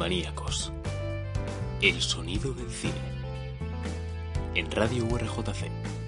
Filmaníacos. El sonido del cine. En Radio URJC.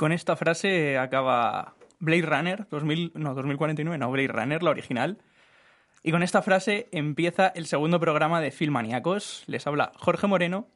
Con esta frase acaba Blade Runner 2000, no, 2049, no, Blade Runner, la original. Y con esta frase empieza el segundo programa de Filmaníacos. Les habla Jorge Moreno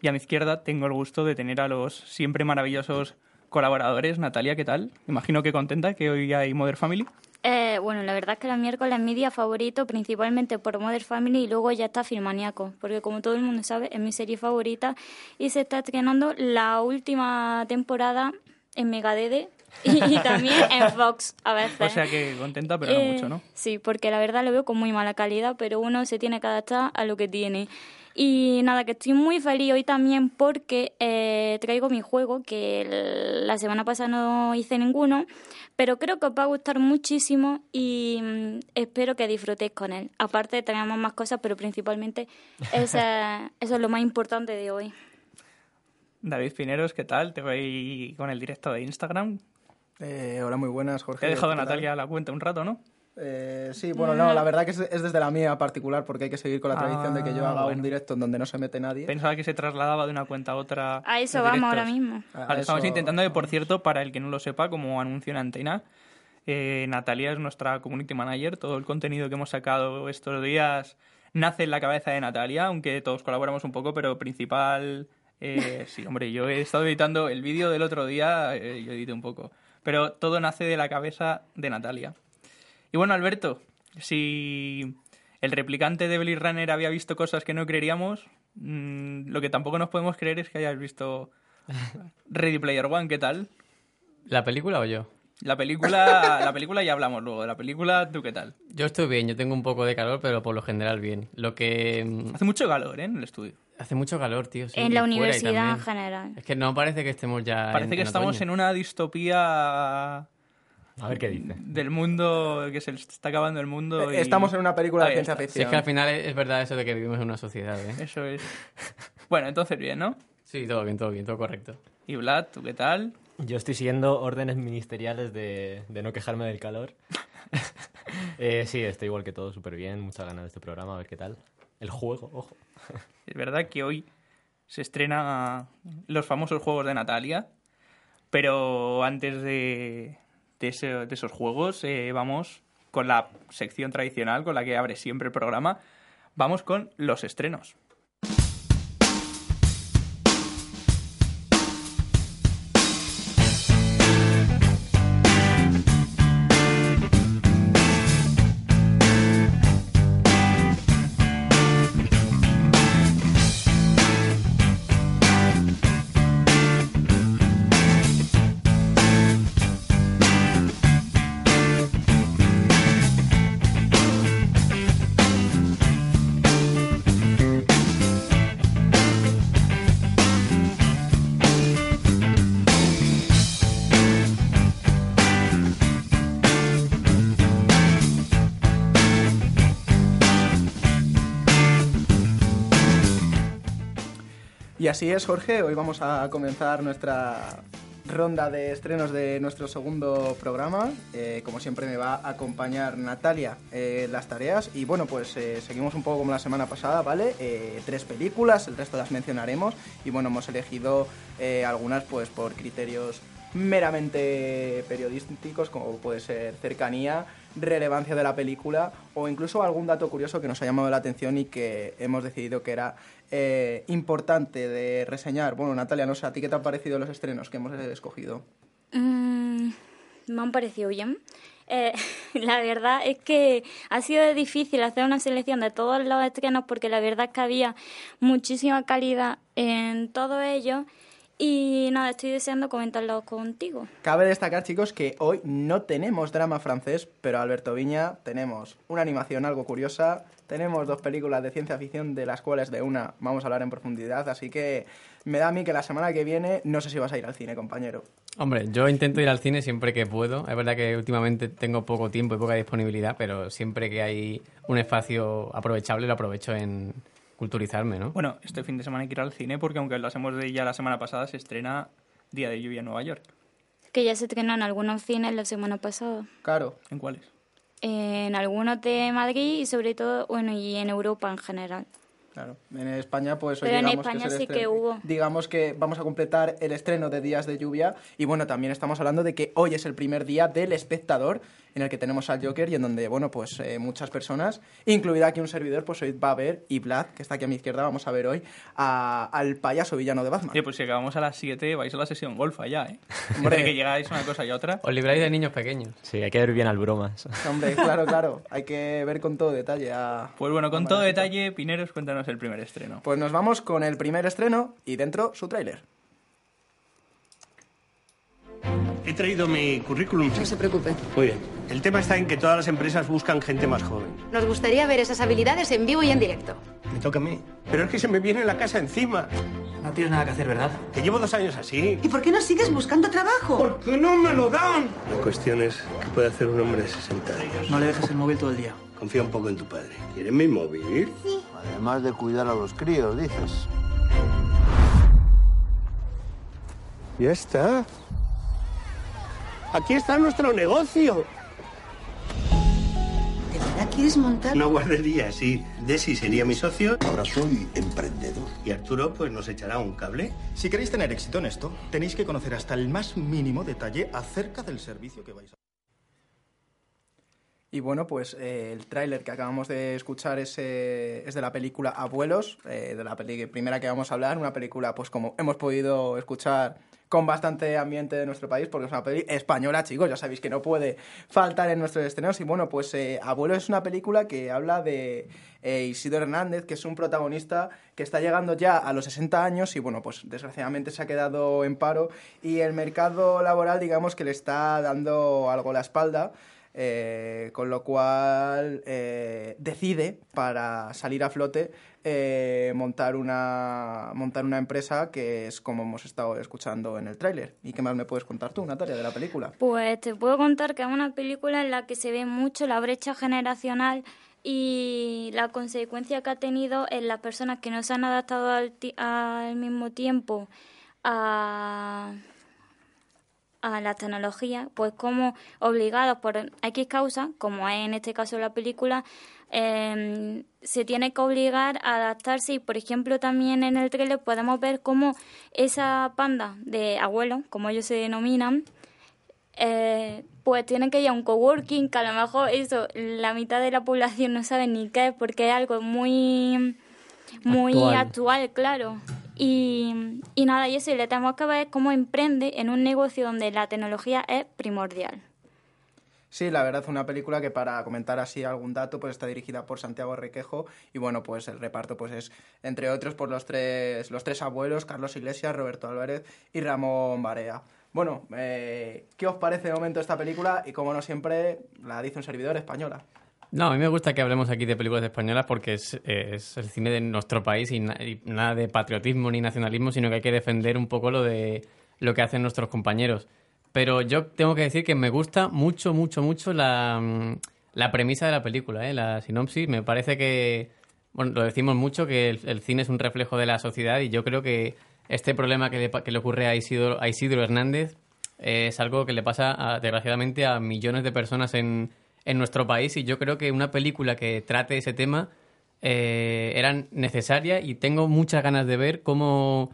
y a mi izquierda tengo el gusto de tener a los siempre maravillosos colaboradores. Natalia, ¿qué tal? Imagino que contenta que hoy hay Mother Family. Eh, bueno, la verdad es que los miércoles es mi día favorito, principalmente por Mother Family y luego ya está Filmaníaco, porque como todo el mundo sabe, es mi serie favorita y se está estrenando la última temporada en Megadede y, y también en Fox a veces. O sea que contenta, pero no Eh, mucho, ¿no? Sí, porque la verdad lo veo con muy mala calidad, pero uno se tiene que adaptar a lo que tiene. Y nada, que estoy muy feliz hoy también porque eh, traigo mi juego, que la semana pasada no hice ninguno, pero creo que os va a gustar muchísimo y mm, espero que disfrutéis con él. Aparte tenemos más cosas, pero principalmente esa- eso es lo más importante de hoy. David Pineros, ¿qué tal? Te voy con el directo de Instagram. Eh, hola, muy buenas, Jorge. He dejado a. Natalia la cuenta un rato, ¿no? Eh, sí, bueno, no, la verdad que es, es desde la mía particular porque hay que seguir con la tradición de que yo Ah, haga bueno. un directo en donde no se mete nadie. Pensaba que se trasladaba de una cuenta a otra. A eso vamos ahora mismo. A Vale, estamos eso- intentando que, por cierto, para el que no lo sepa, como anuncio en antena, eh, Natalia es nuestra community manager. Todo el contenido que hemos sacado estos días nace en la cabeza de Natalia, aunque todos colaboramos un poco, pero principal. eh, sí, hombre, yo he estado editando el vídeo del otro día, eh, yo edité un poco. Pero todo nace de la cabeza de Natalia. Y bueno, Alberto, si el replicante de Blade Runner había visto cosas que no creeríamos, mm, lo que tampoco nos podemos creer es que hayas visto Ready Player One, ¿qué tal? ¿La película o yo? La película, la película ya hablamos luego, de la película, ¿tú qué tal? Yo estoy bien, yo tengo un poco de calor, pero por lo general bien. Lo que... mm, Hace mucho calor, ¿eh? En el estudio. Hace mucho calor, tío. sí, en la universidad en general. Es que no parece que estemos ya Parece en- que en estamos otoño. en una distopía A ver qué dice. del mundo, que se está acabando el mundo. y- Eh, Estamos en una película de ciencia está. Si ficción. es que al final es es verdad eso de que vivimos en una sociedad, ¿eh? Eso es. Bueno, entonces bien, ¿no? Sí, todo bien, todo bien, todo correcto. Y Vlad, ¿tú qué tal? Yo estoy siguiendo órdenes ministeriales de, de no quejarme del calor. Eh, sí, estoy igual que todo, súper bien. Muchas ganas de este programa, a ver qué tal. El juego, ojo. Es verdad que hoy se estrena los famosos juegos de Natalia, pero antes de, de, esos juegos eh, vamos con la sección tradicional con la que abre siempre el programa. Vamos con los estrenos. Así es, Jorge. Hoy vamos a comenzar nuestra ronda de estrenos de nuestro segundo programa. Eh, como siempre me va a acompañar Natalia eh, las tareas. Y bueno, pues eh, seguimos un poco como la semana pasada, ¿vale? Eh, tres películas, el resto las mencionaremos. Y bueno, hemos elegido algunas pues por criterios meramente periodísticos, como puede ser cercanía, relevancia de la película o incluso algún dato curioso que nos ha llamado la atención y que hemos decidido que era eh, importante de reseñar. Bueno, Natalia, no sé, ¿a ti qué te han parecido los estrenos que hemos escogido? Mm, me han parecido bien. Eh, la verdad es que ha sido difícil hacer una selección de todos los estrenos porque la verdad es que había muchísima calidad en todo ello y nada, estoy deseando comentarlo contigo. Cabe destacar, chicos, que hoy no tenemos drama francés, pero Alberto Viña tenemos una animación algo curiosa, tenemos dos películas de ciencia ficción, de las cuales de una vamos a hablar en profundidad, así que me da a mí que la semana que viene no sé si vas a ir al cine, compañero. Hombre, yo intento ir al cine siempre que puedo. Es verdad que últimamente tengo poco tiempo y poca disponibilidad, pero siempre que hay un espacio aprovechable lo aprovecho en, culturizarme, ¿no? Bueno, este fin de semana hay que ir al cine porque aunque lo hacemos de ya la semana pasada, se estrena Día de Lluvia en Nueva York. Que ya se estrenó en algunos cines la semana pasada. Claro. ¿En cuáles? En algunos de Madrid y sobre todo, bueno, y en Europa en general. Claro, en España pues Pero en digamos España que, sí que hubo. digamos que vamos a completar el estreno de Días de Lluvia y bueno, también estamos hablando de que hoy es el primer día del espectador en el que tenemos al Joker y en donde, bueno, pues eh, muchas personas, incluida aquí un servidor, pues hoy va a ver, y Vlad, que está aquí a mi izquierda, vamos a ver hoy a- al payaso villano de Batman. Oye, pues si acabamos a las 7, vais a la sesión golf allá, ¿eh? Hombre, que llegáis una cosa y otra. Os libráis de niños pequeños. Sí, hay que ver bien al bromas. Hombre, claro, claro, hay que ver con todo detalle a... Pues bueno, con todo detalle, Pineros, cuéntanos el primer estreno. Pues nos vamos con el primer estreno y dentro su tráiler. He traído mi currículum. No se preocupe. Muy bien. El tema está en que todas las empresas buscan gente más joven. Nos gustaría ver esas habilidades en vivo y en directo. Me toca a mí. Pero es que se me viene la casa encima. No tienes nada que hacer, ¿verdad? Que llevo dos años así. ¿Y por qué no sigues buscando trabajo? ¿Por qué no me lo dan? La cuestión es qué puede hacer un hombre de 60 años. No le dejes el móvil todo el día. Confía un poco en tu padre. ¿Quieres mi móvil? Además de cuidar a los críos, dices. Ya está. Aquí está nuestro negocio. ¿De verdad quieres montar? Una guardería, sí. Desi sería mi socio. Ahora soy emprendedor. Y Arturo, pues nos echará un cable. Si queréis tener éxito en esto, tenéis que conocer hasta el más mínimo detalle acerca del servicio que vais a... Y bueno, pues eh, el tráiler que acabamos de escuchar es, eh, es de la película Abuelos, eh, de la peli primera que vamos a hablar, una película pues como hemos podido escuchar con bastante ambiente de nuestro país, porque es una peli española, chicos, ya sabéis que no puede faltar en nuestros estrenos. Y bueno, pues eh, Abuelos es una película que habla de eh, Isidro Hernández, que es un protagonista que está llegando ya a los 60 años y bueno, pues desgraciadamente se ha quedado en paro y el mercado laboral digamos que le está dando algo la espalda. Eh, con lo cual eh, decide para salir a flote eh, montar una montar una empresa que es como hemos estado escuchando en el tráiler. Y qué más me puedes contar tú Natalia de la película Pues te puedo contar que es una película en la que se ve mucho la brecha generacional y la consecuencia que ha tenido en las personas que no se han adaptado al, al mismo tiempo a, a la tecnología, pues como obligados por X causa, como es en este caso la película, eh, se tiene que obligar a adaptarse y, por ejemplo, también en el trailer podemos ver cómo esa panda de abuelos, como ellos se denominan, eh, pues tienen que ir a un coworking que a lo mejor eso la mitad de la población no sabe ni qué es porque es algo muy muy Actual. actual, claro y, y nada y eso y le tenemos que ver cómo emprende en un negocio donde la tecnología es primordial Sí, la verdad, una película que para comentar así algún dato, pues está dirigida por Santiago Requejo y bueno, pues el reparto pues es entre otros por los tres los tres abuelos, Carlos Iglesias, Roberto Álvarez y Ramón Barea. Bueno, eh, ¿qué os parece de momento esta película? Y como no siempre la dice un servidor española. No, a mí me gusta que hablemos aquí de películas españolas porque es, el cine de nuestro país y, na- y nada de patriotismo ni nacionalismo, sino que hay que defender un poco lo de lo que hacen nuestros compañeros. Pero yo tengo que decir que me gusta mucho, mucho, mucho la, mm, la premisa de la película, ¿eh? la sinopsis. Me parece que, bueno, lo decimos mucho, que el, cine es un reflejo de la sociedad y yo creo que este problema que le, que le ocurre a Isidro, a Isidro Hernández eh, es algo que le pasa, desgraciadamente, a millones de personas en, en nuestro país y yo creo que una película que trate ese tema eh, era necesaria y tengo muchas ganas de ver cómo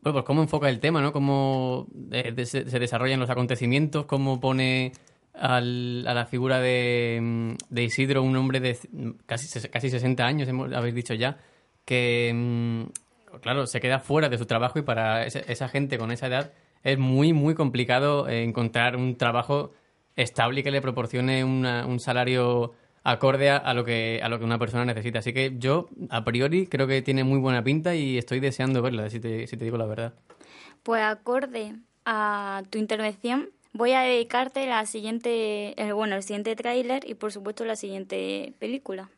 bueno, pues cómo enfoca el tema, ¿no? Cómo eh, se desarrollan los acontecimientos, cómo pone al- a la figura de, mm, de Isidro, un hombre de casi, casi 60 años, hemos, habéis dicho ya, que, mm, claro, se queda fuera de su trabajo y para esa gente con esa edad es muy, muy complicado eh, encontrar un trabajo estable y que le proporcione una- un salario acorde a, a lo que a lo que una persona necesita. Así que yo, a priori, creo que tiene muy buena pinta y estoy deseando verla, si te, si te digo la verdad. Pues acorde a tu intervención, voy a dedicarte la siguiente, eh, bueno, el siguiente tráiler y por supuesto la siguiente película.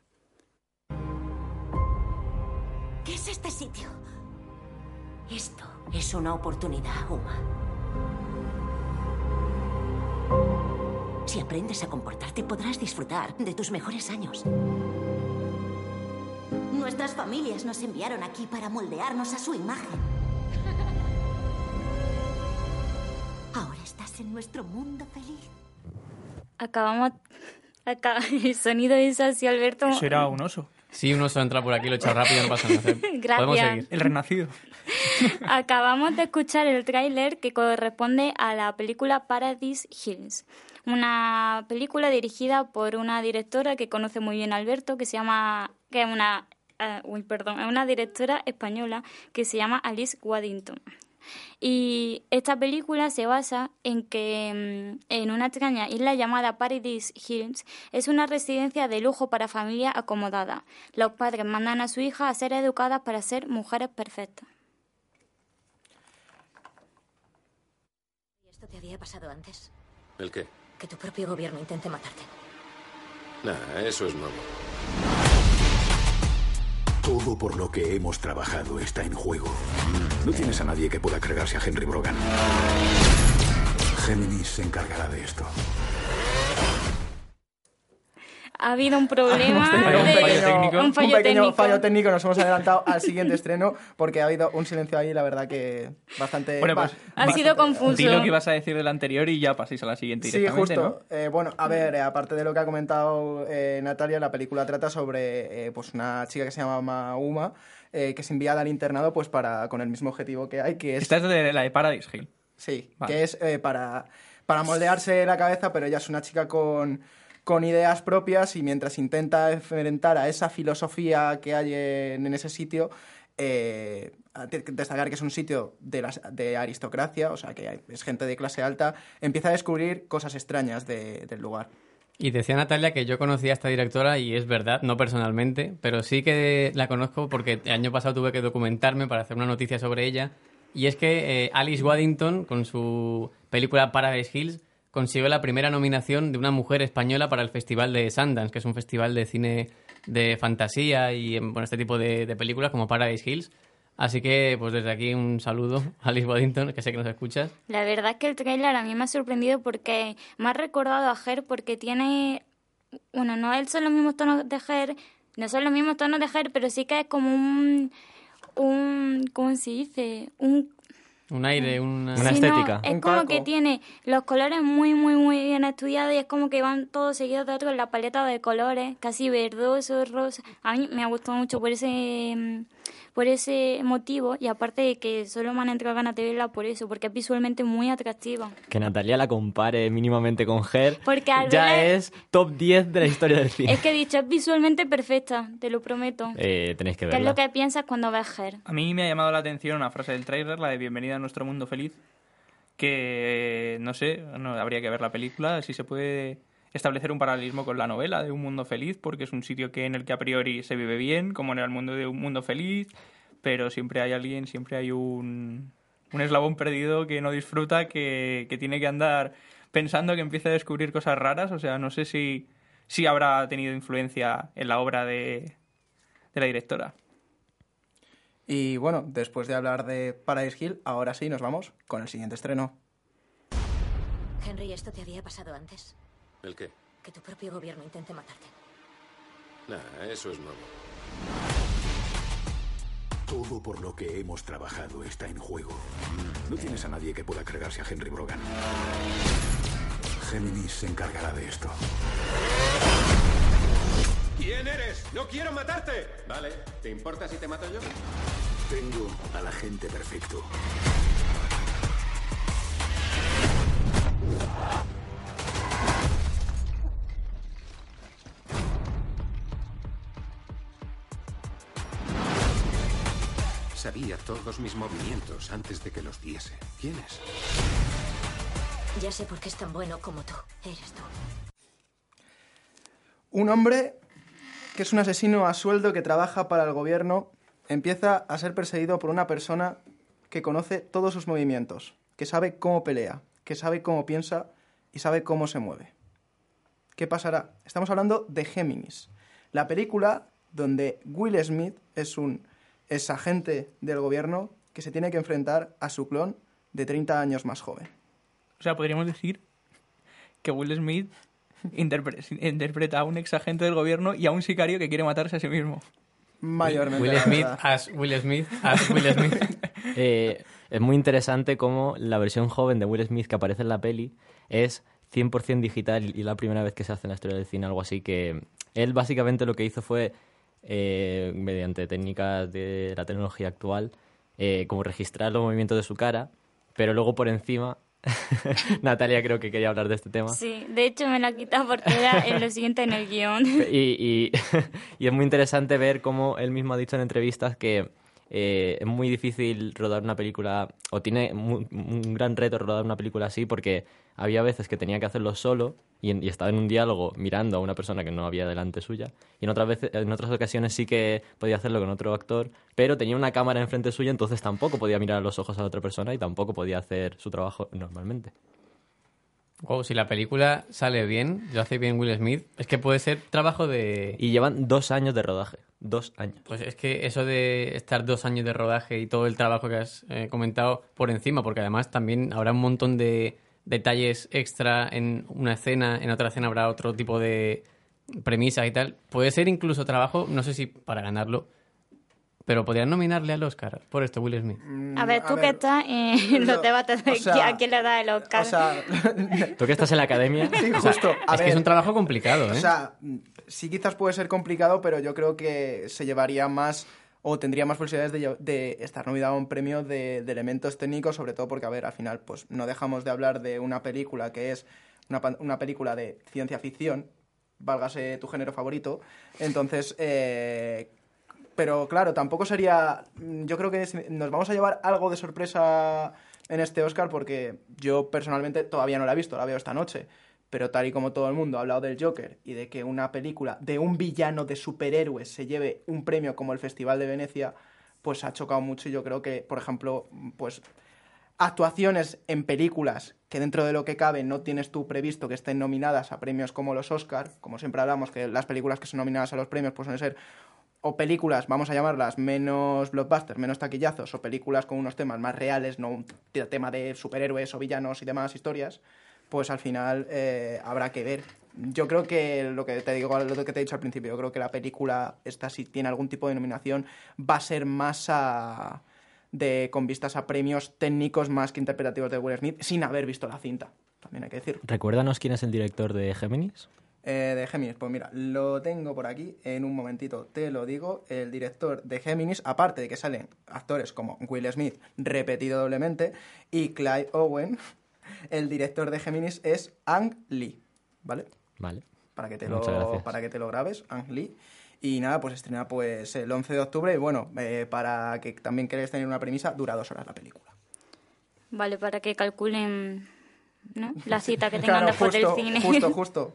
¿Qué es este sitio? Esto es una oportunidad, Uma. Si aprendes a comportarte, podrás disfrutar de tus mejores años. Nuestras familias nos enviaron aquí para moldearnos a su imagen. Ahora estás en nuestro mundo feliz. Acabamos... Acá, el sonido es así, Alberto. Eso era un oso. Si uno se entra por aquí, lo echa rápido, no pasa nada. Gracias. Podemos seguir. El renacido. Acabamos de escuchar el tráiler que corresponde a la película Paradise Hills, una película dirigida por una directora que conoce muy bien Alberto, que se llama, que es una, eh, uy, perdón, es una directora española que se llama Alice Waddington. Y esta película se basa en que mm, en una extraña isla llamada Paradise Hills es una residencia de lujo para familias acomodadas. Los padres mandan a su hija a ser educadas para ser mujeres perfectas. ¿Esto te había pasado antes? ¿El qué? Que tu propio gobierno intente matarte. Nah, eso es nuevo. Todo por lo que hemos trabajado está en juego. No tienes a nadie que pueda cargarse a Henry Brogan. Géminis se encargará de esto. Ha habido un problema Hemos tenido de- un fallo un pequeño técnico. fallo técnico. Nos hemos adelantado al siguiente estreno porque ha habido un silencio ahí, la verdad que bastante. Bueno, pues Ha sido confuso. Di lo que ibas a decir del anterior y ya paséis a la siguiente Sí, directamente, justo. Eh, bueno, a ver, eh, aparte de lo que ha comentado eh, Natalia, la película trata sobre eh, pues una chica que se llama Uma, eh, que es enviada al internado pues para con el mismo objetivo que hay, que es... Esta es de la de Paradise Hill. Sí, Vale. que es eh, para, para moldearse la cabeza, pero ella es una chica con, con ideas propias y mientras intenta enfrentar a esa filosofía que hay en, ese sitio, eh, destacar que es un sitio de, las- de aristocracia, o sea, que es gente de clase alta, empieza a descubrir cosas extrañas de- del lugar. Y decía Natalia que yo conocía a esta directora y es verdad, no personalmente, pero sí que la conozco porque el año pasado tuve que documentarme para hacer una noticia sobre ella. Y es que eh, Alice Waddington, con su película Paradise Hills, consiguió la primera nominación de una mujer española para el Festival de Sundance, que es un festival de cine de fantasía y bueno, este tipo de, películas como Paradise Hills. Así que, pues desde aquí un saludo a Alice Waddington, que sé que nos escuchas. La verdad es que el tráiler a mí me ha sorprendido porque me ha recordado a Her porque tiene... Bueno, no son los mismos tonos de Her, no son los mismos tonos de Her, pero sí que es como un... un ¿Cómo se dice? Un Un aire, una, Sí, no, es como que tiene los colores muy, muy, muy bien estudiados y es como que van todos seguidos de otros en la paleta de colores, casi verdoso, rosa. A mí me ha gustado mucho por ese, mm, por ese motivo y aparte de que solo me han entrado ganas de verla por eso, porque es visualmente muy atractiva. Que Natalia la compare mínimamente con Her Porque al ya verla- es top 10 de la historia del cine. Es que he dicho, es visualmente perfecta, te lo prometo. Eh, tenéis que ¿Qué es verla. lo que piensas cuando ves Her? A mí me ha llamado la atención una frase del trailer, la de Bienvenida a nuestro mundo feliz, que no sé, no habría que ver la película, si se puede establecer un paralelismo con la novela de Un mundo feliz, porque es un sitio que en el que a priori se vive bien, como en el mundo de Un mundo feliz, pero siempre hay alguien, siempre hay un, un eslabón perdido que no disfruta, que, que tiene que andar pensando que empieza a descubrir cosas raras, o sea, no sé si, si habrá tenido influencia en la obra de, de la directora. Y bueno, después de hablar de Paradise Hill, ahora sí nos vamos con el siguiente estreno. Henry, ¿esto te había pasado antes? ¿El qué? Que tu propio gobierno intente matarte. Nah, eso es nuevo. Todo por lo que hemos trabajado está en juego. No tienes a nadie que pueda cargarse a Henry Brogan. Géminis se encargará de esto. ¿Quién eres? ¡No quiero matarte! Vale, ¿te importa si te mato yo? Tengo al agente perfecto. Sabía todos mis movimientos antes de que los diese. ¿Quién es? Ya sé por qué es tan bueno como tú. Eres tú. Un hombre que es un asesino a sueldo que trabaja para el gobierno empieza a ser perseguido por una persona que conoce todos sus movimientos, que sabe cómo pelea, que sabe cómo piensa y sabe cómo se mueve. ¿Qué pasará? Estamos hablando de Géminis, la película donde Will Smith es un es agente del gobierno que se tiene que enfrentar a su clon de 30 años más joven. O sea, podríamos decir que Will Smith interpre- interpreta a un ex agente del gobierno y a un sicario que quiere matarse a sí mismo. Mayormente. Will Smith as Will Smith as Will Smith. Eh, es muy interesante cómo la versión joven de Will Smith que aparece en la peli es 100% digital y la primera vez que se hace en la historia del cine algo así que él básicamente lo que hizo fue eh, mediante técnicas de la tecnología actual eh, como registrar los movimientos de su cara pero luego por encima Natalia creo que quería hablar de este tema Sí, de hecho me la he quitado porque era en lo siguiente en el guion. y, y- y es muy interesante ver cómo él mismo ha dicho en entrevistas que eh, es muy difícil rodar una película, o tiene mu- un gran reto rodar una película así, porque había veces que tenía que hacerlo solo y, en- y estaba en un diálogo mirando a una persona que no había delante suya, y en otras, veces, en otras ocasiones sí que podía hacerlo con otro actor, pero tenía una cámara enfrente suya, entonces tampoco podía mirar a los ojos a la otra persona y tampoco podía hacer su trabajo normalmente. Wow, si la película sale bien, lo hace bien Will Smith, es que puede ser trabajo de... Y llevan dos años de rodaje, dos años. Pues es que eso de estar dos años de rodaje y todo el trabajo que has eh, comentado por encima, porque además también habrá un montón de detalles extra en una escena, en otra escena habrá otro tipo de premisas y tal. Puede ser incluso trabajo, no sé si para ganarlo, pero podrían nominarle al Oscar por esto, Will Smith. A ver, tú que estás en los debates de o sea, a quién le da el Oscar. O sea, Tú que estás en la academia... sí, O sea, justo. A es ver, que es un trabajo complicado, ¿eh? O sea, mm, sí quizás puede ser complicado, pero yo creo que se llevaría más o tendría más posibilidades de, estar nominado a un premio de, elementos técnicos, sobre todo porque, a ver, al final, pues no dejamos de hablar de una película que es una, una película de ciencia ficción, válgase tu género favorito. Entonces, eh, pero claro, tampoco sería. Yo creo que nos vamos a llevar algo de sorpresa en este Oscar porque yo personalmente todavía no la he visto, la veo esta noche. Pero tal y como todo el mundo ha hablado del Joker y de que una película de un villano de superhéroes se lleve un premio como el Festival de Venecia, pues ha chocado mucho y yo creo que, por ejemplo, pues actuaciones en películas que dentro de lo que cabe no tienes tú previsto que estén nominadas a premios como los Oscar, como siempre hablamos que las películas que son nominadas a los premios pues suelen ser o películas, vamos a llamarlas, menos blockbusters, menos taquillazos, o películas con unos temas más reales, no un tema de superhéroes o villanos y demás historias, pues al final eh, habrá que ver. Yo creo que lo que te digo, lo que te he dicho al principio, yo creo que la película, esta si tiene algún tipo de nominación, va a ser más a- de con vistas a premios técnicos más que interpretativos de Will Smith, sin haber visto la cinta, también hay que decir. Recuérdanos quién es el director de Géminis. Eh, de Géminis, pues mira, lo tengo por aquí, en un momentito te lo digo. El director de Géminis, aparte de que salen actores como Will Smith, repetido doblemente, y Clyde Owen, el director de Géminis es Ang Lee, ¿vale? Vale. Para que te, Muchas lo, gracias. para que te lo grabes, Ang Lee. Y nada, pues estrena pues el 11 de octubre. Y bueno, eh, para que también queréis tener una premisa, dura dos horas la película. Vale, para que calculen ¿no? la cita que tengan Claro, después justo, del cine. Justo, justo.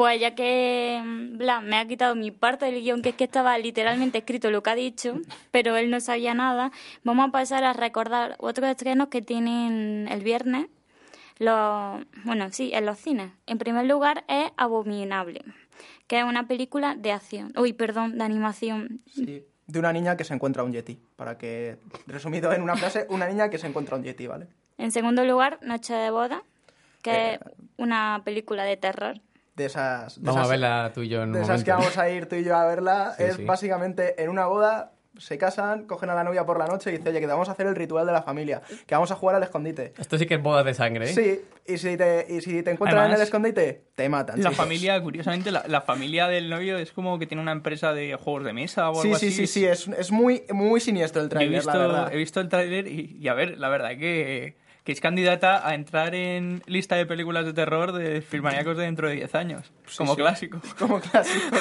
Pues ya que mm, Blas me ha quitado mi parte del guion, que es que estaba literalmente escrito lo que ha dicho, pero él no sabía nada, vamos a pasar a recordar otros estrenos que tienen el viernes. Los, bueno, sí, en los cines. En primer lugar es Abominable, que es una película de acción. Uy, perdón, de animación. Sí. De una niña que se encuentra un yeti. Para que, resumido en una frase, una niña que se encuentra un yeti, ¿vale? En segundo lugar, Noche de Boda, que Eh, es una película de terror. De esas. de Vamos esas- a verla tú y yo en un De esas momento. que vamos a ir tú y yo a verla. Sí, es sí. básicamente en una boda se casan, cogen a la novia por la noche y dicen, oye, que vamos a hacer el ritual de la familia, que vamos a jugar al escondite. Esto sí que es bodas de sangre, ¿eh? Sí, y si te, y si te encuentran Además, en el escondite, te matan. La chicos. familia, curiosamente, la, la familia del novio es como que tiene una empresa de juegos de mesa o algo Sí, sí, así. sí, sí, es, es muy, muy siniestro el visto, la verdad. he visto el tráiler y, y a ver, la verdad que, que es candidata a entrar en lista de películas de terror de filmaníacos de dentro de 10 años. Como sí. clásico. Como clásico.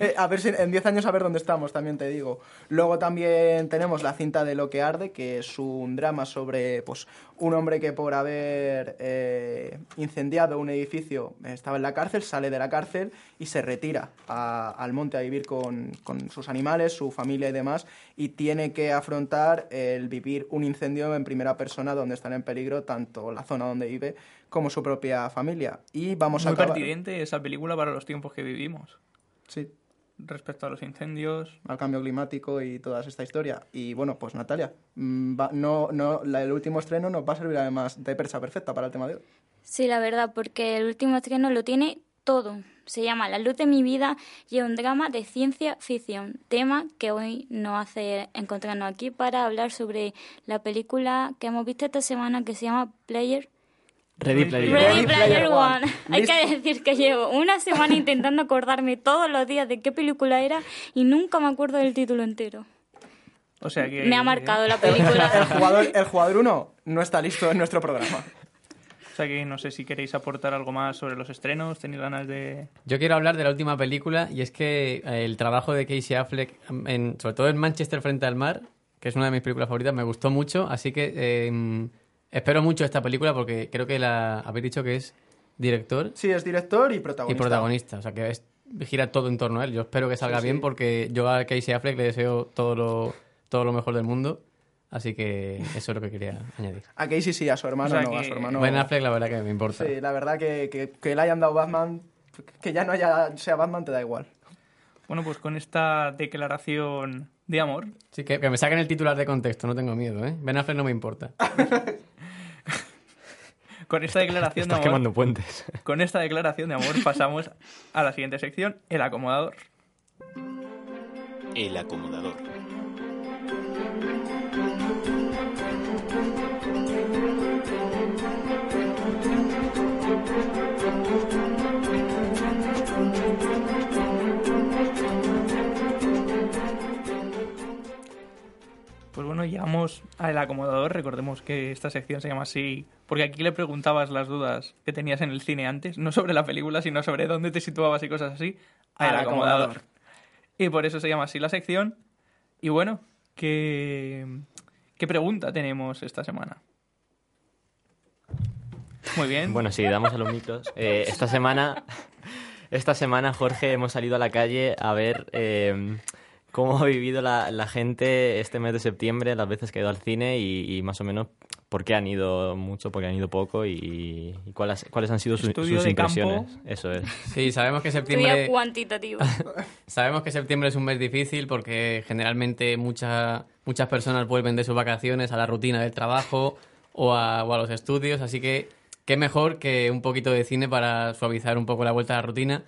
Eh, a ver si en 10 años a ver dónde estamos, también te digo. Luego también tenemos la cinta de Lo que arde, que es un drama sobre pues un hombre que por haber eh, incendiado un edificio estaba en la cárcel, sale de la cárcel y se retira a- al monte a vivir con, con sus animales, su familia y demás, y tiene que afrontar el vivir un incendio en primera persona donde están en peligro tanto la zona donde vive como su propia familia. Y vamos a Muy acabar... pertinente esa película para los tiempos que vivimos. Sí. Respecto a los incendios. al cambio climático y toda esta historia. Y bueno, pues Natalia, mm, va- no, no, la- el último estreno nos va a servir además de percha perfecta para el tema de hoy. Sí, la verdad, porque el último estreno lo tiene todo. Se llama La luz de mi vida y es un drama de ciencia ficción, tema que hoy nos hace encontrarnos aquí para hablar sobre la película que hemos visto esta semana que se llama Player Ready Player Ready One. Player One. Hay que decir que llevo una semana intentando acordarme todos los días de qué película era y nunca me acuerdo del título entero. O sea que. Me ha marcado la El película. jugador, el jugador 1 no está listo en nuestro programa. O sea que no sé si queréis aportar algo más sobre los estrenos. ¿Tenéis ganas de.? Yo quiero hablar de la última película y es que eh, el trabajo de Casey Affleck, en, sobre todo en Manchester frente al mar, que es una de mis películas favoritas, me gustó mucho, así que eh, espero mucho esta película porque creo que la habéis dicho que es director Sí, es director y y protagonista. protagonista, o sea que es- gira todo en torno a él. Yo espero que salga Sí, sí. bien porque yo a Casey Affleck le deseo todo lo, todo lo mejor del mundo, así que eso es lo que quería añadir. A Casey sí, a su hermano O sea no, a que- su hermano... Ben Affleck la verdad que me importa. Sí, la verdad que, que, que le hayan dado Batman, que ya no haya, sea Batman te da igual. Bueno, pues con esta declaración de amor, Sí, que, que me saquen el titular de contexto, no tengo miedo, ¿eh? Ben Affleck no me importa. con esta declaración de Estás amor, quemando puentes. con esta declaración de amor pasamos a la siguiente sección, el acomodador. El acomodador. Pues bueno, llegamos al acomodador. Recordemos que esta sección se llama así porque aquí le preguntabas las dudas que tenías en el cine antes, no sobre la película, sino sobre dónde te situabas y cosas así, al Al acomodador. acomodador. Y por eso se llama así la sección. Y bueno, ¿qué, qué pregunta tenemos esta semana? Muy bien. Bueno, sí, damos a los micros. Eh, esta semana, esta semana, Jorge, hemos salido a la calle a ver eh, cómo ha vivido la, la gente este mes de septiembre, las veces que ha ido al cine y, y más o menos por qué han ido mucho, por qué han ido poco y, y cuáles, cuáles han sido sus, impresiones. campo. Eso es. Sí, sabemos que septiembre... cuantitativa. Sabemos que septiembre es un mes difícil porque generalmente mucha- muchas personas vuelven de sus vacaciones a la rutina del trabajo o a, o a los estudios, así que qué mejor que un poquito de cine para suavizar un poco la vuelta a la rutina.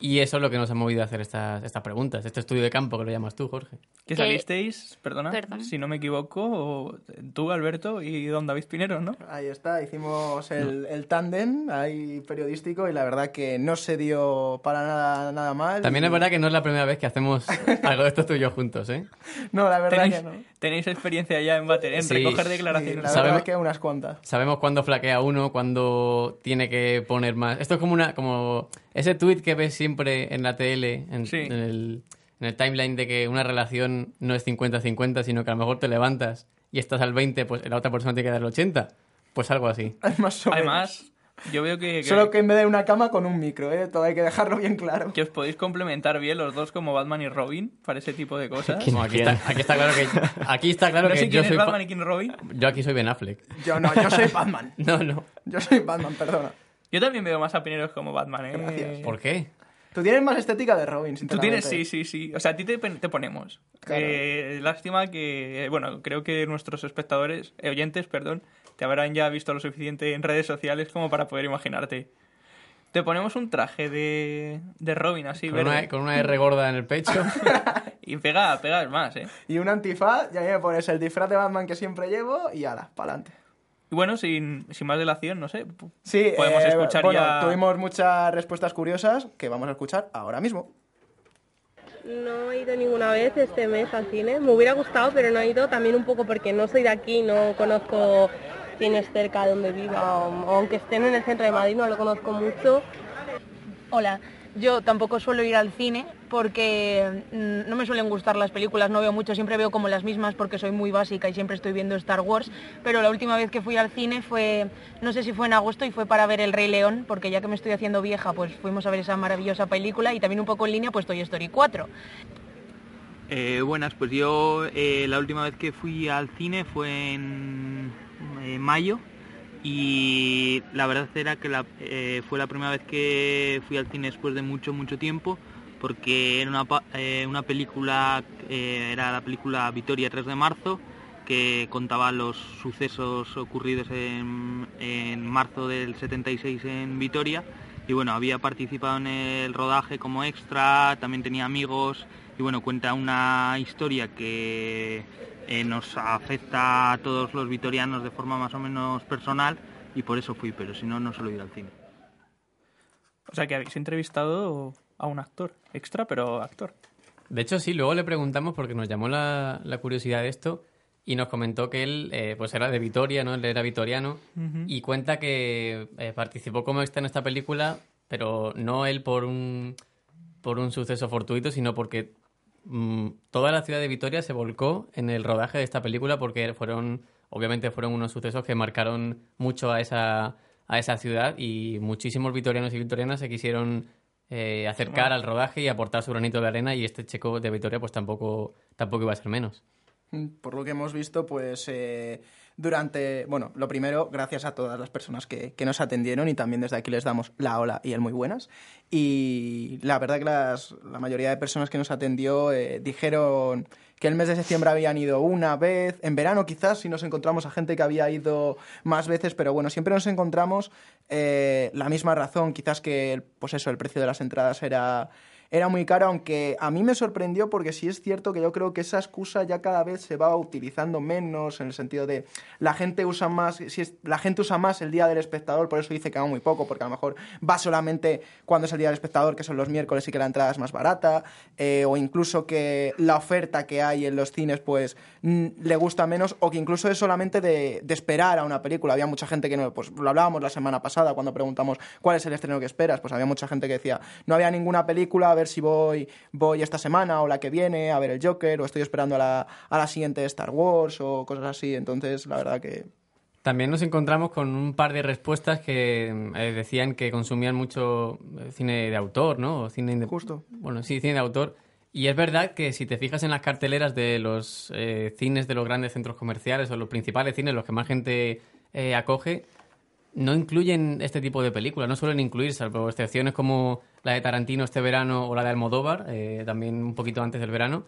Y eso es lo que nos ha movido a hacer estas, estas preguntas, este estudio de campo que lo llamas tú, Jorge. Que que- salisteis, perdona, Perdón. si no me equivoco, tú, Alberto, y don David Pinero, ¿no? Ahí está, hicimos el, el tándem ahí periodístico y la verdad que no se dio para nada, nada mal. También y- es verdad que no es la primera vez que hacemos algo de esto tú y yo juntos, ¿eh? No, la verdad ¿Tenéis, que no. tenéis experiencia ya en, bater, en Sí. recoger Sí, declaraciones. la Sabemos- verdad que unas cuantas. Sabemos cuándo flaquea uno, cuándo tiene que poner más. Esto es como una como ese tweet que ves siempre en la tele, en, Sí. en el, en el timeline de que una relación no es 50-50, sino que a lo mejor te levantas y estás al 20, pues la otra persona tiene que dar el 80. Pues algo así. Más o menos. Además, yo veo que, que, Solo que en vez de una cama con un micro, ¿eh? Todo hay que dejarlo bien claro. que os podéis complementar bien los dos como Batman y Robin para ese tipo de cosas. ¿Quién? No, aquí, está, aquí está claro que aquí está claro no que sé yo quién es soy Batman y quién Robin. yo aquí soy Ben Affleck. Yo no, yo soy Batman. No, no. Yo soy Batman, perdona. Yo también veo más a Pineros como Batman, ¿eh? Gracias. ¿Por qué? Tú tienes más estética de Robin, Tú tienes, sí, sí, sí. O sea, a ti te, te ponemos. Claro. Eh, lástima que, bueno, creo que nuestros espectadores, eh, oyentes, perdón, te habrán ya visto lo suficiente en redes sociales como para poder imaginarte. Te ponemos un traje de, de Robin así, Con verde. una, con una R gorda en el pecho. Y pega, pegas más, ¿eh? Y un antifaz, y ahí me pones el disfraz de Batman que siempre llevo y ala, pa'lante. Y bueno, sin, sin más dilación, no sé. Sí, podemos eh, escuchar bueno, ya. tuvimos muchas respuestas curiosas que vamos a escuchar ahora mismo. No he ido ninguna vez este mes al cine. Me hubiera gustado, pero no he ido también un poco porque no soy de aquí, no conozco cines cerca de donde viva, o aunque estén en el centro de Madrid, no lo conozco mucho. Hola, yo tampoco suelo ir al cine porque mm, no me suelen gustar las películas, no veo mucho, siempre veo como las mismas porque soy muy básica y siempre estoy viendo Star Wars, pero la última vez que fui al cine fue, no sé si fue en agosto y fue para ver El Rey León, porque ya que me estoy haciendo vieja, pues fuimos a ver esa maravillosa película y también un poco en línea pues Toy Story 4. Eh, buenas, pues yo eh, la última vez que fui al cine fue en eh, mayo y la verdad era que eh, fue la primera vez que fui al cine después de mucho, mucho tiempo porque era una, eh, una película, eh, era la película Vitoria 3 de marzo que contaba los sucesos ocurridos en, en marzo del 76 en Vitoria. Y bueno, había participado en el rodaje como extra, también tenía amigos y bueno, cuenta una historia que eh, nos afecta a todos los vitorianos de forma más o menos personal y por eso fui, pero si no, no suelo ir al cine. O sea, que habéis entrevistado a un actor extra, pero actor. De hecho, sí, luego le preguntamos porque nos llamó la, la curiosidad de esto y nos comentó que él eh, pues era de Vitoria, ¿no? Él era vitoriano y cuenta que eh, participó como extra en esta película, pero no él por un, por un suceso fortuito, sino porque mm, toda la ciudad de Vitoria se volcó en el rodaje de esta película porque fueron, obviamente fueron unos sucesos que marcaron mucho a esa, a esa ciudad y muchísimos vitorianos y vitorianas se quisieron eh, acercar al rodaje y aportar su granito de arena y este checo de Vitoria pues tampoco, tampoco iba a ser menos. Por lo que hemos visto, pues eh, durante, bueno, lo primero, gracias a todas las personas que, que nos atendieron y también desde aquí les damos la hola y el muy buenas. Y la verdad que las, la mayoría de personas que nos atendió eh, dijeron que el mes de septiembre habían ido una vez, en verano quizás si nos encontramos a gente que había ido más veces, pero bueno, siempre nos encontramos eh, la misma razón, quizás que, pues eso, el precio de las entradas era era muy caro, aunque a mí me sorprendió porque sí es cierto que yo creo que esa excusa ya cada vez se va utilizando menos en el sentido de la gente usa más, si es, la gente usa más el día del espectador, por eso dice que va muy poco, porque a lo mejor va solamente cuando es el día del espectador, que son los miércoles y que la entrada es más barata, eh, o incluso que la oferta que hay en los cines pues le gusta menos, o que incluso es solamente de, de esperar a una película. Había mucha gente que no, pues lo hablábamos la semana pasada cuando preguntamos cuál es el estreno que esperas, pues había mucha gente que decía no había ninguna película, a ver si voy, voy esta semana o la que viene a ver el Joker, o estoy esperando a la, a la siguiente de Star Wars o cosas así. Entonces, la verdad que También nos encontramos con un par de respuestas que eh, decían que consumían mucho eh, cine de autor, ¿no? O cine inde- Justo. Bueno, sí, cine de autor. Y es verdad que si te fijas en las carteleras de los eh, cines de los grandes centros comerciales o los principales cines, los que más gente eh, acoge, no incluyen este tipo de películas, no suelen incluir, salvo excepciones como la de Tarantino este verano o la de Almodóvar, eh, también un poquito antes del verano.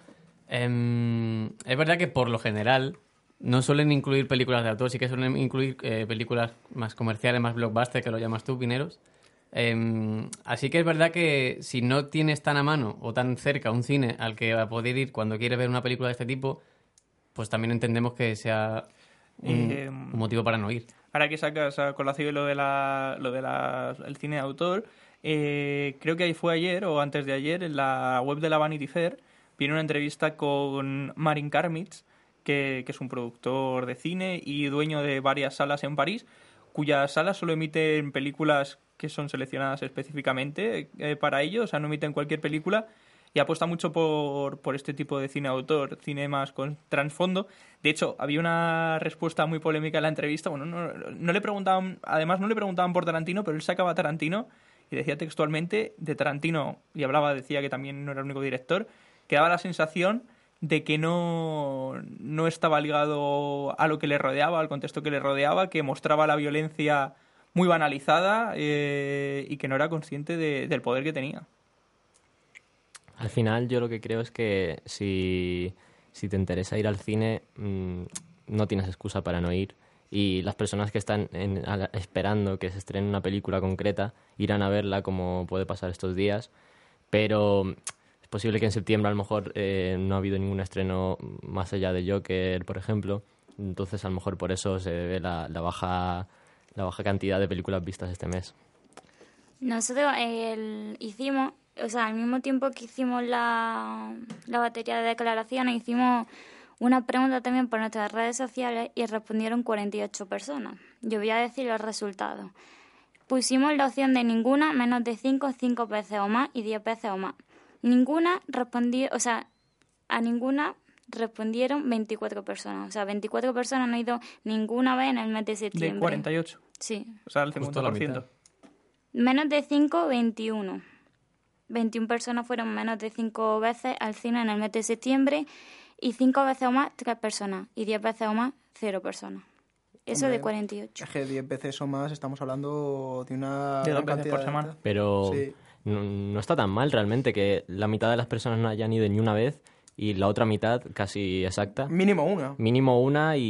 Em, es verdad que por lo general no suelen incluir películas de autor, sí que suelen incluir eh, películas más comerciales, más blockbuster, que lo llamas tú, Pineros. Em, así que es verdad que si no tienes tan a mano o tan cerca un cine al que va a poder ir cuando quieres ver una película de este tipo, pues también entendemos que sea un, Eh, un motivo para no ir. Ahora que sacas a colación lo de la, lo de la, el cine de autor, eh, creo que ahí fue ayer o antes de ayer en la web de la Vanity Fair viene una entrevista con Marin Karmitz, que, que es un productor de cine y dueño de varias salas en París, cuyas salas solo emiten películas que son seleccionadas específicamente eh, para ello, o sea, no emiten cualquier película y apuesta mucho por, por este tipo de cine autor, cine con trasfondo. De hecho, había una respuesta muy polémica en la entrevista. Bueno, no, le preguntaban, además no le preguntaban por Tarantino, pero él sacaba Tarantino y decía textualmente de Tarantino, y hablaba, decía que también no era el único director, que daba la sensación de que no, no estaba ligado a lo que le rodeaba, al contexto que le rodeaba, que mostraba la violencia muy banalizada eh, y que no era consciente de- del poder que tenía. Al final yo lo que creo es que si, si te interesa ir al cine, mm, no tienes excusa para no ir. y las personas que están en- esperando que se estrene una película concreta irán a verla como puede pasar estos días, pero es posible que en septiembre a lo mejor eh, no ha habido ningún estreno más allá de Joker, por ejemplo, entonces a lo mejor por eso se ve la baja la baja cantidad de películas vistas este mes. Nosotros hicimos, o sea, al mismo tiempo que hicimos la, la batería de declaraciones, hicimos una pregunta también por nuestras redes sociales y respondieron 48 personas. Yo voy a decir los resultados. Pusimos la opción de ninguna, menos de 5, 5 veces o más y 10 veces o más. Ninguna respondió, o sea, a ninguna respondieron 24 personas. O sea, 24 personas no han ido ninguna vez en el mes de septiembre. De 48. Sí. O sea, el Justo la 50%. Menos de 5, 21. 21 personas fueron menos de 5 veces al cine en el mes de septiembre y 5 veces o más 3 personas y 10 veces o más 0 personas. Eso Hombre, de 48. Es que 10 veces o más estamos hablando de una De dos veces por semana. Pero Sí. no, no está tan mal realmente que la mitad de las personas no hayan ido ni una vez y la otra mitad casi exacta. Mínimo una. Mínimo una y,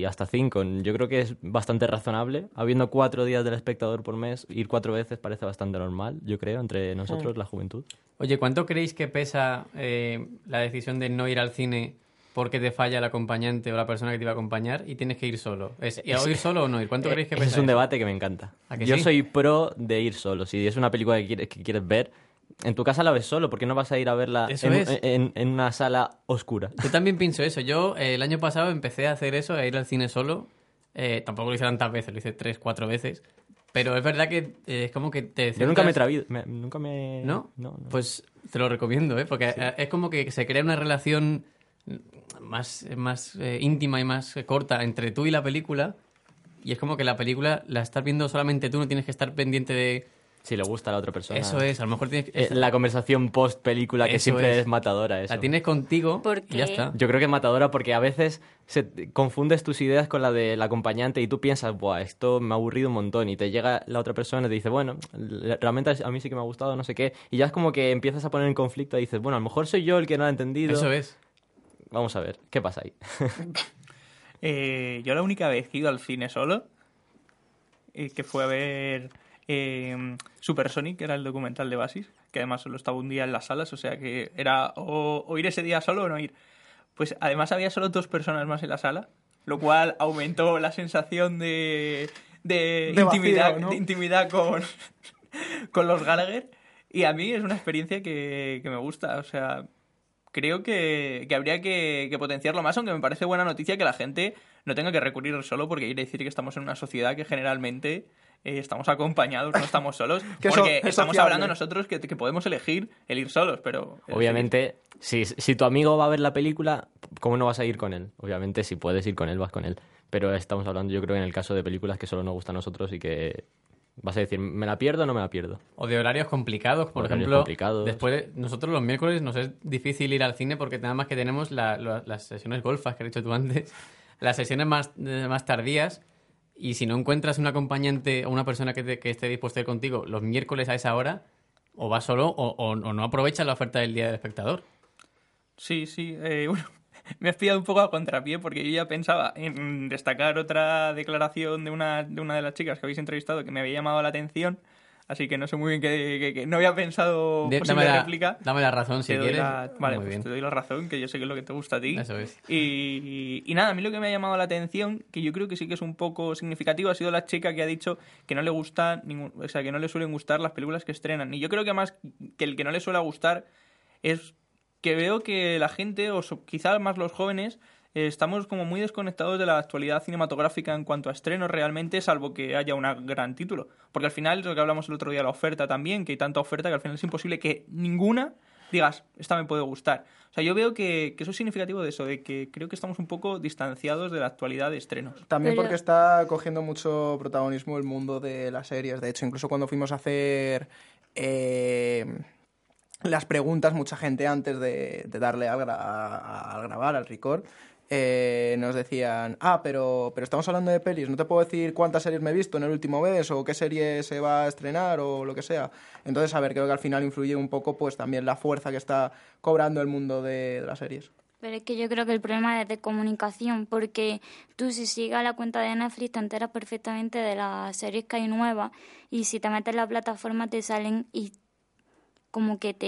y hasta cinco. Yo creo que es bastante razonable. Habiendo cuatro días del espectador por mes, ir cuatro veces parece bastante normal, yo creo, entre nosotros, Mm. la juventud. Oye, ¿cuánto creéis que pesa eh, la decisión de no ir al cine porque te falla el acompañante o la persona que te iba a acompañar y tienes que ir solo? ¿Es, ¿y Es- ¿Ir solo o no ir? ¿Cuánto Eh, creéis que pesa? es un eso? debate que me encanta. ¿A que Yo sí? soy pro de ir solo. Si es una película que quieres, que quieres ver, en tu casa la ves solo, porque no vas a ir a verla en, en- en una sala oscura. Yo también pienso eso. Yo eh, el año pasado empecé a hacer eso, a ir al cine solo. Eh, tampoco lo hice tantas veces, lo hice tres, cuatro veces. Pero es verdad que eh, es como que te Yo nunca me he centras- traído, nunca me... ¿No? no, no. Pues te lo recomiendo, ¿eh? Porque eh, es como que se crea una relación más, más eh, íntima y más corta entre tú y la película. Y es como que la película la estás viendo solamente tú, no tienes que estar pendiente de... Si le gusta a la otra persona. Eso es, a lo mejor tienes que... Eh, la conversación post película que Eso siempre es. es. matadora eso. La tienes contigo ¿Por y ya está. Yo creo que es matadora porque a veces se confundes tus ideas con la del acompañante y tú piensas, Buah, esto me ha aburrido un montón y te llega la otra persona y te dice, bueno, realmente a mí sí que me ha gustado, no sé qué, y ya es como que empiezas a poner en conflicto y dices, bueno, a lo mejor soy yo el que no lo ha entendido. Eso es. Vamos a ver, ¿qué pasa ahí? Eh, yo la única vez que he ido al cine solo, eh, que fue a ver eh, Super Sonic, que era el documental de Basis, que además solo estaba un día en las salas, o sea que era o, o ir ese día solo o no ir. Pues además había solo dos personas más en la sala, lo cual aumentó la sensación de, de, De vacío, intimidad, ¿no? de intimidad con, con los Gallagher. Y a mí es una experiencia que, que me gusta, o sea, creo que, que habría que, que potenciarlo más, aunque me parece buena noticia que la gente no tenga que recurrir solo, porque quiere decir que estamos en una sociedad que generalmente eh, estamos acompañados, no estamos solos. Porque es estamos sociable. hablando nosotros que, que podemos elegir el ir solos, pero... eh, Obviamente, si, si tu amigo va a ver la película, ¿cómo no vas a ir con él? Obviamente, si puedes ir con él, vas con él. Pero estamos hablando, yo creo, en el caso de películas que solo nos gustan a nosotros y que vas a decir, ¿me la pierdo o no me la pierdo? O de horarios complicados, por Horarios ejemplo. complicados. Después, de- nosotros los miércoles nos es difícil ir al cine porque nada más que tenemos la- la- las sesiones golfas que has dicho tú antes, las sesiones más, eh, más tardías. Y si no encuentras un acompañante o una persona que, esté dispuesta a ir contigo los miércoles a esa hora, o vas solo o no aprovechas la oferta del día del espectador. Sí, sí. eh, bueno, me has pillado un poco a contrapié porque yo ya pensaba en destacar otra declaración de una, de una de las chicas que habéis entrevistado que me había llamado la atención. Así que no sé muy bien que, que- que no había pensado De- posible dame, la, réplica. dame la razón si Te quieres. la- vale, pues te doy la razón, que yo sé que es lo que te gusta a ti. Eso es. Y, y nada, a mí lo que me ha llamado la atención, que yo creo que sí que es un poco significativo, ha sido la chica que ha dicho que no le gusta ningún, o sea, que no le suelen gustar las películas que estrenan. Y yo creo que más que el que no le suele gustar es que veo que la gente, o quizás más los jóvenes, estamos como muy desconectados de la actualidad cinematográfica en cuanto a estrenos realmente, salvo que haya un gran título. Porque al final, es lo que hablamos el otro día, la oferta también, que hay tanta oferta que al final es imposible que ninguna digas, esta me puede gustar. O sea, yo veo que, que eso es significativo de eso, de que creo que estamos un poco distanciados de la actualidad de estrenos. También Pero- porque está cogiendo mucho protagonismo el mundo de las series. De hecho, incluso cuando fuimos a hacer eh, las preguntas, mucha gente antes de, de darle al, gra- a- al grabar, al record, eh, nos decían, ah, pero, pero estamos hablando de pelis, no te puedo decir cuántas series me he visto en el último mes o qué serie se va a estrenar o lo que sea. Entonces, a ver, creo que al final influye un poco pues también la fuerza que está cobrando el mundo de, las series. Pero es que yo creo que el problema es de comunicación, porque tú si sigues la cuenta de Netflix te enteras perfectamente de las series que hay nuevas y si te metes en la plataforma te salen como que te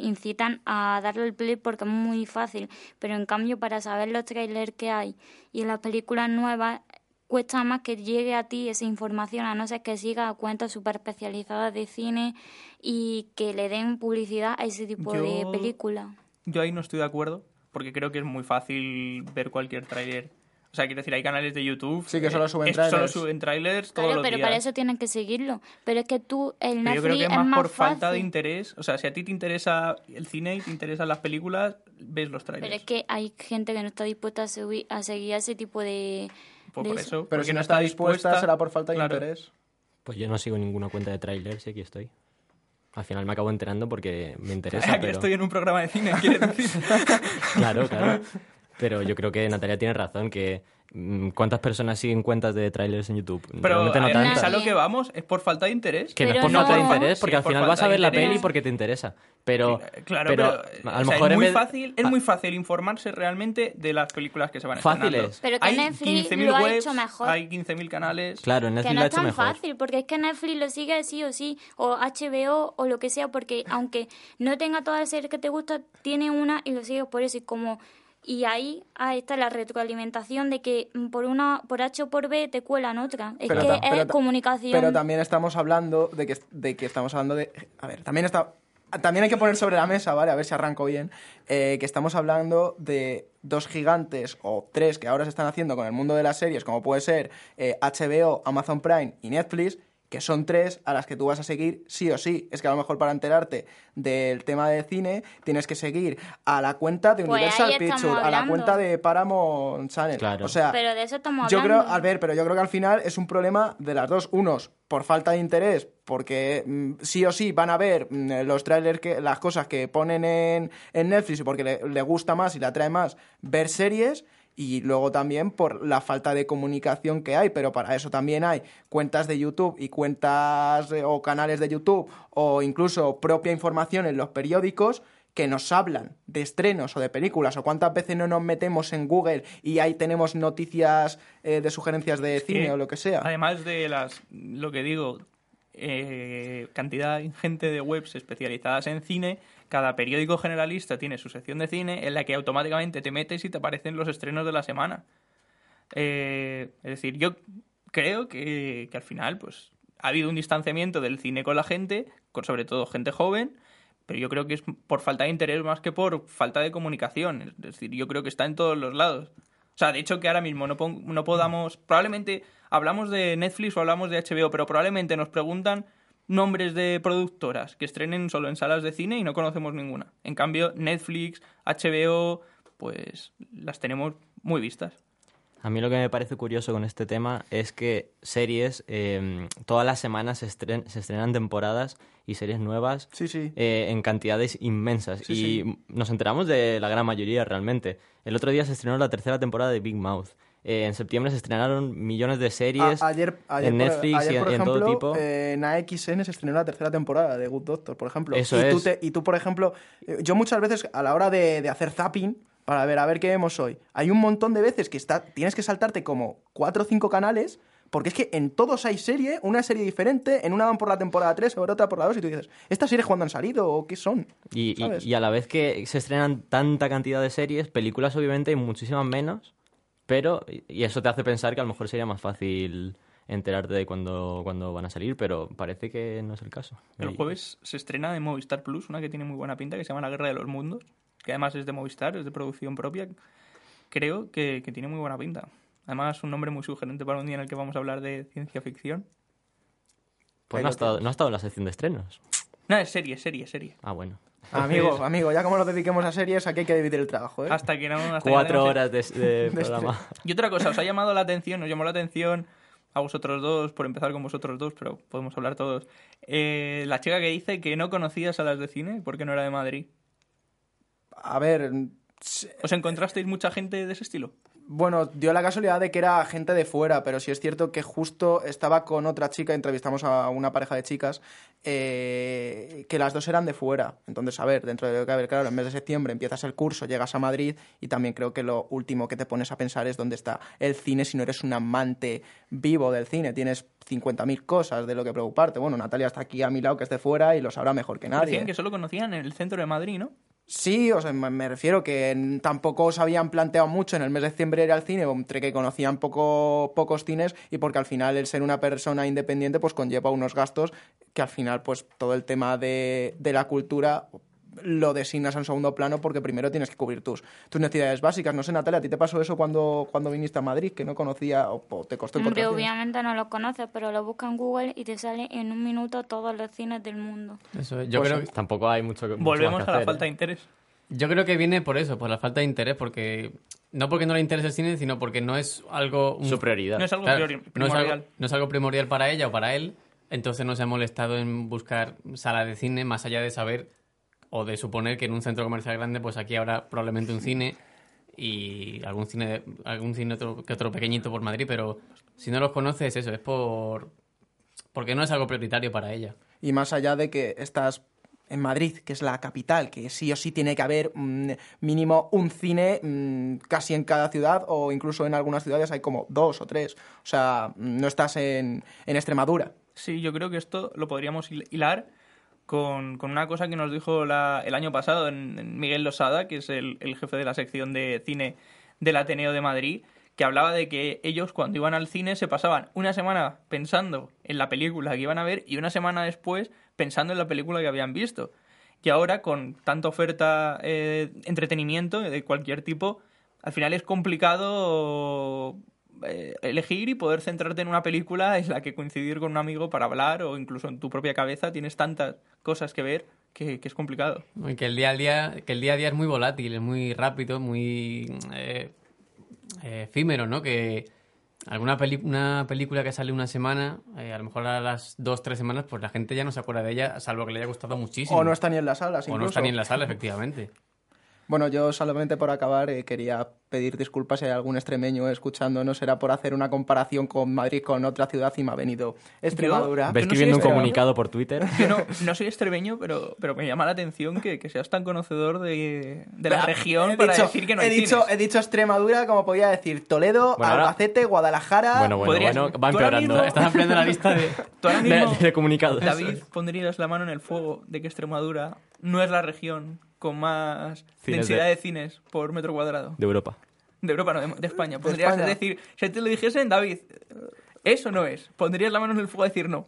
incitan a darle el play porque es muy fácil, pero en cambio para saber los trailers que hay y las películas nuevas cuesta más que llegue a ti esa información, a no ser que siga cuentas súper especializadas de cine y que le den publicidad a ese tipo de película. Yo ahí no estoy de acuerdo, porque creo que es muy fácil ver cualquier tráiler. O sea, quiero decir, hay canales de YouTube. Sí, que solo eh, suben es- Solo trailers. suben trailers todos Claro, los pero días. para eso tienen que seguirlo. Pero es que tú, el Pero yo Netflix creo que es más, más por falta de fácil. interés. O sea, si a ti te interesa el cine y te interesan las películas, ves los trailers. Pero es que hay gente que no está dispuesta a, subir- a seguir ese tipo de... Pues de por eso. Pero si no está dispuesta, será por falta de claro. interés. Pues yo no sigo ninguna cuenta de trailers y aquí estoy. Al final me acabo enterando porque me interesa. Aquí pero... estoy en un programa de cine, quiere decir. Claro, claro. Pero yo creo que Natalia tiene razón, que mm, ¿cuántas personas siguen cuentas de trailers en YouTube? Pero Realmente no a, tantas. a lo que vamos es por falta de interés. Que no es Pero por falta de no. interés, porque Sí, al por final vas a ver la peli porque te interesa. Pero, Claro, pero, pero, a lo sea, mejor es, en muy vez fácil, es muy fácil informarse realmente de las películas que se van Fácil estrenando. es. Pero que hay Netflix 15.000 lo ha webs, hecho mejor. hay 15.000 canales. Claro, en Netflix que lo no ha es hecho tan mejor. fácil, porque es que Netflix lo sigue sí o sí, o HBO o lo que sea, porque aunque no tenga todas las series que te gustan, tiene una y lo sigues por eso. Y como y ahí, ahí está la retroalimentación de que mm, por una por H o por B te cuelan otra. Es Pero que ta- es ta- comunicación. Pero también estamos hablando de que, de que estamos hablando de... A ver, también está... También hay que poner sobre la mesa, ¿vale? A ver si arranco bien. eh, que estamos hablando de dos gigantes o tres que ahora se están haciendo con el mundo de las series, como puede ser eh, HBO, Amazon Prime y Netflix, que son tres a las que tú vas a seguir sí o sí. Es que a lo mejor para enterarte del tema de cine tienes que seguir a la cuenta de Pues Universal Pictures, a la cuenta de Paramount Channel. Claro. O sea, pero de eso estamos yo hablando. creo, al ver, pero yo creo que al final es un problema de las dos. Unos, por falta de interés, porque mm, sí o sí van a ver mm, los trailers, que, las cosas que ponen en, en Netflix y porque le, le gusta más y le atrae más ver series. Y luego también por la falta de comunicación que hay, pero para eso también hay cuentas de YouTube y cuentas eh, o canales de YouTube o incluso propia información en los periódicos que nos hablan de estrenos o de películas o cuántas veces no nos metemos en Google y ahí tenemos noticias eh, de sugerencias de cine o lo que sea. Además de las, lo que digo, eh, cantidad ingente de webs especializadas en cine, cada periódico generalista tiene su sección de cine en la que automáticamente te metes y te aparecen los estrenos de la semana. Eh, es decir, yo creo que, que al final pues ha habido un distanciamiento del cine con la gente, con sobre todo gente joven, pero yo creo que es por falta de interés más que por falta de comunicación. Es decir, yo creo que está en todos los lados. O sea, de hecho que ahora mismo no, no podamos... Probablemente hablamos de Netflix o hablamos de HBO, pero probablemente nos preguntan nombres de productoras que estrenen solo en salas de cine y no conocemos ninguna. En cambio, Netflix, HBO, pues las tenemos muy vistas. A mí lo que me parece curioso con este tema es que series, eh, todas las semanas se, estren- se estrenan temporadas y series nuevas Sí, sí. eh, en cantidades inmensas. Sí, y sí. nos enteramos de la gran mayoría realmente. El otro día se estrenó la tercera temporada de Big Mouth. Eh, en septiembre se estrenaron millones de series A- ayer, ayer, en por- Netflix ayer, y, en- por y en ejemplo, todo tipo. eh, en AXN se estrenó la tercera temporada de Good Doctor, por ejemplo. Eso y, Tú es. te- y tú, por ejemplo, eh, yo muchas veces a la hora de, de hacer zapping, para ver a ver qué vemos hoy, hay un montón de veces que está, tienes que saltarte como cuatro o cinco canales, porque es que en todos hay serie, una serie diferente, en una van por la temporada 3, en otra por la 2, y tú dices, ¿estas series cuándo han salido o qué son? Y, y a la vez que se estrenan tanta cantidad de series, películas obviamente hay muchísimas menos, pero y eso te hace pensar que a lo mejor sería más fácil enterarte de cuándo, cuándo van a salir, pero parece que no es el caso. El jueves se estrena en Movistar Plus, una que tiene muy buena pinta, que se llama La Guerra de los Mundos, que además es de Movistar, es de producción propia. Creo que, que tiene muy buena pinta. Además, un nombre muy sugerente para un día en el que vamos a hablar de ciencia ficción. Pues no ha, estado, no ha estado en la sección de estrenos. No, es serie, serie, serie. Ah, bueno. Amigo, amigo, ya como nos dediquemos a series, aquí hay que dividir el trabajo, ¿eh? Hasta que no... hasta que Cuatro no- horas de, de programa. Y otra cosa, os ha llamado la atención, os llamó la atención a vosotros dos, por empezar con vosotros dos, pero podemos hablar todos. Eh, la chica que dice que no conocía salas de cine porque no era de Madrid. A ver, ¿Os encontrasteis mucha gente de ese estilo? Bueno, dio la casualidad de que era gente de fuera, pero sí es cierto que justo estaba con otra chica, entrevistamos a una pareja de chicas, eh, que las dos eran de fuera. Entonces, a ver, dentro de lo que a ver, claro, en mes de septiembre empiezas el curso, llegas a Madrid y también creo que lo último que te pones a pensar es dónde está el cine si no eres un amante vivo del cine. Tienes 50.000 cosas de lo que preocuparte. Bueno, Natalia está aquí a mi lado, que es de fuera y lo sabrá mejor que nadie. Decían que solo conocían en el centro de Madrid, ¿no? Sí, o sea, me refiero que tampoco os habían planteado mucho en el mes de diciembre ir al cine, entre que conocían poco, pocos cines y porque al final el ser una persona independiente pues conlleva unos gastos que al final pues todo el tema de, de la cultura lo designas a un segundo plano porque primero tienes que cubrir tus, tus necesidades básicas. No sé, Natalia, ¿a ti te pasó eso cuando, cuando viniste a Madrid, que no conocía o, o te costó Hombre, encontrar cines? obviamente no lo conoces, pero lo buscas en Google y te sale en un minuto todos los cines del mundo. Eso es. Yo Pues creo que tampoco hay mucho que mucho Volvemos más que a la hacer, falta de ¿eh? interés. Yo creo que viene por eso, por la falta de interés, porque no porque no le interese el cine, sino porque no es algo... un- Su prioridad. No es algo Claro, priori- no es algo- primordial. no es algo primordial para ella o para él, entonces no se ha molestado en buscar sala de cine más allá de saber o de suponer que en un centro comercial grande pues aquí habrá probablemente un cine y algún cine algún cine otro, que otro pequeñito por Madrid, pero si no los conoces eso, es por porque no es algo prioritario para ella. Y más allá de que estás en Madrid, que es la capital, que sí o sí tiene que haber mm, mínimo un cine mm, casi en cada ciudad o incluso en algunas ciudades hay como dos o tres. O sea, no estás en, en Extremadura. Sí, yo creo que esto lo podríamos hil- hilar con, una cosa que nos dijo la- el año pasado en, Miguel Losada, que es el, el jefe de la sección de cine del Ateneo de Madrid, que hablaba de que ellos cuando iban al cine se pasaban una semana pensando en la película que iban a ver y una semana después pensando en la película que habían visto. Y ahora, con tanta oferta eh, entretenimiento de cualquier tipo, al final es complicado eh, elegir y poder centrarte en una película en la que coincidir con un amigo para hablar o incluso en tu propia cabeza tienes tantas cosas que ver que, que es complicado. Y que el día a día, que el día a día es muy volátil, es muy rápido, muy eh, eh, efímero, ¿no? Que alguna peli- una película que sale una semana, eh, a lo mejor a las dos, tres semanas, pues la gente ya no se acuerda de ella, salvo que le haya gustado muchísimo. O no está ni en las salas, O no está ni en la sala, efectivamente. Bueno, yo solamente por acabar eh, quería pedir disculpas si hay algún extremeño escuchándonos. Era por hacer una comparación con Madrid con otra ciudad y me ha venido Extremadura. Yo no escribiendo un soy comunicado por Twitter. Yo no, no soy extremeño, pero, pero me llama la atención que, que seas tan conocedor de, de la región he para dicho- decir que no he hay dicho, cines. he dicho Extremadura como podía decir Toledo, Bueno, ahora- Albacete, Guadalajara. Bueno, bueno, Podrías- bueno, va empeorando. mismo- Estás ampliando la lista de... Tú ahora de- de comunicados. David, pondrías la mano en el fuego de que Extremadura no es la región con más Cines densidad de- de... cines por metro cuadrado. De Europa. De Europa, no, de, de España. Podrías España. decir, si te lo dijesen, David, eso no es. Pondrías la mano en el fuego a decir no.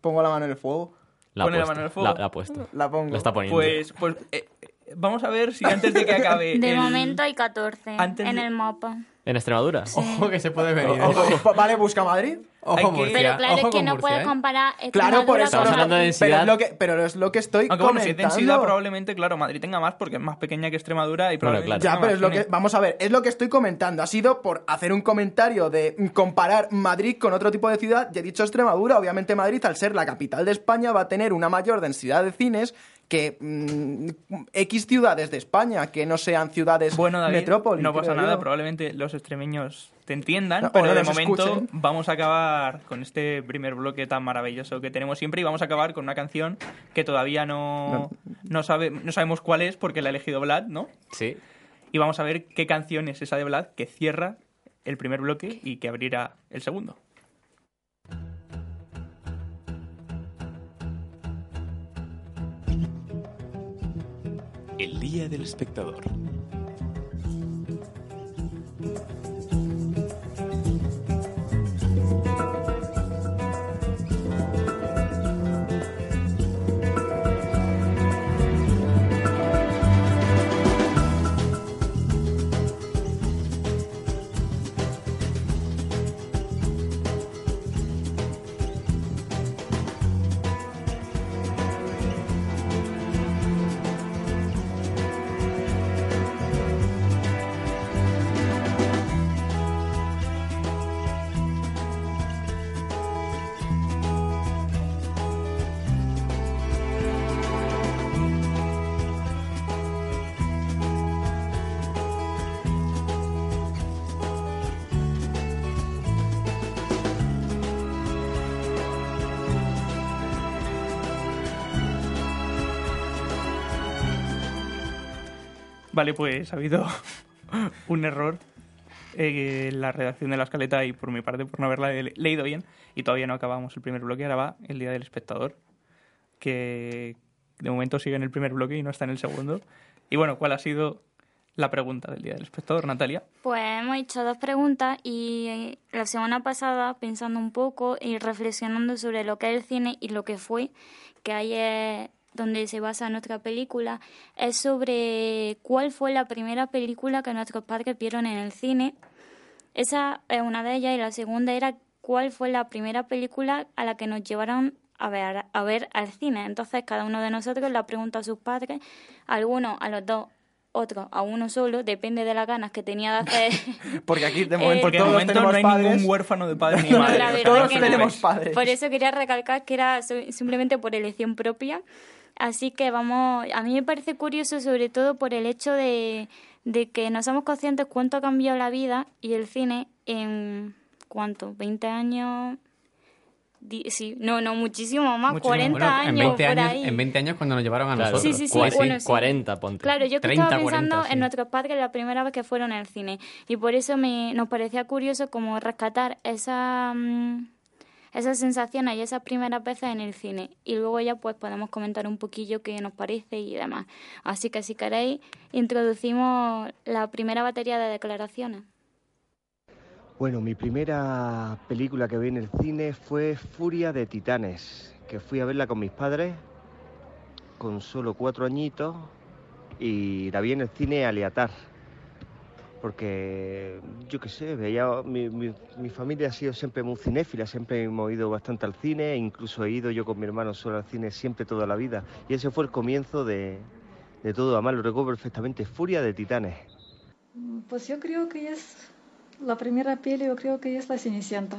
Pongo la mano en el fuego. La Pone la mano en el fuego. La, la ha puesto. La pongo. La está poniendo. Pues, pues eh, eh, vamos a ver si antes de que acabe. De el- momento hay 14 Antes en de- el mapa. ¿En Extremadura? Ojo que se puede venir. ¿eh? Ojo, vale, busca Madrid. Ojo, que- Murcia. Pero claro, Ojo es que no Murcia, puedes ¿eh? comparar Claro, por eso. Hablando de Pero es lo que, pero es lo que estoy Aunque bueno, si densidad, probablemente, claro, Madrid tenga más porque es más pequeña que Extremadura y Bueno, claro. Ya, pero es lo que. Vamos a ver, es lo que estoy comentando. Ha sido por hacer un comentario de comparar Madrid con otro tipo de ciudad. Ya he dicho Extremadura. Obviamente, Madrid, al ser la capital de España, va a tener una mayor densidad de cines que mm, X ciudades de España, que no sean ciudades Bueno, David, metrópolis. no pasa nada, yo. probablemente los extremeños te entiendan, No, pero no de momento escuchen. vamos a acabar con este primer bloque tan maravilloso que tenemos siempre y vamos a acabar con una canción que todavía no, no, sabe, no sabemos cuál es porque la ha elegido Vlad, ¿no? Sí. Y vamos a ver qué canción es esa de Vlad que cierra el primer bloque y que abrirá el segundo. El Día del Espectador. Vale, pues ha habido un error en la redacción de la escaleta y por mi parte por no haberla le- leído bien y todavía no acabamos el primer bloque, ahora va el Día del Espectador, que de momento sigue en el primer bloque y no está en el segundo. Y bueno, ¿cuál ha sido la pregunta del Día del Espectador, Natalia? Pues hemos hecho dos preguntas y eh, la semana pasada, pensando un poco y reflexionando sobre lo que es el cine y lo que fue, que es donde se basa nuestra película, es sobre cuál fue la primera película que nuestros padres vieron en el cine. Esa es una de ellas y la segunda era cuál fue la primera película a la que nos llevaron a ver, a ver al cine. Entonces cada uno de nosotros le ha preguntado a sus padres, algunos a los dos, otros a uno solo, depende de las ganas que tenía de hacer. Porque aquí de Eh, momento Porque de todos momento tenemos no hay padres. ningún huérfano de padre ni No, madre. la verdad Todos no. tenemos padres. Por eso quería recalcar que era simplemente por elección propia. Así que vamos, a mí me parece curioso sobre todo por el hecho de, de que no somos conscientes cuánto ha cambiado la vida y el cine en, ¿cuánto? ¿20 años? Sí, no, no, muchísimo más, Muchísimo. 40 Bueno, años, en 20 por años, ahí. En 20 años cuando nos llevaron a Claro. nosotros. Sí, sí, sí, bueno, sí. 40, ponte. Claro, yo que 30, estaba pensando 40, sí. en nuestros padres la primera vez que fueron al cine y por eso me, nos parecía curioso como rescatar esa, mm, esas sensaciones y esas primeras veces en el cine y luego ya pues podemos comentar un poquillo qué nos parece y demás. Así que si queréis introducimos la primera batería de declaraciones. Bueno, mi primera película que vi en el cine fue Furia de Titanes, que fui a verla con mis padres con solo cuatro añitos y la vi en el cine Aliatar. Porque yo qué sé, veía, mi, mi- mi familia ha sido siempre muy cinéfila, siempre hemos ido bastante al cine, incluso he ido yo con mi hermano solo al cine siempre toda la vida. Y ese fue el comienzo de, de todo, además lo recuerdo perfectamente, Furia de Titanes. Pues yo creo que es la primera peli, yo creo que es La Cenicienta.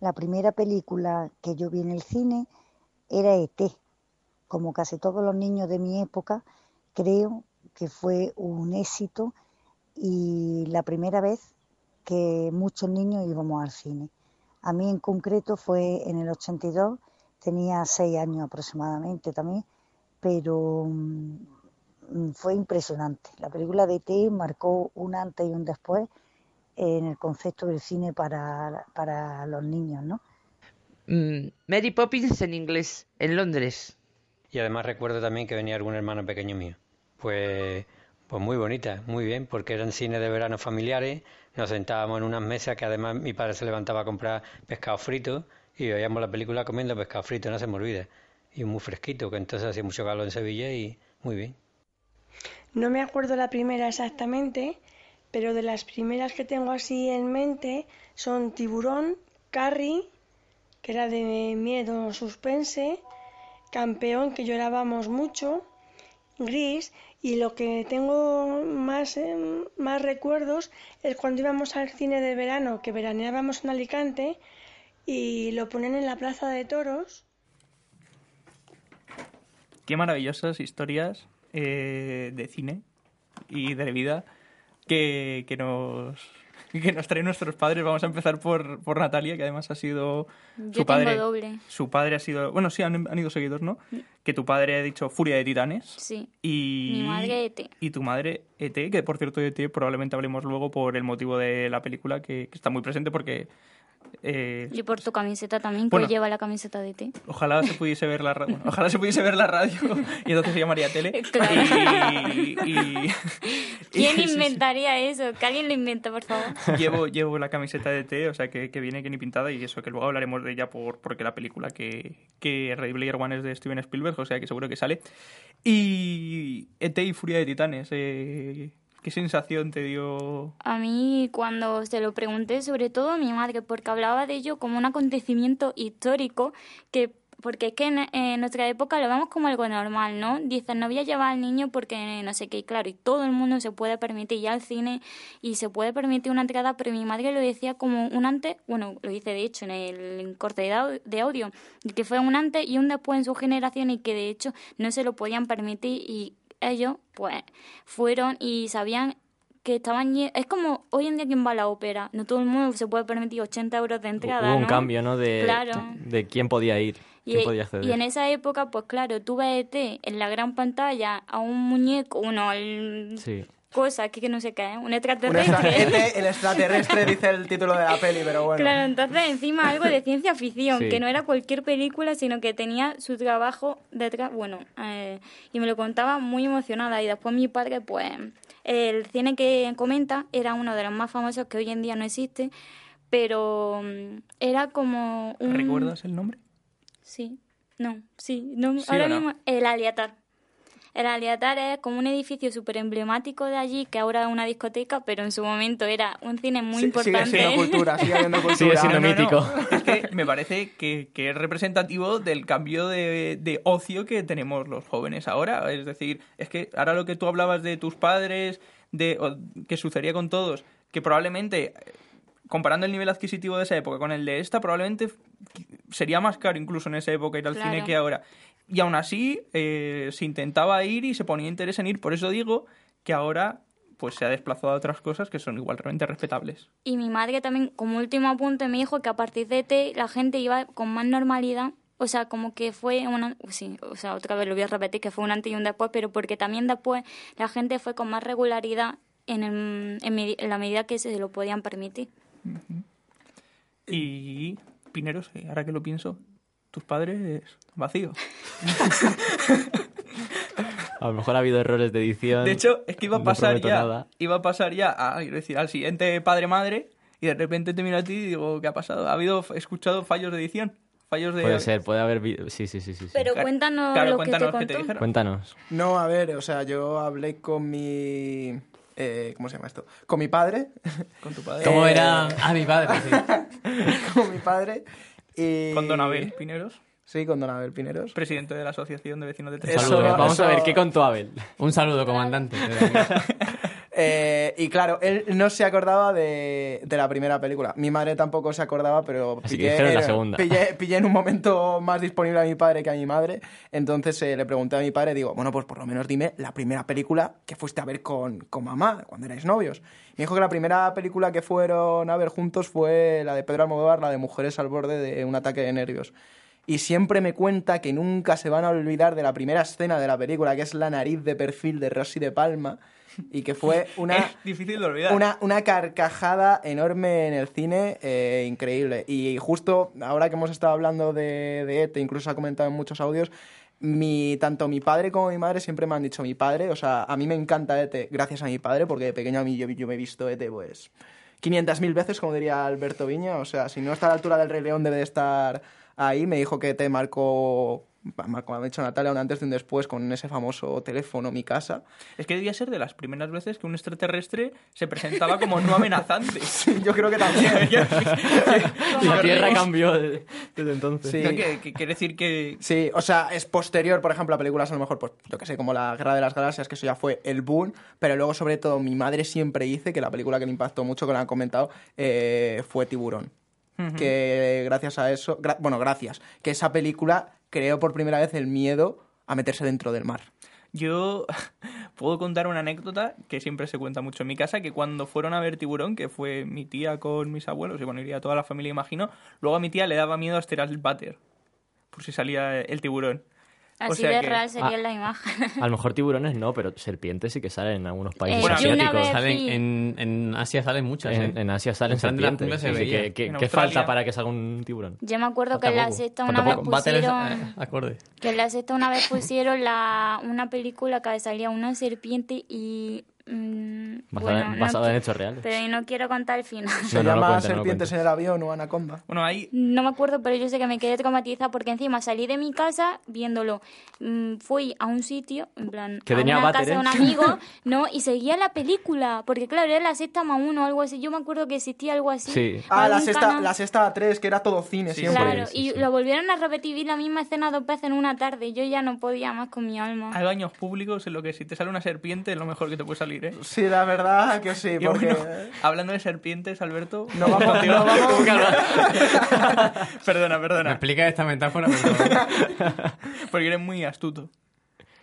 La primera película que yo vi en el cine era ET. Como casi todos los niños de mi época, creo que fue un éxito y la primera vez que muchos niños íbamos al cine. A mí en concreto fue en el 82, tenía seis años aproximadamente también, pero mm, fue impresionante. La película de ET marcó un antes y un después en el concepto del cine para, para los niños, ¿no? Mm, Mary Poppins en inglés, en Londres. Y además recuerdo también que venía algún hermano pequeño mío. Pues, pues muy bonita, muy bien, porque eran cines de verano familiares, nos sentábamos en unas mesas que además mi padre se levantaba a comprar pescado frito y veíamos la película comiendo pescado frito, no se me olvide. Y muy fresquito, que entonces hacía mucho calor en Sevilla y muy bien. No me acuerdo la primera exactamente, pero de las primeras que tengo así en mente son Tiburón, Carrie, que era de miedo suspense, Campeón, que llorábamos mucho, Gris, y lo que tengo más, eh, más recuerdos es cuando íbamos al cine de verano, que veraneábamos en Alicante y lo ponen en la plaza de toros. Qué maravillosas historias eh, de cine y de vida que, que nos que nos traen nuestros padres. Vamos a empezar por, por Natalia, que además ha sido Yo su padre. tengo doble. Su padre ha sido, bueno, sí, han, han ido seguidos, ¿no? Que tu padre ha dicho Furia de Titanes. Sí. Y Mi madre ET. y tu madre ET, que por cierto ET probablemente hablemos luego por el motivo de la película que, que está muy presente porque eh, Y por tu camiseta también, que Bueno. hoy lleva la camiseta de ti. Ojalá se pudiese ver la bueno, ojalá se pudiese ver la radio y entonces se llamaría tele. Claro. Y, y- ¿Quién y- sí. inventaría eso? Que alguien lo invente, por favor. Llevo, llevo la camiseta de T, o sea que, que viene que ni pintada y eso, que luego hablaremos de ella por, porque la película que, que Ready Player One es de Steven Spielberg, o sea que seguro que sale. Y ET y Furia de Titanes, eh, ¿qué sensación te dio? A mí, cuando se lo pregunté, sobre todo a mi madre, porque hablaba de ello como un acontecimiento histórico que porque es que en, nuestra época lo vemos como algo normal, ¿no? Dicen, no voy a llevar al niño porque no sé qué, y claro, y todo el mundo se puede permitir ir al cine y se puede permitir una entrada, pero mi madre lo decía como un antes, bueno, lo dice de hecho en el corte de audio, que fue un antes y un después en su generación y que de hecho no se lo podían permitir y ellos, pues, fueron y sabían que estaban es como hoy en día quien va a la ópera no todo el mundo se puede permitir 80 euros de entrada Hubo un ¿no? cambio, ¿no? De, claro de quién podía ir, y, quién podía acceder. y en esa época pues claro tú ves ET en la gran pantalla a un muñeco uno el Sí. Cosa que, que no sé qué es, un Un extraterrestre. extra- ET, el extraterrestre, dice el título de la peli, pero bueno. Claro, entonces encima algo de ciencia ficción, Sí. que no era cualquier película, sino que tenía su trabajo detrás, bueno, eh, y me lo contaba muy emocionada. Y después mi padre, pues, el cine que comenta era uno de los más famosos que hoy en día no existe, pero mm, era como un... ¿Recuerdas el nombre? Sí, no, sí, no, ¿Sí ahora no? mismo el Aliatar. El Aliatar es como un edificio súper emblemático de allí, que ahora es una discoteca, pero en su momento era un cine muy Sí, importante. Sigue siendo cultura, sigue habiendo cultura. Sigue siendo No, no, no. mítico. Es que me parece que, que es representativo del cambio de, de ocio que tenemos los jóvenes ahora. Es decir, es que ahora lo que tú hablabas de tus padres, de o que sucedía con todos, que probablemente, eh, comparando el nivel adquisitivo de esa época con el de esta, probablemente sería más caro incluso en esa época ir al Claro. cine que ahora. Y aún así eh, se intentaba ir y se ponía interés en ir. Por eso digo que ahora pues se ha desplazado a otras cosas que son igualmente respetables. Y mi madre también, como último apunte, me dijo que a partir de ET la gente iba con más normalidad. O sea, como que fue una... Sí, o sea, otra vez lo voy a repetir, que fue un antes y un después, pero porque también después la gente fue con más regularidad en, el- en la medida que se lo podían permitir. Y Pineros, eh, ahora que lo pienso, tus padres vacío. A lo mejor ha habido errores de edición. De hecho, es que iba a pasar ya, nada. iba a pasar ya a, decir, al siguiente padre madre y de repente te miro a ti y digo, ¿qué ha pasado? ¿Ha habido he escuchado fallos de edición? Fallos de Puede ser, puede haber... Sí, sí, sí, sí. Pero Claro, cuéntanos claro, lo cuéntanos que te contó. dijeron. Cuéntanos. No, a ver, o sea, yo hablé con mi... eh, ¿Cómo se llama esto? Con mi padre. Con tu padre. ¿Cómo Eh, era? Ah, mi padre, sí. con mi padre. Y... Con Don Abel Pineros, Sí, con Don Abel Pineros. presidente de la Asociación de Vecinos de Tres. Eso-. Vamos a ver, ¿qué contó Abel? Un saludo, comandante. Eh, y claro, él no se acordaba de, de la primera película. Mi madre tampoco se acordaba, pero Así que dijeron la segunda. pillé- pillé en un momento más disponible a mi padre que a mi madre. Entonces eh, le pregunté a mi padre, digo, bueno, pues por lo menos dime la primera película que fuiste a ver con, con mamá cuando erais novios. Me dijo que la primera película que fueron a ver juntos fue la de Pedro Almodóvar, la de Mujeres al borde de un ataque de nervios. Y siempre me cuenta que nunca se van a olvidar de la primera escena de la película, que es la nariz de perfil de Rosy de Palma, y que fue una, Es difícil de olvidar. una, una carcajada enorme en el cine, eh, increíble. Y justo ahora que hemos estado hablando de, de ET, incluso se ha comentado en muchos audios, mi, tanto mi padre como mi madre siempre me han dicho mi padre, o sea, a mí me encanta ET gracias a mi padre, porque de pequeño a mí yo, yo me he visto ET pues 500.000 veces, como diría Alberto Viña, o sea, si no está a la altura del Rey León debe de estar ahí, me dijo que ET marcó... Me ha dicho Natalia, un antes y un después con ese famoso teléfono, mi casa. Es que debía ser de las primeras veces que un extraterrestre se presentaba como no amenazante. Yo creo que también. La Tierra cambió de- desde entonces. Sí. Que quiere decir que Sí, o sea, es posterior, por ejemplo, a películas a lo mejor, pues yo que sé, como La Guerra de las Galaxias, que eso ya fue el boom, pero luego, sobre todo, mi madre siempre dice que la película que le impactó mucho, que la han comentado, eh, fue Tiburón. Que gracias a eso, gra- bueno, gracias, que esa película creó por primera vez el miedo a meterse dentro del mar. Yo puedo contar una anécdota que siempre se cuenta mucho en mi casa, que cuando fueron a ver Tiburón, que fue mi tía con mis abuelos, y bueno, iría toda la familia, imagino, luego a mi tía le daba miedo a estirar el váter, por si salía el tiburón. O Así sea de que- real sería Ah. la imagen. A lo mejor tiburones no, pero serpientes sí que salen en algunos países Eh, una asiáticos. vez Salen, en, en Asia salen muchas. ¿eh? En, en Asia salen la serpientes. Se que- ¿Qué falta para que salga un tiburón? Yo me acuerdo que en la sexta una vez pusieron... eh, acorde. Que en la sexta una vez pusieron la, una película que salía una serpiente y... mm, Basada, bueno, no basada en qui- hechos reales. Pero y no quiero contar el final. Se No, llama no Serpientes en el avión o Anaconda. Bueno, ahí No me acuerdo, pero yo sé que me quedé traumatizada porque encima salí de mi casa viéndolo. Mm, fui a un sitio, en plan, Que a tenía una váter, casa de un amigo, ¿no? Y seguía la película, porque claro, era la sexta más uno o algo así. Yo me acuerdo que existía algo así. Sí. Ah, la sexta, canal. la sexta a tres, que era todo cine Sí, siempre. Claro, sí, y sí. lo volvieron a repetir, vi la misma escena dos veces en una tarde. Yo ya no podía más con mi alma. hay baños públicos en lo que si te sale una serpiente es lo mejor que te puede salir, ¿eh? Sí, la verdad que sí, Y porque... bueno, hablando de serpientes, Alberto... No vamos, no vamos... perdona, ¿Me perdona. explica esta metáfora? Porque eres muy astuto.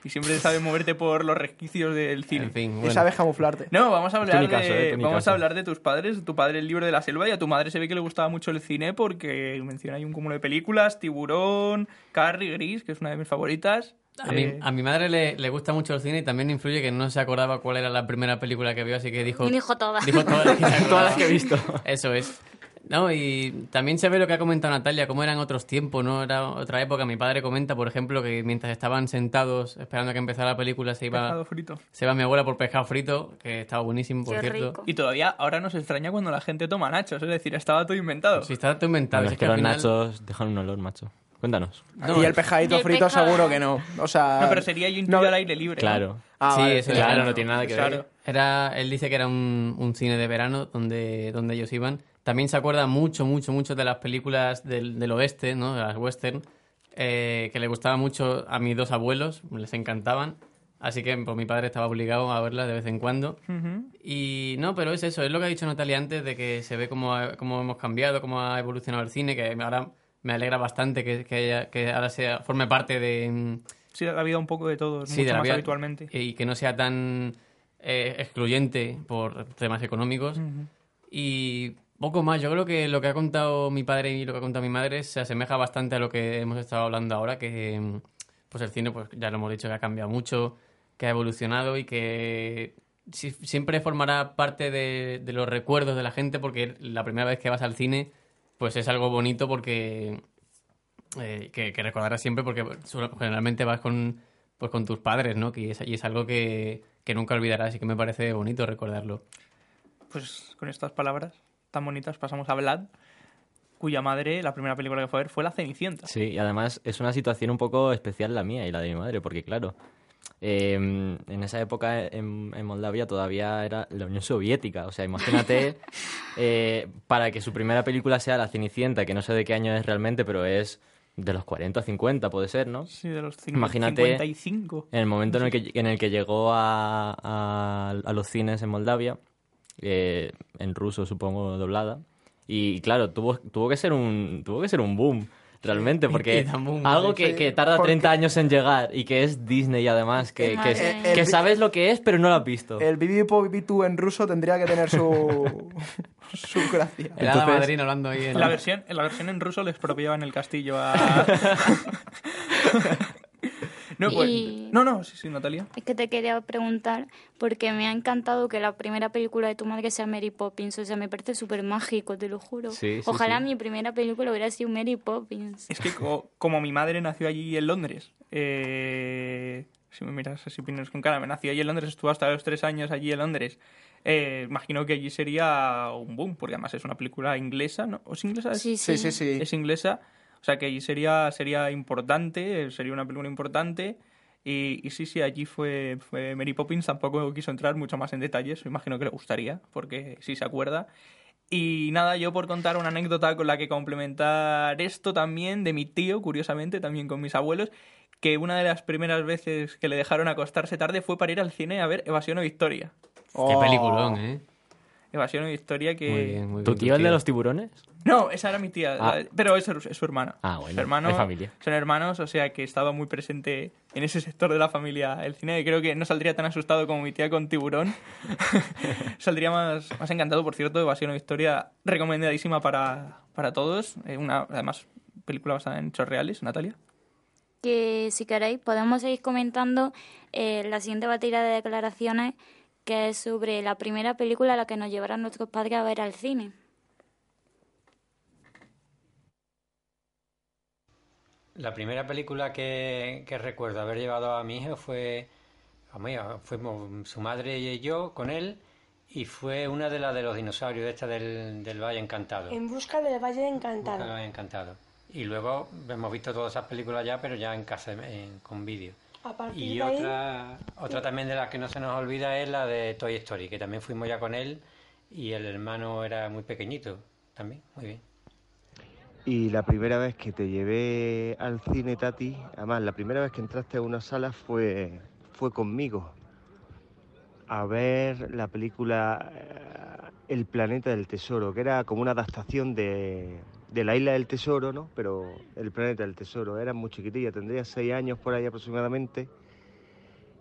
Y siempre sabes moverte por los resquicios del cine. En fin, Y bueno. sabes camuflarte. No, vamos a hablar caso, de eh, vamos caso. a hablar de tus padres, tu padre el libro de la selva y a tu madre se ve que le gustaba mucho el cine porque menciona ahí un cúmulo de películas, Tiburón, Carrie, Gris, que es una de mis favoritas. A, mi, Eh, a mi madre le, le gusta mucho el cine y también influye que no se acordaba cuál era la primera película que vio, así que dijo... Dijo todas. Dijo todas las que, se Todas acordaba. las que he visto. Eso es. No, y también se ve lo que ha comentado Natalia, cómo eran otros tiempos, ¿no? Era otra época. Mi padre comenta, por ejemplo, que mientras estaban sentados esperando a que empezara la película, se iba, Pescado frito. se iba mi abuela por pescado frito, que estaba buenísimo, por cierto. Y todavía ahora nos extraña cuando la gente toma nachos, es decir, estaba todo inventado. Sí, estaba todo inventado. Bueno, es es que que al los final- nachos dejan un olor, macho. Cuéntanos. y el pejadito Y el frito pescado. seguro que no. O sea... No, pero sería yo intuyo al aire libre. ¿no? Claro. Ah, sí, vale, eso claro, no tiene nada que ver. Claro. Era, él dice que era un, un cine de verano donde, donde ellos iban. También se acuerda mucho, mucho, mucho de las películas del, del oeste, ¿no? De las western, eh, que le gustaba mucho a mis dos abuelos, les encantaban. Así que pues, mi padre estaba obligado a verlas de vez en cuando. Ujú. Y no, pero es eso, es lo que ha dicho Natalia antes, de que se ve cómo, ha- cómo hemos cambiado, cómo ha evolucionado el cine, que ahora me alegra bastante que, que, ahora sea, forme parte de... mm, Sí, la vida un poco de todos, Sí, mucho de la más vida- habitualmente. Y que no sea tan eh, excluyente por temas económicos. Y poco más. Yo creo que lo que ha contado mi padre y lo que ha contado mi madre se asemeja bastante a lo que hemos estado hablando ahora, que mm, pues el cine, pues ya lo hemos dicho, que ha cambiado mucho, que ha evolucionado y que si- siempre formará parte de, de los recuerdos de la gente porque la primera vez que vas al cine, pues es algo bonito porque eh, que, que recordarás siempre porque generalmente vas con pues con tus padres, ¿no? Que es, y es algo que, que nunca olvidarás y que me parece bonito recordarlo. Pues con estas palabras tan bonitas pasamos a Vlad, cuya madre, la primera película que fue a ver fue La Cenicienta. Sí, y además es una situación un poco especial la mía y la de mi madre, porque claro, eh, en esa época en, en Moldavia todavía era la Unión Soviética. O sea, imagínate, eh, para que su primera película sea La Cenicienta, que no sé de qué año es realmente, pero es de los 40 a 50, puede ser, ¿no? Sí, de los cincu- Imagínate 55. en el momento en el que, en el que llegó a, a, a los cines en Moldavia, eh, en ruso supongo doblada, y claro, tuvo, tuvo, que ser un, tuvo que ser un boom. Realmente, porque algo sí. que, que tarda Porque- 30 años en llegar y que es Disney además, que, que, sabes lo que es pero no lo has visto. El Bibi Bibi en ruso tendría que tener su, su gracia. El hada madrina hablando ahí en la versión, en la versión en ruso le expropiaban el castillo a... no, pues... Y- No, no, sí, sí, Natalia. Es que te quería preguntar, porque me ha encantado que la primera película de tu madre sea Mary Poppins. O sea, me parece súper mágico, te lo juro. Sí, sí, Ojalá sí. mi primera película hubiera sido Mary Poppins. Es que co- como mi madre nació allí en Londres, eh, si me miras así pinos con cara, me nació allí en Londres, estuvo hasta los tres años allí en Londres. eh, imagino que allí sería un boom, porque además es una película inglesa, ¿no? ¿O es inglesa? Sí, sí. Sí, sí, sí. Es inglesa, o sea que allí sería, sería importante, sería una película importante. Y, y sí, sí, allí fue, fue Mary Poppins, tampoco quiso entrar mucho más en detalles, imagino que le gustaría, porque sí se acuerda. Y nada, yo por contar una anécdota con la que complementar esto también de mi tío, curiosamente, también con mis abuelos, que una de las primeras veces que le dejaron acostarse tarde fue para ir al cine a ver Evasión o Victoria. Qué peliculón, ¿eh? Evasión o Victoria que... Muy bien, muy ¿Tu bien. tío el de los tiburones? No, esa era mi tía, Ah. la- pero es, su- es su hermano. Ah, bueno, Su hermano, hay familia. Son hermanos, o sea que estaba muy presente en ese sector de la familia el cine. Y creo que no saldría tan asustado como mi tía con Tiburón. saldría más, más encantado, por cierto, Evasión o Victoria, recomendadísima para, para todos. Eh, una, además, película basada en hechos reales, Natalia. Que si queréis podemos seguir comentando eh, la siguiente batería de declaraciones, que es sobre la primera película a la que nos llevaron nuestros padres a ver al cine. La primera película que, que recuerdo haber llevado a mi hijo fue, a mí, fuimos su madre y yo con él, y fue una de las de los dinosaurios, esta del, del Valle Encantado. En busca del Valle Busca del Encantado. Valle Encantado. Y luego hemos visto todas esas películas ya, pero ya en casa, en- con vídeo. A partir Y de ahí, otra, otra también de las que no se nos olvida es la de Toy Story, que también fuimos ya con él y el hermano era muy pequeñito también, muy bien. Y la primera vez que te llevé al cine, Tati, además, la primera vez que entraste a una sala fue, fue conmigo a ver la película eh, El planeta del tesoro, que era como una adaptación de, de la isla del tesoro, ¿no? Pero el planeta del tesoro, era muy chiquitilla, tendría seis años por ahí aproximadamente.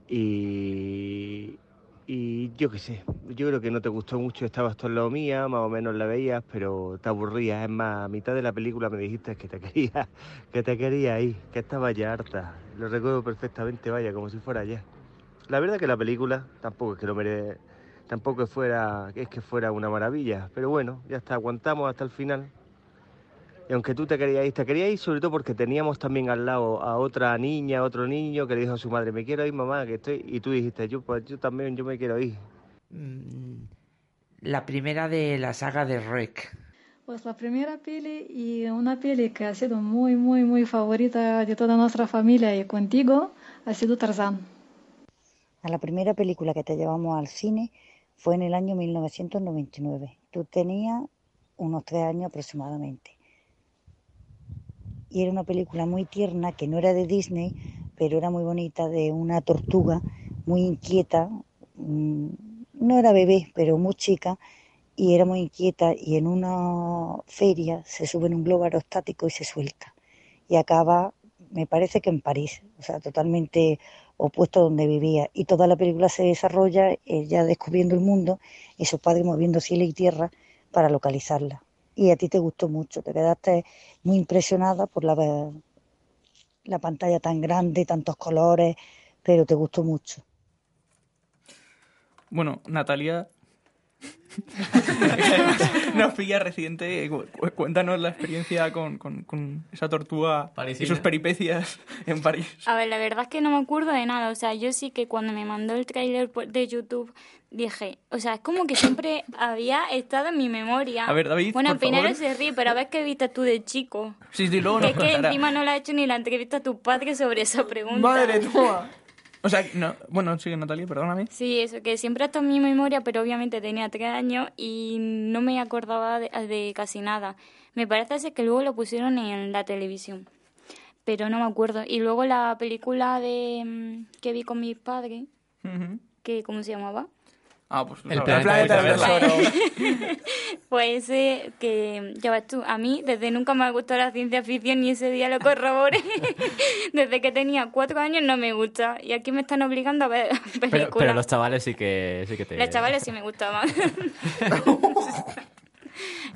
Y, Y yo qué sé, yo creo que no te gustó mucho, estabas tú en lo mía, más o menos la veías, pero te aburrías. Es más, mitad de la película me dijiste que te quería, que te quería ahí, que estaba ya harta. Lo recuerdo perfectamente, vaya, como si fuera ya. La verdad que la película tampoco es que lo mere... tampoco fuera, es que fuera una maravilla, pero bueno, ya está, aguantamos hasta el final. Y aunque tú te querías ir, te querías ir sobre todo porque teníamos también al lado a otra niña, a otro niño que le dijo a su madre, me quiero ir mamá, que estoy... Y tú dijiste, yo, pues yo también, yo me quiero ir. Mm, La primera de la saga de Rec. Pues la primera peli y una peli que ha sido muy, muy, muy favorita de toda nuestra familia y contigo ha sido Tarzán. A la primera película que te llevamos al cine fue en el año 1999. Tú tenías unos tres años aproximadamente. Y era una película muy tierna que no era de Disney, pero era muy bonita, de una tortuga muy inquieta. mm, No era bebé, pero muy chica, y era muy inquieta. Y en una feria se sube en un globo aerostático y se suelta. Y acaba, me parece que en París, o sea, totalmente opuesto a donde vivía. Y toda la película se desarrolla ella descubriendo el mundo y sus padres moviendo cielo y tierra para localizarla. Y a ti te gustó mucho, te quedaste muy impresionada por la, la pantalla tan grande, tantos colores, pero te gustó mucho. Bueno, Natalia nos pilla reciente. Cu- cu- Cuéntanos la experiencia con, con- con esa tortuga y Parisina. sus peripecias en París. A ver, la verdad es que no me acuerdo de nada. O sea, yo sí que cuando me mandó el tráiler por- de YouTube dije, o sea, es como que siempre había estado en mi memoria. A ver, David, Bueno, por Pinero favor. se ríe, pero a ver qué viste tú de chico. Sí, sí, luego Que nos es que encima no le ha hecho ni la entrevista a tus padres sobre esa pregunta. ¡Madre toma! O sea, no, bueno, sigue Natalia, perdóname. Sí, eso, que siempre estado en mi memoria, pero obviamente tenía tres años y no me acordaba de, de casi nada. Me parece ser que luego lo pusieron en la televisión, pero no me acuerdo. Y luego la película de mm, que vi con mis padres, que ¿cómo se llamaba? Ah, pues El no, planeta del tesoro. Pues ese que, ya ves tú, a mí desde nunca me ha gustado la ciencia ficción y ese día lo corroboré. desde que tenía cuatro años no me gusta y aquí me están obligando a ver películas. Pero, pero los chavales sí que, sí que te... Los chavales sí me gustaban.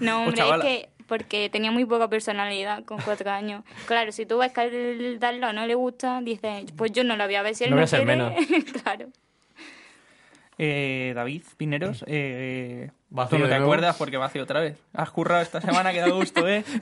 no, hombre, es que porque tenía muy poca personalidad con cuatro años. Claro, si tú ves que al darlo no le gusta, dices, pues yo no la voy a ver si él No no, voy a ser quiere. claro. Eh, David Pineros, eh, tú no te nuevo. acuerdas porque vacío otra vez. Has currado esta semana que da gusto, ¿eh?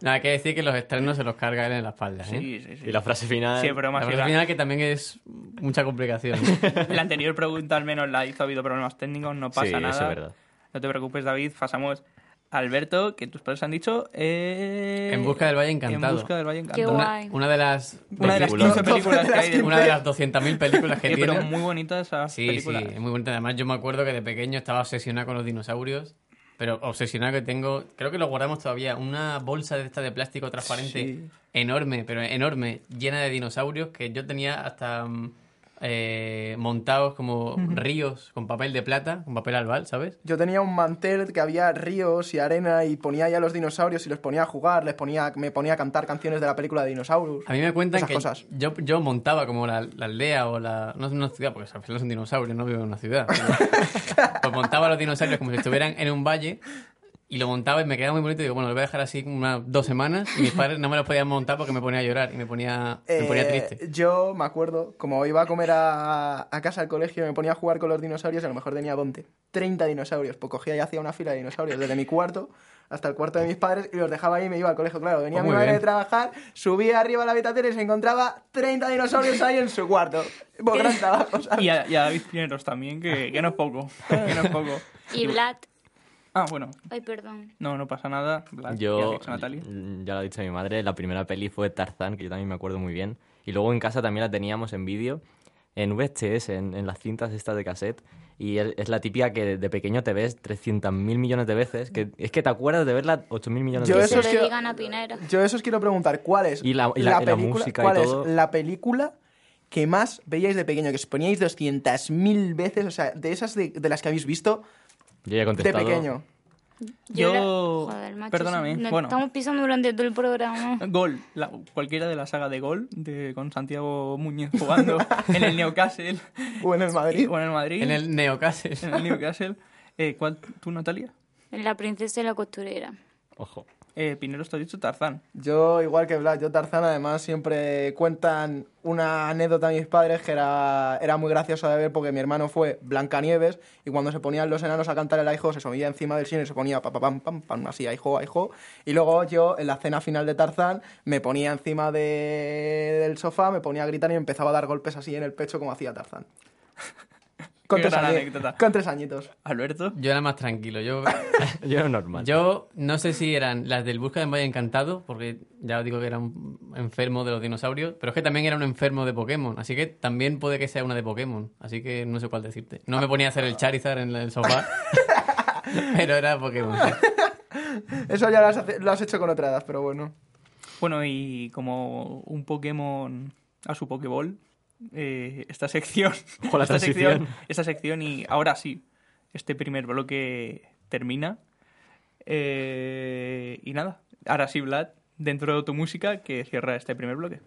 Nada, hay que decir que los estrenos se los carga él en la espalda, ¿eh? Sí, sí, sí. Y la frase final... Sí, más La que frase final que también es mucha complicación. La anterior pregunta al menos la hizo, ha habido problemas técnicos, no pasa Sí, eso nada. es verdad. No te preocupes, David, pasamos Alberto, que tus padres han dicho... eh, En busca del Valle Encantado. En busca del Valle Qué Encantado. guay. Una de las Una de las 15 películas que hay de Una de las 200.000 películas que Sí, tiene. pero muy bonita esa Sí, película. sí, es muy bonita. Además, yo me acuerdo que de pequeño estaba obsesionado con los dinosaurios. Pero obsesionado que tengo, creo que lo guardamos todavía, una bolsa de esta de plástico transparente Sí. enorme, pero enorme, llena de dinosaurios que yo tenía hasta mm, eh, montados como ríos con papel de plata, con papel albal, ¿sabes? Yo tenía un mantel que había ríos y arena y ponía ya los dinosaurios y los ponía a jugar, les ponía, me ponía a cantar canciones de la película de dinosaurios. A mí me cuentan Esas que cosas. Yo, yo montaba como la, la aldea o la... No es una ciudad, porque al final son dinosaurios, no vivo en una ciudad. pero- pues montaba los dinosaurios como si estuvieran en un valle y lo montaba y me quedaba muy bonito y digo, bueno, lo voy a dejar así unas dos semanas y mis padres no me los podían montar porque me ponía a llorar y me ponía, me ponía Eh, triste. Yo me acuerdo, como iba a comer a, a casa al colegio, me ponía a jugar con los dinosaurios y a lo mejor tenía, ¿dónde? 30 dinosaurios. Pues cogía y hacía una fila de dinosaurios desde mi cuarto hasta el cuarto de mis padres y los dejaba ahí y me iba al colegio. Claro, venía Pues mi muy madre bien. de trabajar, subía arriba a la habitación y se encontraba 30 dinosaurios ahí en su cuarto. Pues gran trabajo, ¿sabes? Y a, y a David Pineros también, que, que no es poco. Que no es poco. Y Vlad, Ah, bueno. ay, perdón. No, no pasa nada. Ya Yo, Natalia. mm, ya lo ha dicho mi madre, la primera peli fue Tarzán, que yo también me acuerdo muy bien. Y luego en casa también la teníamos en vídeo, en VHS, en, en las cintas estas de cassette. Y es, es la típica que de pequeño te ves 300.000 millones de veces. Que, es que te acuerdas de verla 8.000 millones Yo de eso veces. es Le que- digan a. Yo eso os quiero preguntar, ¿cuál es Y la- y la- y la película, música y cuál todo. es la película que más veíais de pequeño, que os poníais 200.000 veces, o sea, de esas de, de las que habéis visto Yo ya he de contestado. pequeño? Yo, era- Joder, macho, perdóname, nos bueno, Estamos pisando durante todo el programa. Gol, la- cualquiera de la saga de Gol, de, con Santiago Muñez jugando en el Newcastle. O en el Madrid. O en el Madrid. En el Newcastle. En el Newcastle. Eh, ¿Cuál, tú, Natalia? La princesa y la costurera. Ojo. Eh, Pinero, has dicho Tarzán. Yo, igual que Blas, yo Tarzán, además, siempre cuentan una anécdota a mis padres que era, era muy graciosa de ver porque mi hermano fue Blancanieves y cuando se ponían los enanos a cantar el aijo se subía encima del cine y se ponía pa, pa, pam, pam, pam, así, aijo, aijo. Y luego yo, en la cena final de Tarzán, me ponía encima de- del sofá, me ponía a gritar y me empezaba a dar golpes así en el pecho como hacía Tarzán. Con, tres, con añitos. Alberto. Yo era más tranquilo. Yo, Yo era normal. yo no sé si eran las del Busca de Valle Encantado, porque ya os digo que era un enfermo de los dinosaurios, pero es que también era un enfermo de Pokémon, así que también puede que sea una de Pokémon, así que no sé cuál decirte. No me ponía a hacer el Charizard en el sofá, pero era Pokémon. sí. Eso ya lo has, lo has hecho con otra edad, pero bueno. Bueno, y como un Pokémon a su Pokéball, eh, esta sección. Ojo, la esta sección. Esta sección, y ahora sí, este primer bloque termina. Eh, y nada, ahora sí, Vlad, dentro de tu música que cierra este primer bloque.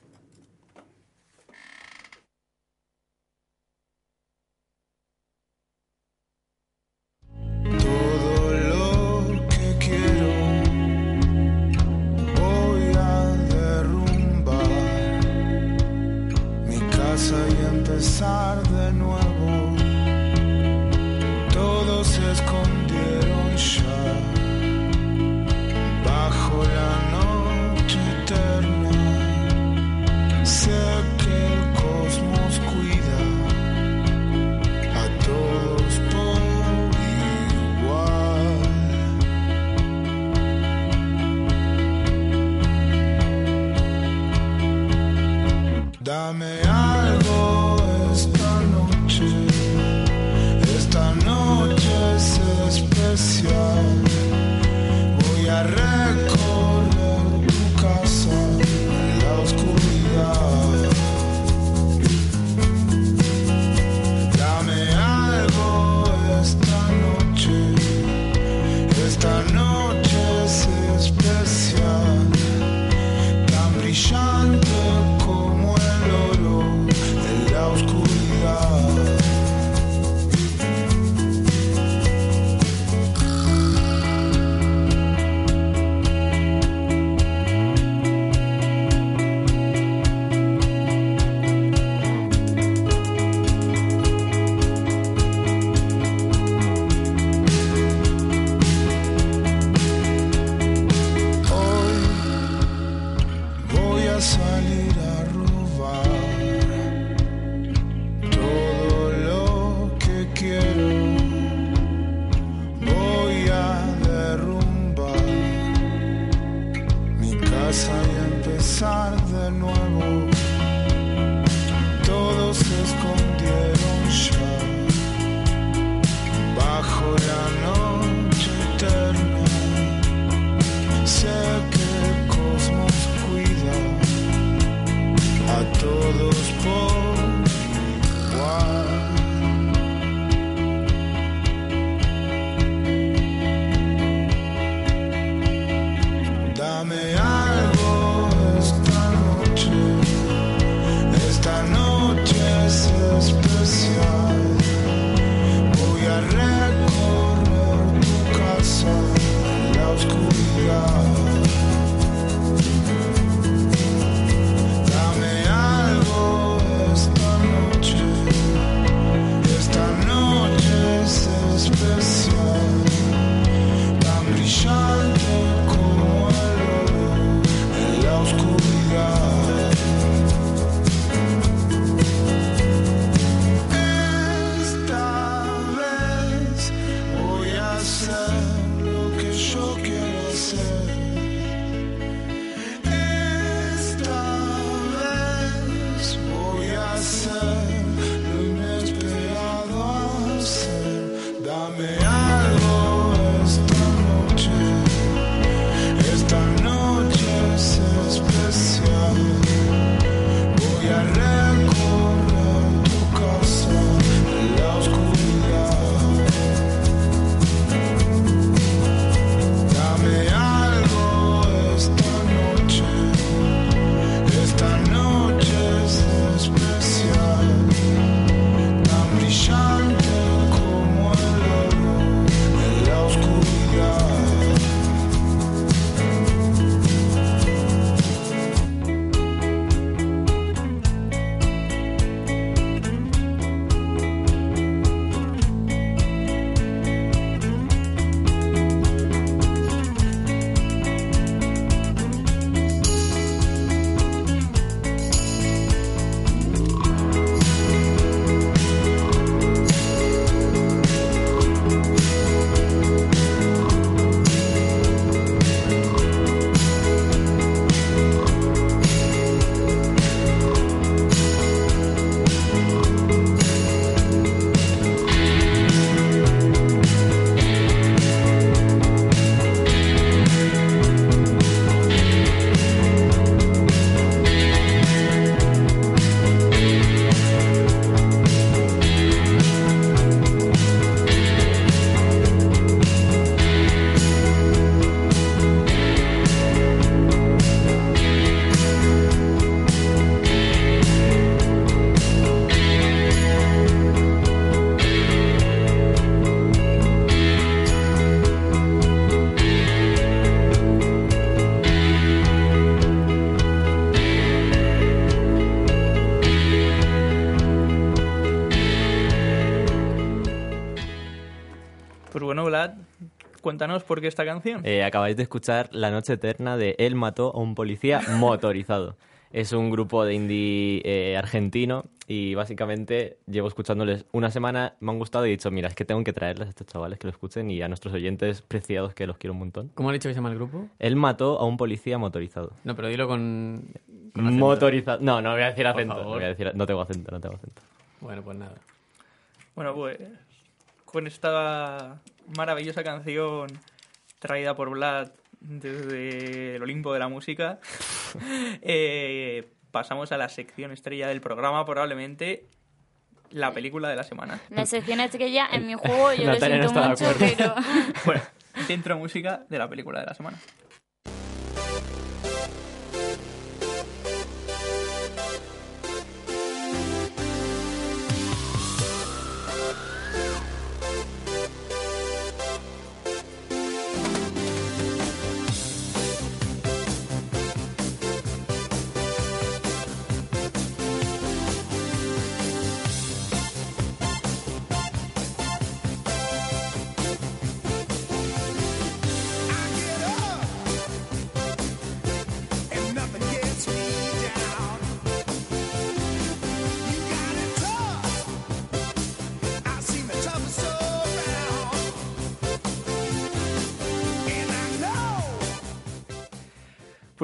Cuéntanos por qué esta canción. Eh, acabáis de escuchar La Noche Eterna de Él mató a un policía motorizado. Es un grupo de indie eh, argentino y básicamente llevo escuchándoles una semana, me han gustado y he dicho, mira, es que tengo que traerles a estos chavales que lo escuchen y a nuestros oyentes preciados que los quiero un montón. ¿Cómo ha dicho que se llama el grupo? Él mató a un policía motorizado. No, pero dilo con... Motorizado. No, no voy a decir acento. favor. voy a decir- no tengo acento, no tengo acento. Bueno, pues nada. Bueno, pues con esta maravillosa canción traída por Vlad desde el Olimpo de la música, eh, pasamos a la sección estrella del programa, probablemente la película de la semana. La sección estrella en mi juego, yo lo siento mucho, pero... Bueno, centro música de la película de la semana.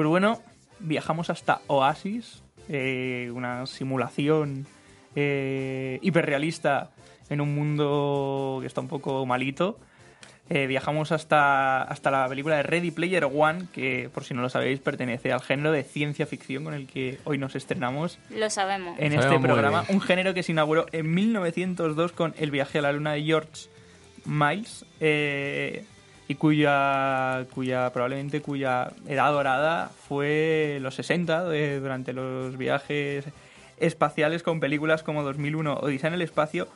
Pues bueno, viajamos hasta Oasis, eh, una simulación eh, hiperrealista en un mundo que está un poco malito. Eh, viajamos hasta, hasta la película de Ready Player One, que por si no lo sabéis pertenece al género de ciencia ficción con el que hoy nos estrenamos Lo sabemos. en este programa. Un género que se inauguró en 1902 con El viaje a la luna de George Miles eh, y cuya, cuya probablemente cuya edad dorada fue los 60 eh, durante los viajes espaciales con películas como 2001 Odisea en el espacio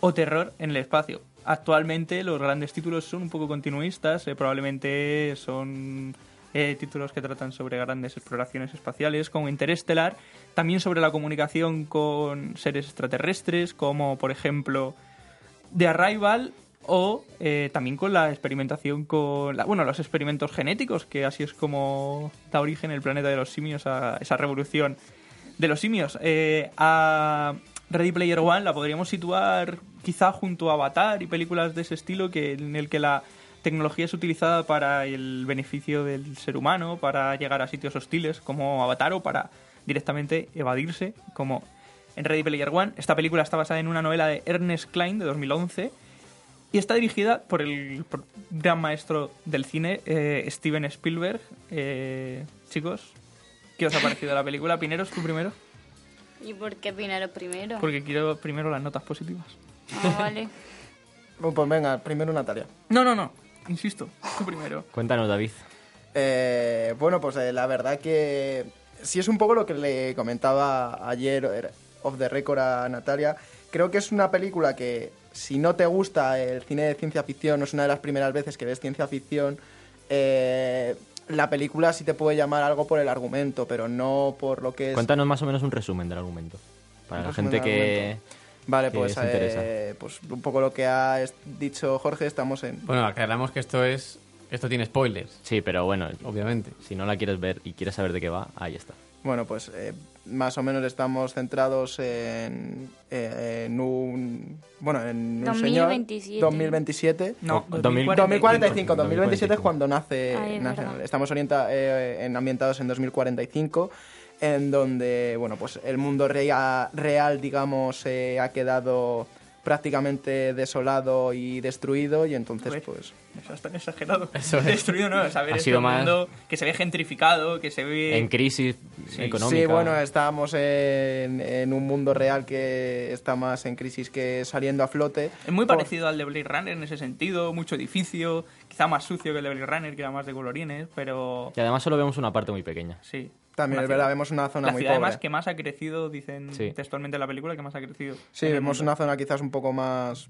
o Terror en el espacio. Actualmente los grandes títulos son un poco continuistas, eh, probablemente son eh, títulos que tratan sobre grandes exploraciones espaciales, como Interestelar, también sobre la comunicación con seres extraterrestres, como por ejemplo The Arrival, o eh, también con la experimentación con, bueno, los experimentos genéticos, que así es como da origen el planeta de los simios a esa revolución de los simios. Eh, a Ready Player One la podríamos situar quizá junto a Avatar y películas de ese estilo que, en el que la tecnología es utilizada para el beneficio del ser humano, para llegar a sitios hostiles como Avatar o para directamente evadirse como en Ready Player One. Esta película está basada en una novela de Ernest Klein de 2011 y está dirigida por el por gran maestro del cine, eh, Steven Spielberg. Eh, chicos, ¿qué os ha parecido la película? Pineros, tú primero, ¿Y por qué Pinero primero? porque quiero primero las notas positivas. Ah, vale. Bueno, pues venga, primero Natalia. No, no, no, insisto, tú primero. Cuéntanos, David. Eh, bueno, pues eh, la verdad que sí es un poco lo que le comentaba ayer eh, off the record a Natalia. Creo que es una película que si no te gusta el cine de ciencia ficción, no es una de las primeras veces que ves ciencia ficción, eh, la película sí te puede llamar algo por el argumento, pero no por lo que es... Cuéntanos más o menos un resumen del argumento. Para Un la gente que. Vale, que pues, eh, pues un poco lo que ha dicho Jorge, estamos en... Bueno, aclaramos que esto es esto tiene spoilers. Sí, pero bueno, obviamente. Si no la quieres ver y quieres saber de qué va, ahí está. Bueno, pues eh, más o menos estamos centrados en, eh, en un... Bueno, en un 2027. señor... 2027. No, O- 2045. 2045. 2027 es cuando nace... Ay, es nace- verdad. estamos orienta, eh, en, ambientados en 2045, en donde, bueno, pues el mundo rea- real, digamos, eh, ha quedado prácticamente desolado y destruido y entonces, pues... Eso es tan exagerado. Eso es. Destruido no, saber Ha este sido más- mundo que se ve gentrificado, que se ve... En crisis económica. Sí, bueno, estábamos en, en un mundo real que está más en crisis que saliendo a flote. Es muy Por- parecido al de Blade Runner en ese sentido, mucho edificio, quizá más sucio que el de Blade Runner, que era más de colorines, pero Y además solo vemos una parte muy pequeña. sí. También es verdad, vemos una zona la muy ciudad pobre. además que más ha crecido, dicen Sí. textualmente en la película, que más ha crecido. Sí, vemos una zona quizás un poco más...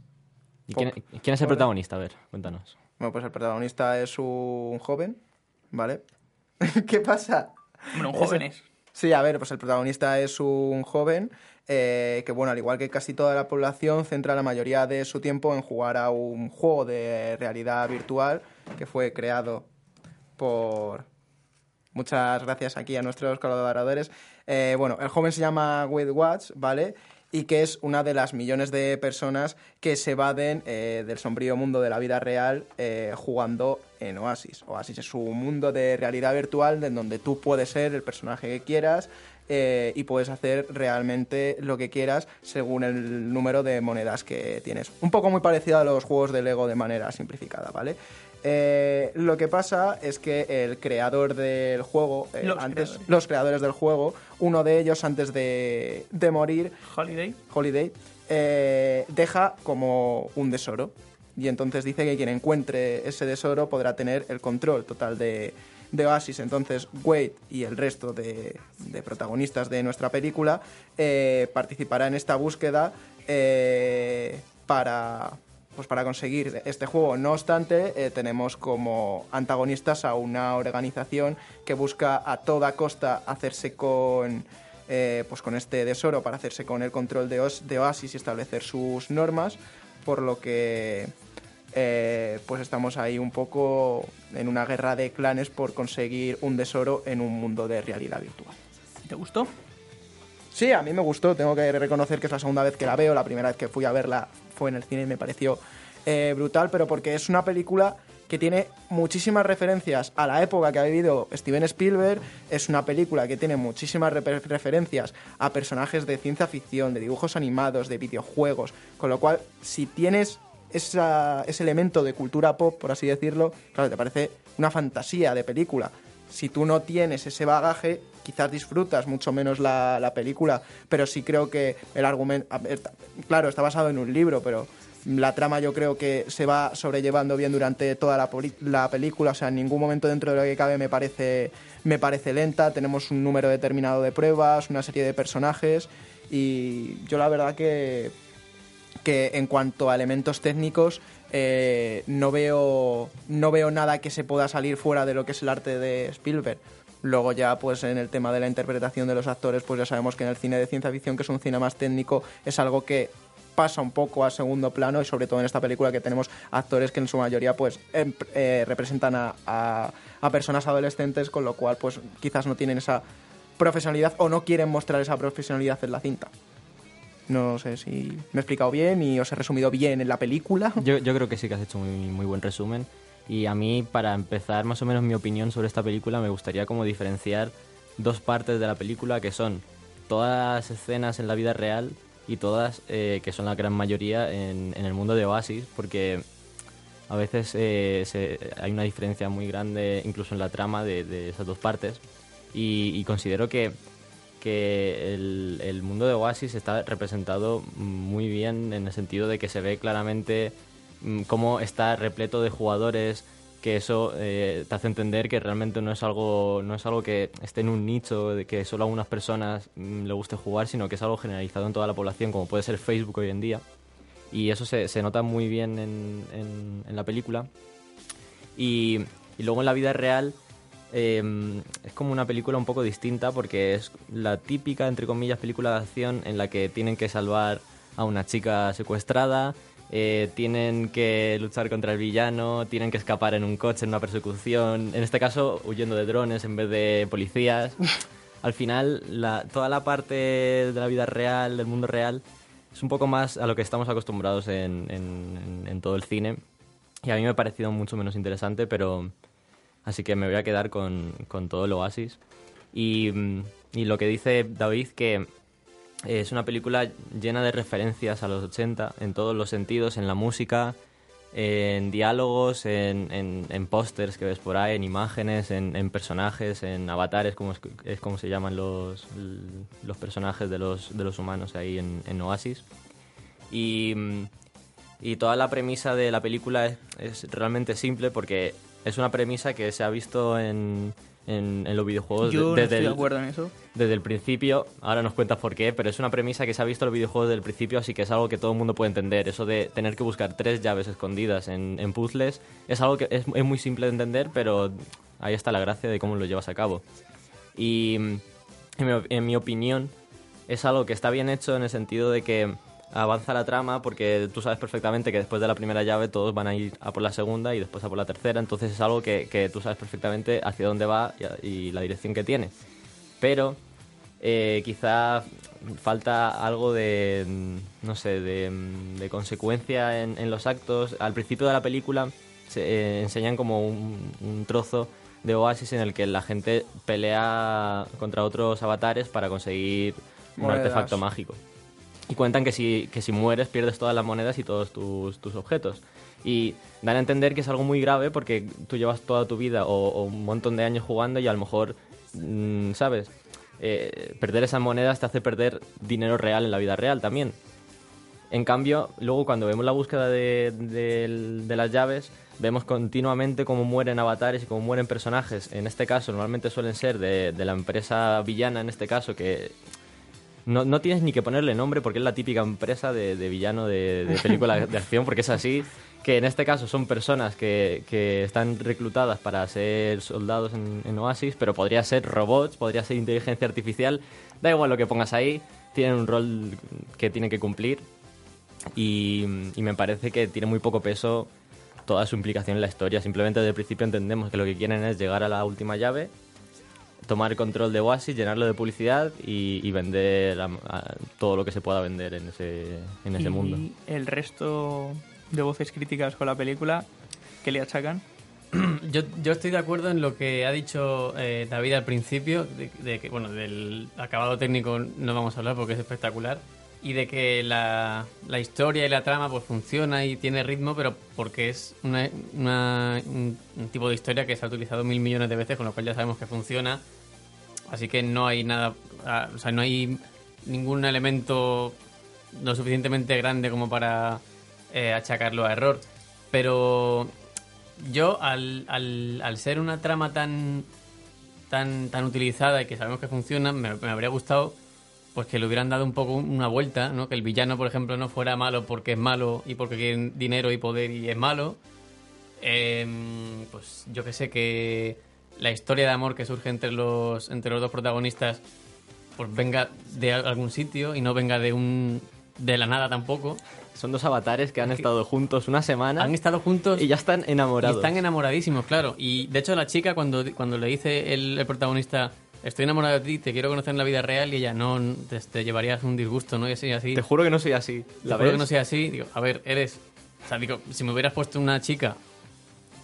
¿Y quién, es el protagonista? A ver, cuéntanos. Bueno, pues el protagonista es un joven, ¿vale? ¿Qué pasa? Bueno, un joven es. Sí, a ver, pues el protagonista es un joven eh, que, bueno, al igual que casi toda la población, centra la mayoría de su tiempo en jugar a un juego de realidad virtual que fue creado por... Muchas gracias aquí a nuestros colaboradores. Eh, bueno, el joven se llama Wade Watts, ¿vale? Y que es una de las millones de personas que se evaden eh, del sombrío mundo de la vida real eh, jugando en Oasis. Oasis es un mundo de realidad virtual en donde tú puedes ser el personaje que quieras eh, y puedes hacer realmente lo que quieras según el número de monedas que tienes. Un poco muy parecido a los juegos de Lego de manera simplificada, ¿vale? Eh, lo que pasa es que el creador del juego, eh, Los antes, creadores. los creadores del juego, uno de ellos antes de, de morir, Holiday, Holiday, eh, deja como un tesoro. Y entonces dice que quien encuentre ese tesoro podrá tener el control total de, de Oasis. Entonces Wade y el resto de, de protagonistas de nuestra película participará en esta búsqueda eh, para, pues para conseguir este juego. No obstante, eh, tenemos como antagonistas a una organización que busca a toda costa hacerse con, eh, pues con este tesoro para hacerse con el control de, Os- de Oasis y establecer sus normas, por lo que eh, pues estamos ahí un poco en una guerra de clanes por conseguir un tesoro en un mundo de realidad virtual. ¿Te gustó? Sí, a mí me gustó, tengo que reconocer que es la segunda vez que la veo, la primera vez que fui a verla fue en el cine y me pareció eh, brutal, pero porque es una película que tiene muchísimas referencias a la época que ha vivido Steven Spielberg, es una película que tiene muchísimas referencias a personajes de ciencia ficción, de dibujos animados, de videojuegos, con lo cual si tienes ese elemento de cultura pop, por así decirlo, claro, te parece una fantasía de película. Si tú no tienes ese bagaje, quizás disfrutas mucho menos la, la película, pero sí creo que el argumento, claro, está basado en un libro, pero la trama yo creo que se va sobrellevando bien durante toda la película, o sea, en ningún momento dentro de lo que cabe me parece, me parece lenta, tenemos un número determinado de pruebas, una serie de personajes y yo la verdad que que en cuanto a elementos técnicos eh, no veo no veo nada que se pueda salir fuera de lo que es el arte de Spielberg. Luego ya pues en el tema de la interpretación de los actores pues ya sabemos que en el cine de ciencia ficción que es un cine más técnico es algo que pasa un poco a segundo plano y sobre todo en esta película que tenemos actores que en su mayoría pues em- eh, representan a, a- personas adolescentes con lo cual pues quizás no tienen esa profesionalidad o no quieren mostrar esa profesionalidad en la cinta. No sé si me he explicado bien y os he resumido bien en la película. Yo, yo creo que sí que has hecho muy, muy buen resumen. Y a mí, para empezar más o menos mi opinión sobre esta película, me gustaría como diferenciar dos partes de la película que son todas las escenas en la vida real y todas, eh, que son la gran mayoría, en, el mundo de Oasis, porque a veces eh, hay una diferencia muy grande incluso en la trama de, esas dos partes. Y, considero que, que el, el mundo de Oasis está representado muy bien en el sentido de que se ve claramente cómo está repleto de jugadores que eso eh, te hace entender que realmente no es algo no es algo que esté en un nicho de que solo a unas personas mm, le guste jugar sino que es algo generalizado en toda la población como puede ser Facebook hoy en día. Y eso se, se nota muy bien en, en- en la película. Y, y luego en la vida real eh, es como una película un poco distinta porque es la típica, entre comillas, película de acción en la que tienen que salvar a una chica secuestrada, eh, tienen que luchar contra el villano, tienen que escapar en un coche en una persecución, en este caso huyendo de drones en vez de policías. Al final, la- toda la parte de la vida real, del mundo real, es un poco más a lo que estamos acostumbrados en, en- en- todo el cine. Y a mí me ha parecido mucho menos interesante, pero así que me voy a quedar con, con todo el Oasis. Y, mm, y lo que dice David, que es una película llena de referencias a los 80 en todos los sentidos, en la música, en diálogos, en, en, en pósters que ves por ahí, en imágenes, en, en personajes, en avatares, como es, es como se llaman los, los personajes de los, de los humanos ahí en, Oasis. Y, y toda la premisa de la película es, es realmente simple porque es una premisa que se ha visto en, en, en los videojuegos Yo no de- estoy desde de el- acuerdo en eso. desde el principio, ahora nos cuentas por qué, pero es una premisa que se ha visto en los videojuegos desde el principio, así que es algo que todo el mundo puede entender. Eso de tener que buscar tres llaves escondidas en, en puzzles es algo que es, es muy simple de entender, pero ahí está la gracia de cómo lo llevas a cabo. Y, en mi, en mi opinión, es algo que está bien hecho en el sentido de que avanza la trama porque tú sabes perfectamente que después de la primera llave todos van a ir a por la segunda y después a por la tercera, entonces es algo que, que tú sabes perfectamente hacia dónde va y, la dirección que tiene. Pero eh, quizá falta algo de, mm, no sé, de, mm, de consecuencia en, en los actos. Al principio de la película se eh, enseñan como un, un trozo de Oasis en el que la gente pelea contra otros avatares para conseguir un Monedas. artefacto mágico. Y cuentan que si, que si mueres pierdes todas las monedas y todos tus, tus objetos. Y dan a entender que es algo muy grave porque tú llevas toda tu vida o, un montón de años jugando y a lo mejor, mm, ¿sabes? Eh, perder esas monedas te hace perder dinero real en la vida real también. En cambio, luego cuando vemos la búsqueda de, de- las llaves, vemos continuamente cómo mueren avatares y cómo mueren personajes. En este caso, normalmente suelen ser de la empresa villana, en este caso, que no, no tienes ni que ponerle nombre porque es la típica empresa de, de villano de, de película de acción, porque es así, que en este caso son personas que, que están reclutadas para ser soldados en, Oasis, pero podría ser robots, podría ser inteligencia artificial, da igual lo que pongas ahí, tienen un rol que tienen que cumplir y, y me parece que tiene muy poco peso toda su implicación en la historia. Simplemente desde el principio entendemos que lo que quieren es llegar a la última llave, tomar el control de Oasis, llenarlo de publicidad y, y vender a- a todo lo que se pueda vender en ese, en ese y mundo. el resto de voces críticas con la película, ¿qué le achacan? Yo, yo estoy de acuerdo en lo que ha dicho eh, David al principio, de, de que, bueno, del acabado técnico no vamos a hablar porque es espectacular, y de que la, la historia y la trama pues funciona y tiene ritmo, pero porque es una, una- un, un tipo de historia que se ha utilizado mil millones de veces, con lo cual ya sabemos que funciona, así que no hay nada, ah, o sea, no hay ningún elemento lo suficientemente grande como para eh, achacarlo a error. Pero yo, al, al, al ser una trama tan, tan, tan utilizada y que sabemos que funciona, me, me habría gustado pues que le hubieran dado un poco una vuelta, ¿no? Que el villano, por ejemplo, no fuera malo porque es malo y porque quiere dinero y poder y es malo. Em, pues yo que sé, que la historia de amor que surge entre los, entre los dos protagonistas pues venga de algún sitio y no venga de un de la nada tampoco. Son dos avatares que han estado juntos una semana. Han estado juntos y ya están enamorados. Y están enamoradísimos, claro. Y de hecho la chica cuando, cuando le dice el, el protagonista estoy enamorado de ti, te quiero conocer en la vida real y ella no, te, te llevarías un disgusto, ¿no? Y así, así. Te juro que no soy así. Te ¿La juro que no soy así. Digo, a ver, eres... O sea, digo, si me hubieras puesto una chica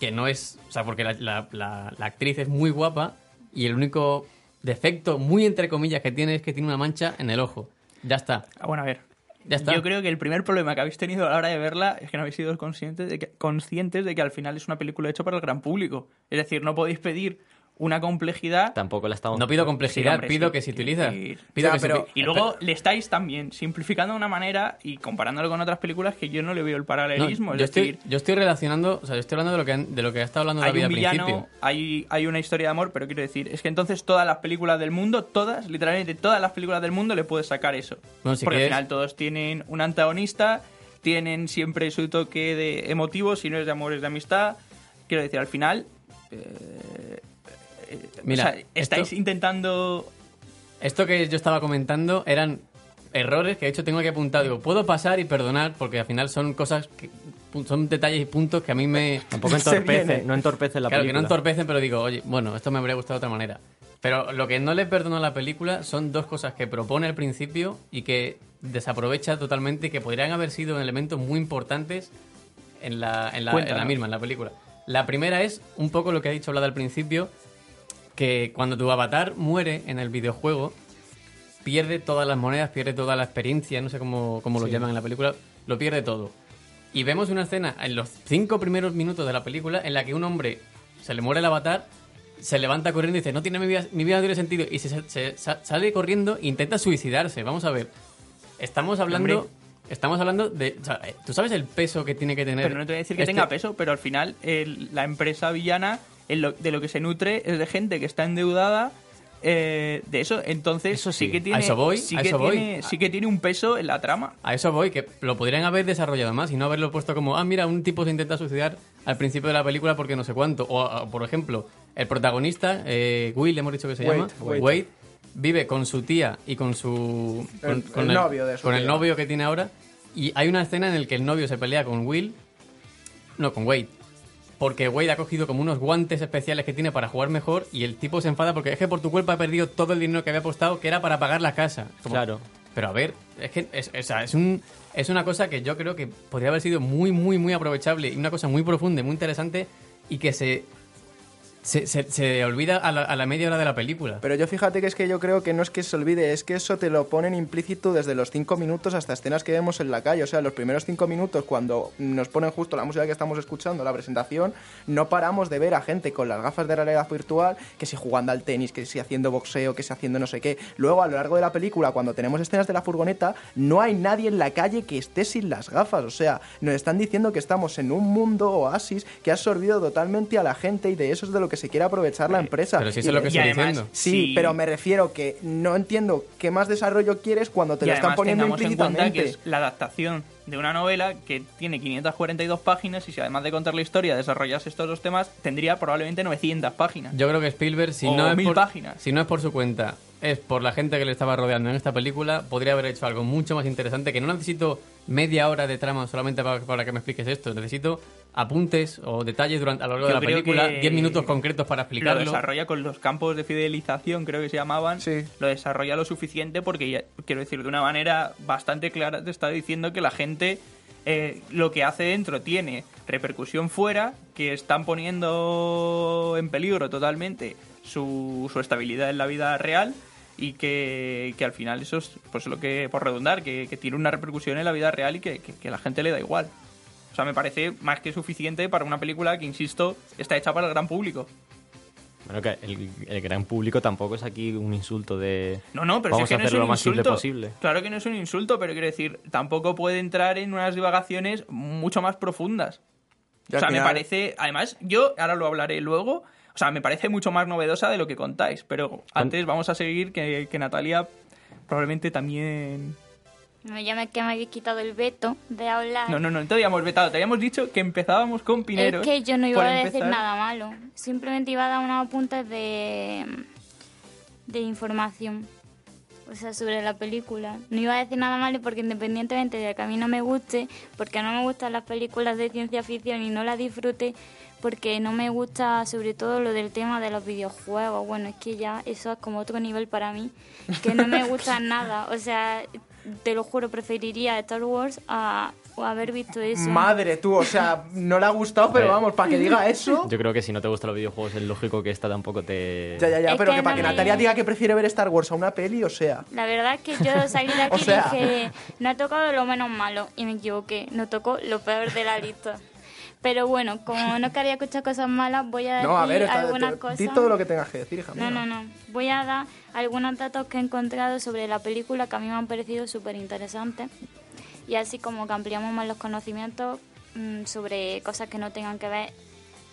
que no es... O sea, porque la, la- la- la actriz es muy guapa y el único defecto, muy entre comillas, que tiene es que tiene una mancha en el ojo. Ya está. Ah, bueno, a ver. Ya está. Yo creo que el primer problema que habéis tenido a la hora de verla es que no habéis sido conscientes de que, conscientes de que al final es una película hecha para el gran público. Es decir, no podéis pedir una complejidad. Tampoco la estamos. No pido complejidad, Sí, hombre, pido sí. que se utiliza. Y, Pido Ya, que se pero- y luego le estáis también simplificando de una manera y comparándolo con otras películas que yo no le veo el No, paralelismo. yo, es estoy, decir, yo estoy relacionando, o sea, yo estoy hablando de lo que, han- de lo que ha estado hablando hay David un al villano, principio. hay, hay una historia de amor, pero quiero decir, es que entonces todas las películas del mundo, todas, literalmente todas las películas del mundo le puedes sacar eso. Bueno, si Porque quieres- al final todos tienen un antagonista, tienen siempre su toque de emotivo, si no es de amor es de amistad. Quiero decir, al final... eh, Mira, o sea, estáis esto- intentando... Esto que yo estaba comentando eran errores que de hecho tengo que apuntar. Digo, puedo pasar y perdonar porque al final son cosas, que, son detalles y puntos que a mí me... Tampoco entorpecen, no entorpecen la claro, película. que no entorpecen, pero digo, oye, bueno, esto me habría gustado de otra manera. Pero lo que no le perdono a la película son dos cosas que propone al principio y que desaprovecha totalmente y que podrían haber sido elementos muy importantes en la, en la, en la Cuéntanos. misma, en la película. La primera es un poco lo que ha dicho Vlad al principio, que cuando tu avatar muere en el videojuego, pierde todas las monedas, pierde toda la experiencia, no sé cómo, cómo lo Sí. llaman en la película, lo pierde todo. Y vemos una escena en los cinco primeros minutos de la película en la que un hombre se le muere el avatar, se levanta corriendo y dice, no tiene mi vida, mi vida no tiene sentido, y se, se- sa- sale corriendo e intenta suicidarse. Vamos a ver, estamos hablando... Hombre. Estamos hablando de... o sea, eh, ¿Tú sabes el peso que tiene que tener? Pero no te voy a decir que este- tenga peso, pero al final el- la empresa villana en lo- de lo que se nutre es de gente que está endeudada eh, de eso. Entonces sí. sí. que tiene, A eso voy, sí a que eso voy. tiene, sí que tiene un peso en la trama. A eso voy, que lo podrían haber desarrollado más y no haberlo puesto como, ah, mira, un tipo se intenta suicidar al principio de la película porque no sé cuánto. O, por ejemplo, el protagonista, eh, Will, hemos dicho que se llama, Wade. Wade, vive con su tía y con su... Con, El- con el novio de su Con el novio que tiene ahora. Y hay una escena en la que el novio se pelea con Will. No, con Wade. Porque Wade ha cogido como unos guantes especiales que tiene para jugar mejor y el tipo se enfada porque es que por tu culpa he perdido todo el dinero que había apostado que era para pagar la casa. Como- Claro. Pero a ver, es que es, es, un, es una cosa que yo creo que podría haber sido muy, muy, muy aprovechable y una cosa muy profunda y muy interesante y que se, se, se, olvida a la, media hora de la película. Pero yo fíjate que es que yo creo que no es que se olvide, es que eso te lo ponen implícito desde los cinco minutos hasta escenas que vemos en la calle. O sea, los primeros cinco minutos, cuando nos ponen justo la música que estamos escuchando, la presentación, no paramos de ver a gente con las gafas de realidad virtual, que si jugando al tenis, que si haciendo boxeo, que si haciendo no sé qué. Luego, a lo largo de la película, cuando tenemos escenas de la furgoneta, no hay nadie en la calle que esté sin las gafas. O sea, nos están diciendo que estamos en un mundo oasis que ha absorbido totalmente a la gente y de eso es de lo que se quiere aprovechar la empresa. pero si Y eso es lo que estoy diciendo. Sí, Sí. pero me refiero que no entiendo qué más desarrollo quieres cuando te y lo están poniendo tengamos en implícitamente. que es la adaptación de una novela que tiene 542 páginas y si además de contar la historia desarrollas estos dos temas, tendría probablemente 900 páginas. Yo creo que Spielberg, si O no, es mil por, páginas. si no es por su cuenta, es por la gente que le estaba rodeando en esta película, podría haber hecho algo mucho más interesante, que no necesito media hora de trama solamente para, para que me expliques esto, necesito apuntes o detalles durante a lo largo de la película, que 10 minutos concretos para Lo explicarlo. desarrolla con los campos de fidelización, creo que se llamaban. Lo desarrolla lo suficiente porque, ya- quiero decir, de una manera bastante clara te está diciendo que la gente eh, lo que hace dentro tiene repercusión fuera, que están poniendo en peligro totalmente su, su estabilidad en la vida real y que, que al final eso es pues lo que, por redundar, que, que tiene una repercusión en la vida real y que, que, que a la gente le da igual. O sea, me parece más que suficiente para una película que, insisto, está hecha para el gran público. Bueno, que el, el gran público tampoco es aquí un insulto de... No, no, pero Vamos si es que a no es hacerlo un lo más simple insulto. posible. Claro que no es un insulto, pero quiero decir, tampoco puede entrar en unas divagaciones mucho más profundas. Y o sea, me parece, además, yo ahora lo hablaré luego, sea, me parece mucho más novedosa de lo que contáis, pero antes vamos a seguir que, que Natalia probablemente también... No, ya me, que me habéis quitado el veto de hablar. No, no, no, te habíamos vetado, te habíamos dicho que empezábamos con Pineros. Es que yo no iba a decir empezar. nada malo. Simplemente iba a dar unos apuntes de, de información. O sea, sobre la película. No iba a decir nada malo porque independientemente de que a mí no me guste, porque no me gustan las películas de ciencia ficción y no las disfrute, porque no me gusta sobre todo lo del tema de los videojuegos. Bueno, es que ya eso es como otro nivel para mí, que no me gusta nada. O sea, te lo juro, preferiría Star Wars a, o haber visto eso. Madre tú, o sea, no le ha gustado, pero vamos, para que diga eso. Yo creo que si no te gustan los videojuegos es lógico que esta tampoco te... Ya, ya, ya, Es pero que que para no que me- Natalia diga que prefiere ver Star Wars a una peli, o sea. La verdad es que yo salí de aquí O sea. y dije, no ha tocado lo menos malo. Y me equivoqué, no tocó lo peor de la lista. Pero bueno, como no quería escuchar cosas malas, voy a decir No, a ver, está- algunas te- cosas. di todo lo que tengas que decir, hija mía. No, no, no. Voy a dar algunos datos que he encontrado sobre la película que a mí me han parecido súper interesantes. Y así como que ampliamos más los conocimientos mm, sobre cosas que no tengan que ver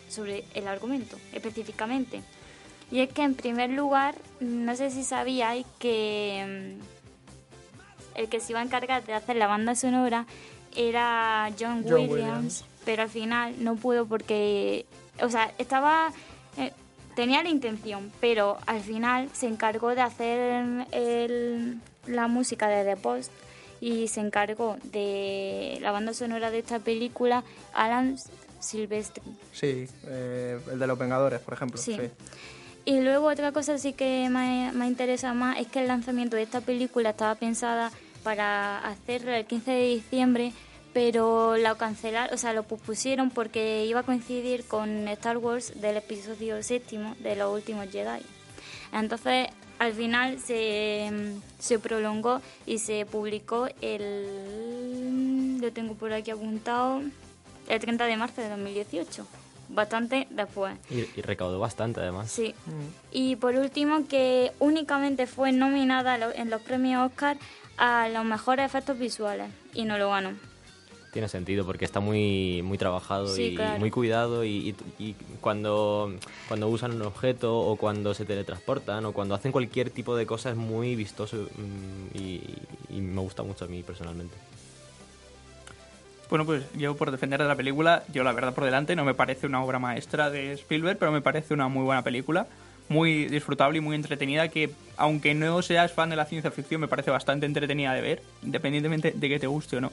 sobre el argumento específicamente. Y es que en primer lugar, no sé si sabíais que mm, el que se iba a encargar de hacer la banda sonora era John, John Williams, Williams. Pero al final no pudo porque, o sea, estaba, eh, tenía la intención, pero al final se encargó de hacer el- la música de The Post y se encargó de la banda sonora de esta película Alan Silvestri. Sí, eh, el de los Vengadores, por ejemplo. Sí. Sí. Y luego otra cosa sí que me, me interesa más es que el lanzamiento de esta película estaba pensada para hacerla el 15 de diciembre, pero la cancelaron, o sea, lo pospusieron porque iba a coincidir con Star Wars del episodio séptimo de los últimos Jedi. Entonces, al final se, se prolongó y se publicó el... lo tengo por aquí apuntado, el 30 de marzo de 2018, bastante después. Y, y recaudó bastante además. Sí. Y por último, que únicamente fue nominada en los premios Oscar a los mejores efectos visuales y no lo ganó. Tiene sentido porque está muy muy trabajado Sí, y claro. muy cuidado y, y- y cuando, cuando usan un objeto o cuando se teletransportan o cuando hacen cualquier tipo de cosa es muy vistoso mm, y, y me gusta mucho a mí personalmente. Bueno, pues yo por defender de la película, yo la verdad por delante no me parece una obra maestra de Spielberg, pero me parece una muy buena película. muy disfrutable y muy entretenida que, aunque no seas fan de la ciencia ficción, me parece bastante entretenida de ver, independientemente de que te guste o no.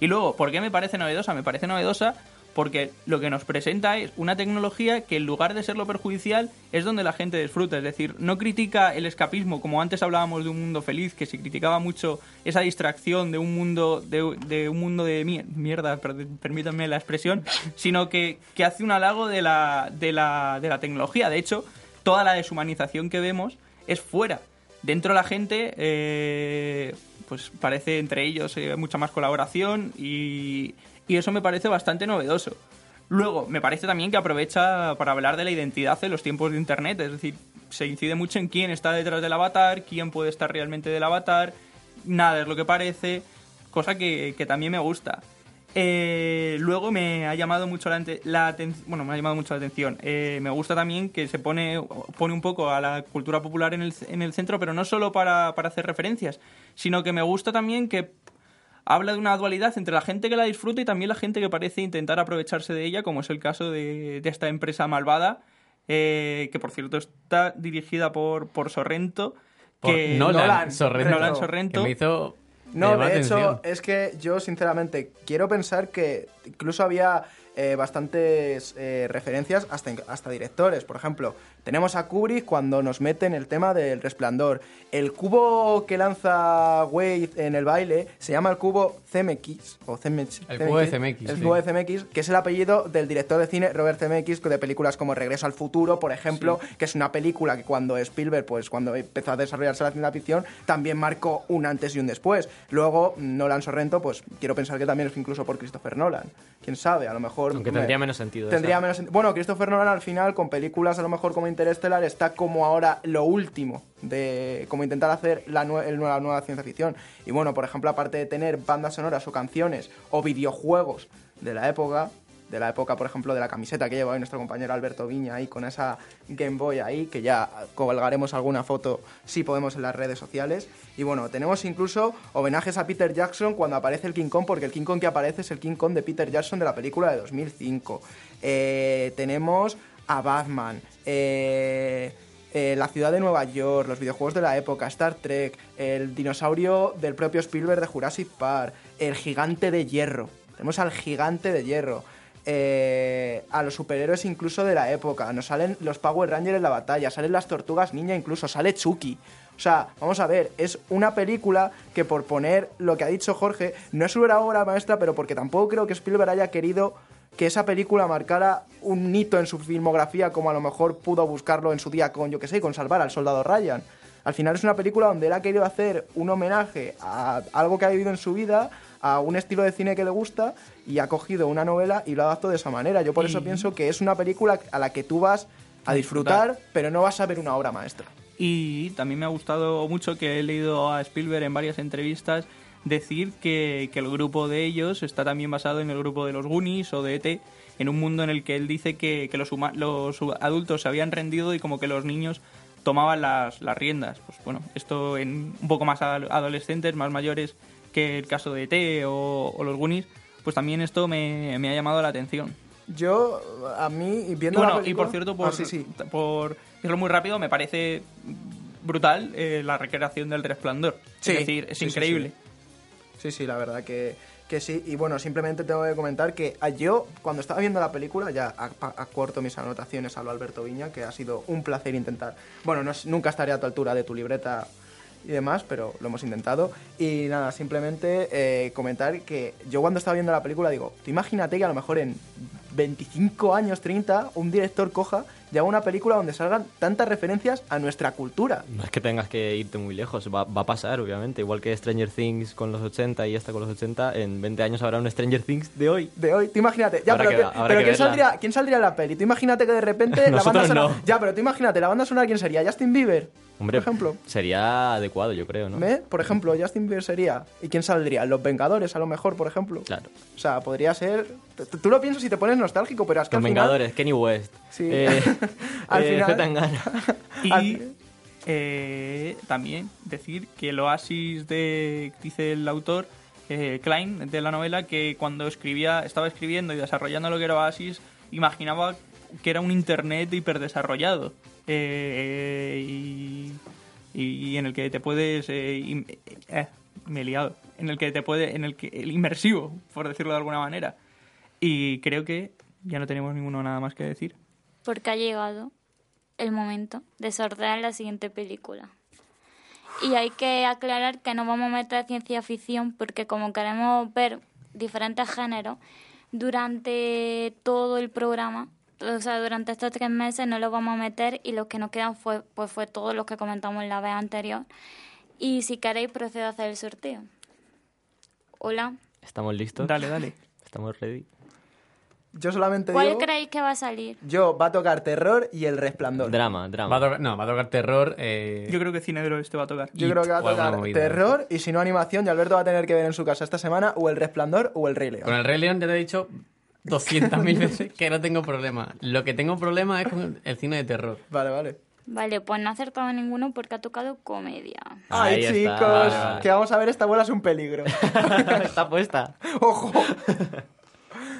Y luego, ¿por qué me parece novedosa? Me parece novedosa porque lo que nos presenta es una tecnología que en lugar de ser lo perjudicial es donde la gente disfruta, es decir, no critica el escapismo como antes hablábamos de un mundo feliz, que se criticaba mucho esa distracción de un mundo de, un mundo de mier- mierda, per- permítanme la expresión, sino que, que hace un halago de la, de, la, de la tecnología. De hecho, toda la deshumanización que vemos es fuera. Dentro la gente, eh, pues parece entre ellos eh, mucha más colaboración y, y eso me parece bastante novedoso. Luego, me parece también que aprovecha para hablar de la identidad en los tiempos de Internet, es decir, se incide mucho en quién está detrás del avatar, quién puede estar realmente del avatar, nada es lo que parece, cosa que, que también me gusta. Eh, luego me ha llamado mucho la, atención, bueno, me ha llamado mucho la atención. Eh, me gusta también que se pone, pone un poco a la cultura popular en el, en el centro, pero no solo para, para hacer referencias, sino que me gusta también que habla de una dualidad entre la gente que la disfruta y también la gente que parece intentar aprovecharse de ella, como es el caso de, de esta empresa malvada, eh, que por cierto está dirigida por, por Sorrento. Por que Nolan Sorrento. Nolan Sorrento. Que me hizo No, de hecho, atención. es que yo sinceramente quiero pensar que incluso había eh, bastantes eh, referencias hasta, hasta directores. Por ejemplo, tenemos a Kubrick cuando nos mete en el tema del resplandor. El cubo que lanza Wade en el baile se llama el cubo CMX. O CMX El cubo de CMX, El sí. cubo de CMX, que es el apellido del director de cine Robert Zemeckis, de películas como Regreso al futuro, por ejemplo, que es una película que cuando Spielberg, pues cuando empezó a desarrollarse la ciencia ficción, también marcó un antes y un después. Luego, Nolan Sorrento, pues quiero pensar que también es incluso por Christopher Nolan. Quién sabe, a lo mejor... Aunque tendría menos sentido Tendría esa. menos sentido. Bueno, Christopher Nolan al final, con películas a lo mejor como Interstellar, está como ahora lo último de como intentar hacer la, nue- el- la nueva ciencia ficción. Y bueno, por ejemplo, aparte de tener bandas sonoras o canciones o videojuegos de la época, de la época, por ejemplo, de la camiseta que lleva hoy nuestro compañero Alberto Viña ahí con esa Game Boy ahí, que ya colgaremos alguna foto si podemos en las redes sociales. Y bueno, tenemos incluso homenajes a Peter Jackson cuando aparece el King Kong, porque el King Kong que aparece es el King Kong de Peter Jackson de la película de 2005. Eh, tenemos a Batman, eh, eh, la ciudad de Nueva York, los videojuegos de la época, Star Trek, el dinosaurio del propio Spielberg de Jurassic Park, el gigante de hierro. Tenemos al gigante de hierro. Eh, a los superhéroes incluso de la época. Nos salen los Power Rangers en la batalla, salen las tortugas ninja incluso, sale Chucky. O sea, vamos a ver, es una película que por poner lo que ha dicho Jorge, no es una obra maestra, pero porque tampoco creo que Spielberg haya querido que esa película marcara un hito en su filmografía como a lo mejor pudo buscarlo en su día con, yo que sé, con Salvar al Soldado Ryan. Al final es una película donde él ha querido hacer un homenaje a algo que ha vivido en su vida, a un estilo de cine que le gusta y ha cogido una novela y lo ha adaptado de esa manera. Yo por eso Y- pienso que es una película a la que tú vas a disfrutar, pero no vas a ver una obra maestra. Y también me ha gustado mucho que he leído a Spielberg en varias entrevistas decir que, que el grupo de ellos está también basado en el grupo de los Goonies o de ET, en un mundo en el que él dice que, que los, huma- los adultos se habían rendido y como que los niños tomaban las, las riendas. Pues bueno, esto en un poco más ad- adolescentes, más mayores que el caso de ET o, o los Goonies, pues también esto me, me ha llamado la atención. Yo, a mí, Y viendo la bueno, y película- por cierto, por, Ah, sí, sí. por decirlo muy rápido, me parece brutal eh, la recreación del resplandor. Sí, es decir, es sí, increíble. Sí, sí, la verdad que, que sí. Y bueno, simplemente tengo que comentar que a yo, cuando estaba viendo la película, ya a- a- acorto mis anotaciones a lo Alberto Viña, que ha sido un placer intentar. Bueno, no es- nunca estaré a tu altura de tu libreta y demás, pero lo hemos intentado. Y nada, simplemente eh, comentar que yo cuando estaba viendo la película digo, tú imagínate que a lo mejor en 25 años, 30, un director coja y haga una película donde salgan tantas referencias a nuestra cultura. No es que tengas que irte muy lejos, va, va a pasar, obviamente. Igual que Stranger Things con los 80 y esta con los 80, en 20 años habrá un Stranger Things de hoy. De hoy, tú imagínate. Ya, Habrá pero, que- ¿quién, saldría, ¿quién saldría la peli? Tú imagínate que de repente la banda sonora. no. Ya, pero tú imagínate, la banda sonora, ¿quién sería? ¿Justin Bieber? Hombre, Por ejemplo. sería adecuado, yo creo, ¿no? ¿Eh? Por ejemplo, Justin Bieber sería. ¿Y quién saldría? Los Vengadores, a lo mejor, por ejemplo. Claro. O sea, podría ser. Tú lo piensas y te pones nostálgico, pero es que Los al final- Vengadores, Kenny West. Sí. Eh, Al eh, final-. Y también decir que el oasis de, dice el autor, eh, Klein, de la novela, que cuando escribía, estaba escribiendo y desarrollando lo que era Oasis, imaginaba que era un internet hiperdesarrollado eh, y, y en el que te puedes eh, eh, me he liado. En el que te puede en el que el inmersivo por decirlo de alguna manera. Y creo que ya no tenemos ninguno nada más que decir. Porque ha llegado el momento de sortear la siguiente película. Y hay que aclarar que no vamos a meter ciencia ficción porque como queremos ver diferentes géneros, durante todo el programa, o sea, durante estos tres meses no los vamos a meter y los que nos quedan fue, pues fue todo lo que comentamos en la vez anterior. Y si queréis procedo a hacer el sorteo. Hola. ¿Estamos listos? Dale, dale. ¿Estamos ready? Yo solamente ¿Cuál digo... creéis que va a salir? Yo, va a tocar terror y el resplandor. Drama, drama. Va a tocar, no, va a tocar terror. eh, yo creo que cine de este va a tocar Yo creo que va a tocar movida. terror y si no animación, y Alberto va a tener que ver en su casa esta semana o el resplandor o el rey león. Con el Rey León ya te he dicho 200.000 veces que no tengo problema. Lo que tengo problema es con el cine de terror. Vale, vale. Vale, pues no ha acertado ninguno porque ha tocado comedia. Ay, Ahí está. chicos, Vale, vale. que vamos a ver, esta bola es un peligro. Está puesta. Ojo.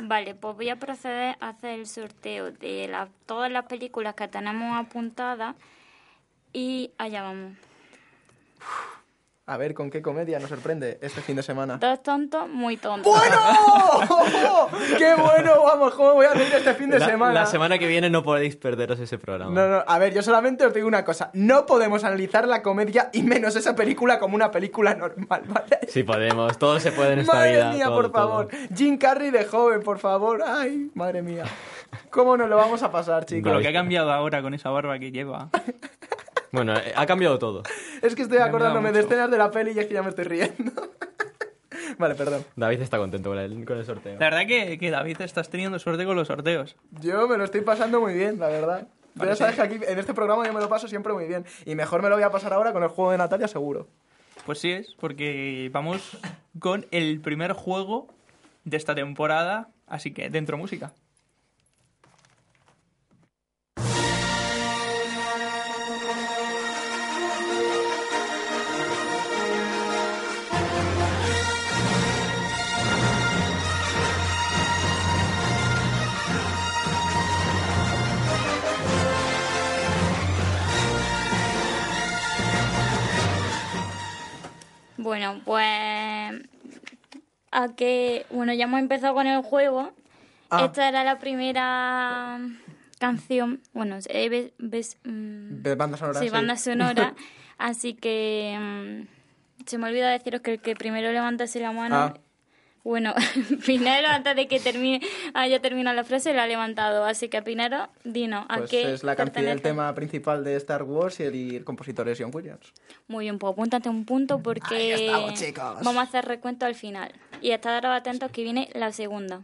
Vale, pues voy a proceder a hacer el sorteo de la- todas las películas que tenemos apuntadas y allá vamos. A ver con qué comedia nos sorprende este fin de semana. Dos tontos, muy tontos. ¡Bueno! ¡Qué bueno! Vamos, ¿cómo voy a hacer este fin de la, semana? la semana que viene no podéis perderos ese programa. No, no, a ver, yo solamente os digo una cosa. No podemos analizar la comedia y menos esa película como una película normal, ¿vale? Sí podemos, todo se puede en esta madre vida. mía, todo, por todo. favor. Jim Carrey de joven, por favor. Ay, madre mía. ¿Cómo nos lo vamos a pasar, con chicos? lo que ha cambiado ahora con esa barba que lleva Bueno, eh, ha cambiado todo. Es que estoy acordándome de escenas de la peli y es que ya me estoy riendo. vale, perdón. David está contento con el, con el sorteo. la verdad que, que David estás teniendo suerte con los sorteos Yo me lo estoy pasando muy bien, la verdad. Tú ya sabes que aquí en este programa yo me lo paso siempre muy bien. Y mejor me lo voy a pasar ahora con el juego de Natalia, seguro. Pues sí es, porque vamos con el primer juego de esta temporada, así que dentro música. Bueno, pues a que bueno ya hemos empezado con el juego. Ah. Esta era la primera canción. Bueno, eh, ves, ves, mm, De banda sonora. sí, banda sonora. Así que mm, se me olvida deciros que el que primero levantase la mano. Ah. Bueno, Pinero, antes de que termine, haya terminado la frase, lo ha levantado. Así que Pinero, dinos, ¿a Pues qué es la canción, el tema principal de Star Wars y el, compositor es John Williams. Muy bien, pues apúntate un punto porque estamos, vamos a hacer recuento al final. Y estad atentos que viene la segunda.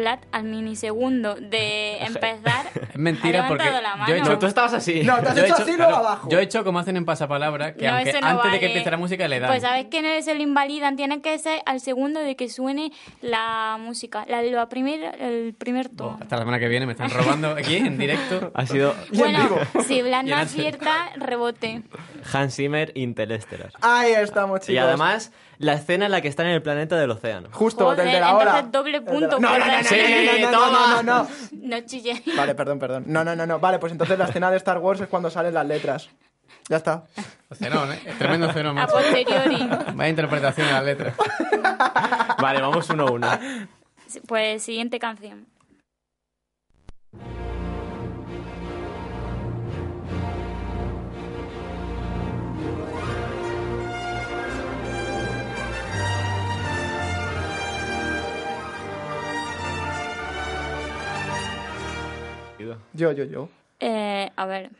Vlad al minisegundo de empezar Es mentira ha porque la yo he mano. hecho, tú estabas así. No, te has yo he hecho así luego claro, abajo. Yo he hecho como hacen en pasapalabra, que No, aunque no antes de vale. que empiece la música le dan. Pues sabes que no se lo invalidan, tiene que ser al segundo de que suene la música, la, la primer, el primer tono. Hasta la semana que viene me están robando aquí en directo. Ha sido Bueno, si Vlad no el- acierta, rebote. Hans Zimmer Interestelar. Ahí estamos, chicos. Y además, la escena en la que están en el planeta del océano. Justo, Joder, del de la hora. entonces doble punto. No, no, no, por no, no, no, no, no, no, chille. Vale, perdón, perdón. No, no, no, no. Vale, pues entonces la escena de Star Wars es cuando salen las letras. Ya está. Cenón, ¿eh? Tremendo cenón, A posteriori. Vaya interpretación de las letras. Vale, vamos uno a uno. Pues siguiente canción. Yo, yo, yo. Eh, a ver.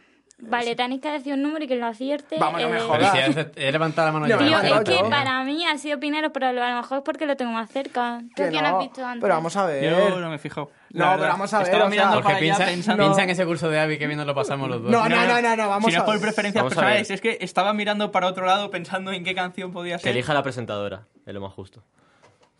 Vale, tenéis que decir un número y que lo acierte. Vamos, no me eh, jodas. Pero si he, he levantado la mano No, yo. Tío, es que yo. para mí ha sido Pinero, pero a lo mejor es porque lo tengo más cerca. ¿Tú Que quién no, has visto antes? Pero vamos a ver. Yo no me he fijado. No, pero vamos a ver, Estaba o sea, mirando Porque para allá piensa, pensando... piensa en ese curso de Avi que viendo lo pasamos los dos. No, no, no, no, no, vamos si no a es por ver. preferencias Vamos a ver. personales, es que estaba mirando para otro lado pensando en qué canción podía Que ser. elija la presentadora, es lo más justo.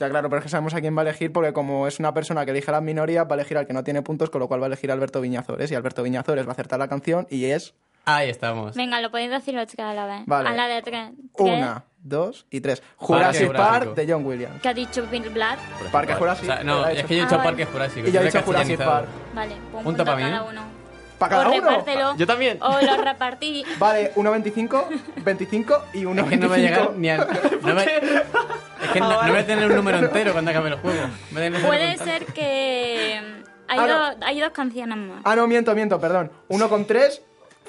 Ya, claro, pero es que sabemos a quién va a elegir porque como es una persona que elige a las minorías, va a elegir al que no tiene puntos, con lo cual va a elegir a Alberto Viñazores. Y Alberto Viñazores va a acertar la canción y es... Ahí estamos. Venga, lo podéis decir los a la vez. Vale. A la de tres. Una, dos y tres. Jurassic Jurásico. Park de John Williams. ¿Qué ha dicho Bill Blatt? Parque Jurásico. O sea, no, es que yo he Ah, dicho vale. Parque Jurásico. Y yo he dicho Jurassic. Park. Vale, pues un Punto punto para mí, cada uno. ¿Para cada o uno? repártelo. Yo también. O lo repartí. Vale, 1.25, 25 y 1.25. Es que no me llega ni al... No me... Es que no, no voy a tener un número entero cuando acabe el juego. Puede ser que mm, hay, Ah, no. dos, hay dos canciones más. Ah, no, miento, miento, perdón. 1,3,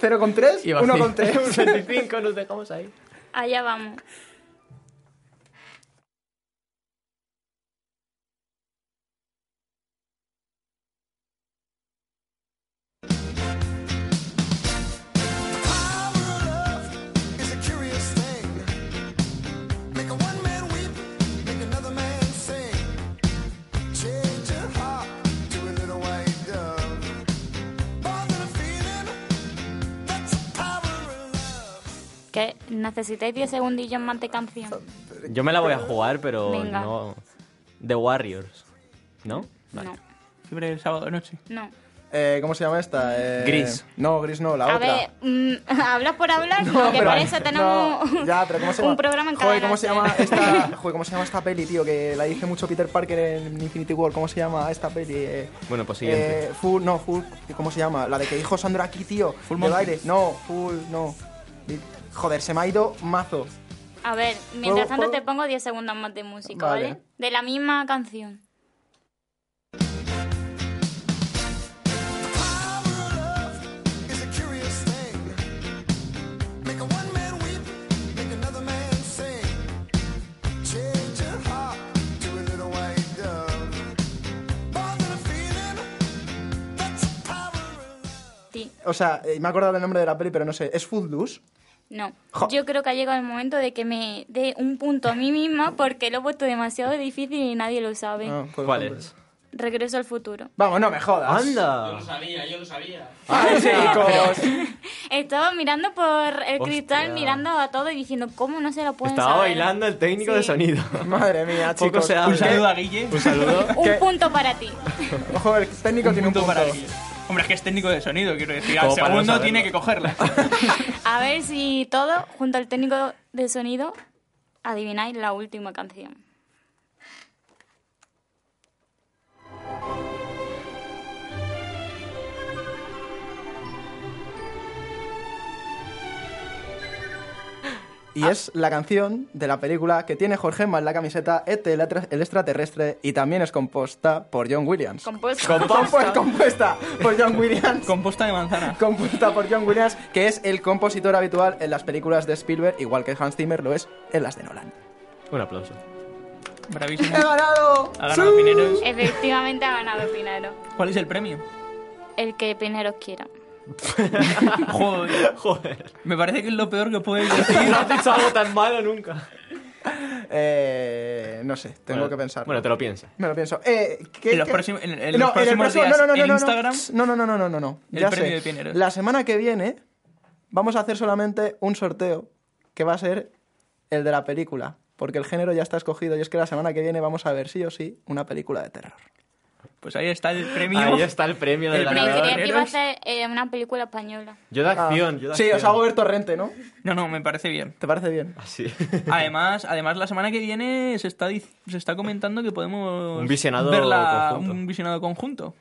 0,3, Iba así. 1,3. 25 nos dejamos ahí. Allá vamos. Que necesitáis 10 segundillos más de canción. Yo me la voy a jugar, pero Venga. no. The Warriors. ¿No? No, Siempre el sábado de noche. no. Eh, ¿Cómo se llama esta? Eh, Gris. No, Gris no, la A otra. ver, mm, ¿hablas por hablar? No, Porque pero- para eso tenemos no, ya, pero ¿cómo se llama? un programa en cada Joder, ¿cómo se llama esta, joder, ¿cómo se llama esta peli, tío? Que la dice mucho Peter Parker en Infinity War. ¿Cómo se llama esta peli? Eh, Bueno, pues siguiente. eh, full, no, Full, ¿cómo se llama? La de que dijo Sandro aquí, tío. Full baile. No, Full, no. Joder, se me ha ido mazo. A ver, mientras ¿Puedo- tanto te pongo 10 segundos más de música, Vale. ¿vale? De la misma canción. O sea, eh, me he acordado del nombre de la peli, pero no sé. ¿Es Footloose? No. Jo- Yo creo que ha llegado el momento de que me dé un punto a mí misma porque lo he puesto demasiado difícil y nadie lo sabe. Ah, pues, ¿Cuál es? Regreso al futuro. Vamos, no me jodas. ¡Anda! sabía, yo lo sabía. ¡Ay, chicos! Estaba mirando por el Hostia. cristal, mirando a todo y diciendo, ¿cómo no se lo pueden Estaba saber? bailando el técnico Sí. de sonido. Madre mía, chicos. se. Un saludo a Guille. Un saludo. Un punto para ti. Ojo, el técnico Un tiene un punto punto. para Guille. Hombre, es que es técnico de sonido, quiero decir. Al no segundo tiene que cogerla. A ver si todo, junto al técnico de sonido, adivináis la última canción. Y es la canción de la película que tiene Jorge en la camiseta Este, el extraterrestre, y también es compuesta por John Williams. Compuesta. Compu- compuesta por John Williams. Composta de manzana. compuesta por John Williams, que es el compositor habitual en las películas de Spielberg, igual que Hans Zimmer lo es en las de Nolan. Un aplauso. Bravísimo. ¡He ganado! Ha ganado Pineros. Efectivamente ha ganado Pinero. ¿Cuál es el premio? El que Pineros quiera. Joder. Joder. Me parece que es lo peor que puedes decir. No has dicho algo tan malo nunca. Eh, no sé, tengo Bueno, que pensar. Bueno, te lo piensas. Me lo pienso. Eh, ¿qué- En los qué- próximos- en- en No, los próximos próximo- días no, no, no, en no, no. Instagram. No, no, no, no, no, no, no. El Ya premio sé. de Pineros. La semana que viene vamos a hacer solamente un sorteo que va a ser el de la película, porque el género ya está escogido y es que la semana que viene vamos a ver sí o sí una película de terror. Pues ahí está el premio. Ahí está el premio del El Me premio. ganador. creía que iba a ser eh, una película española. Yo de acción, yo de Ah, Sí, acción. os hago ver Torrente, ¿no? No, no, me parece bien. ¿Te parece bien? Así. Además, además la semana que viene se está, dic- se está comentando que podemos Un visionado verla- conjunto. un visionado conjunto.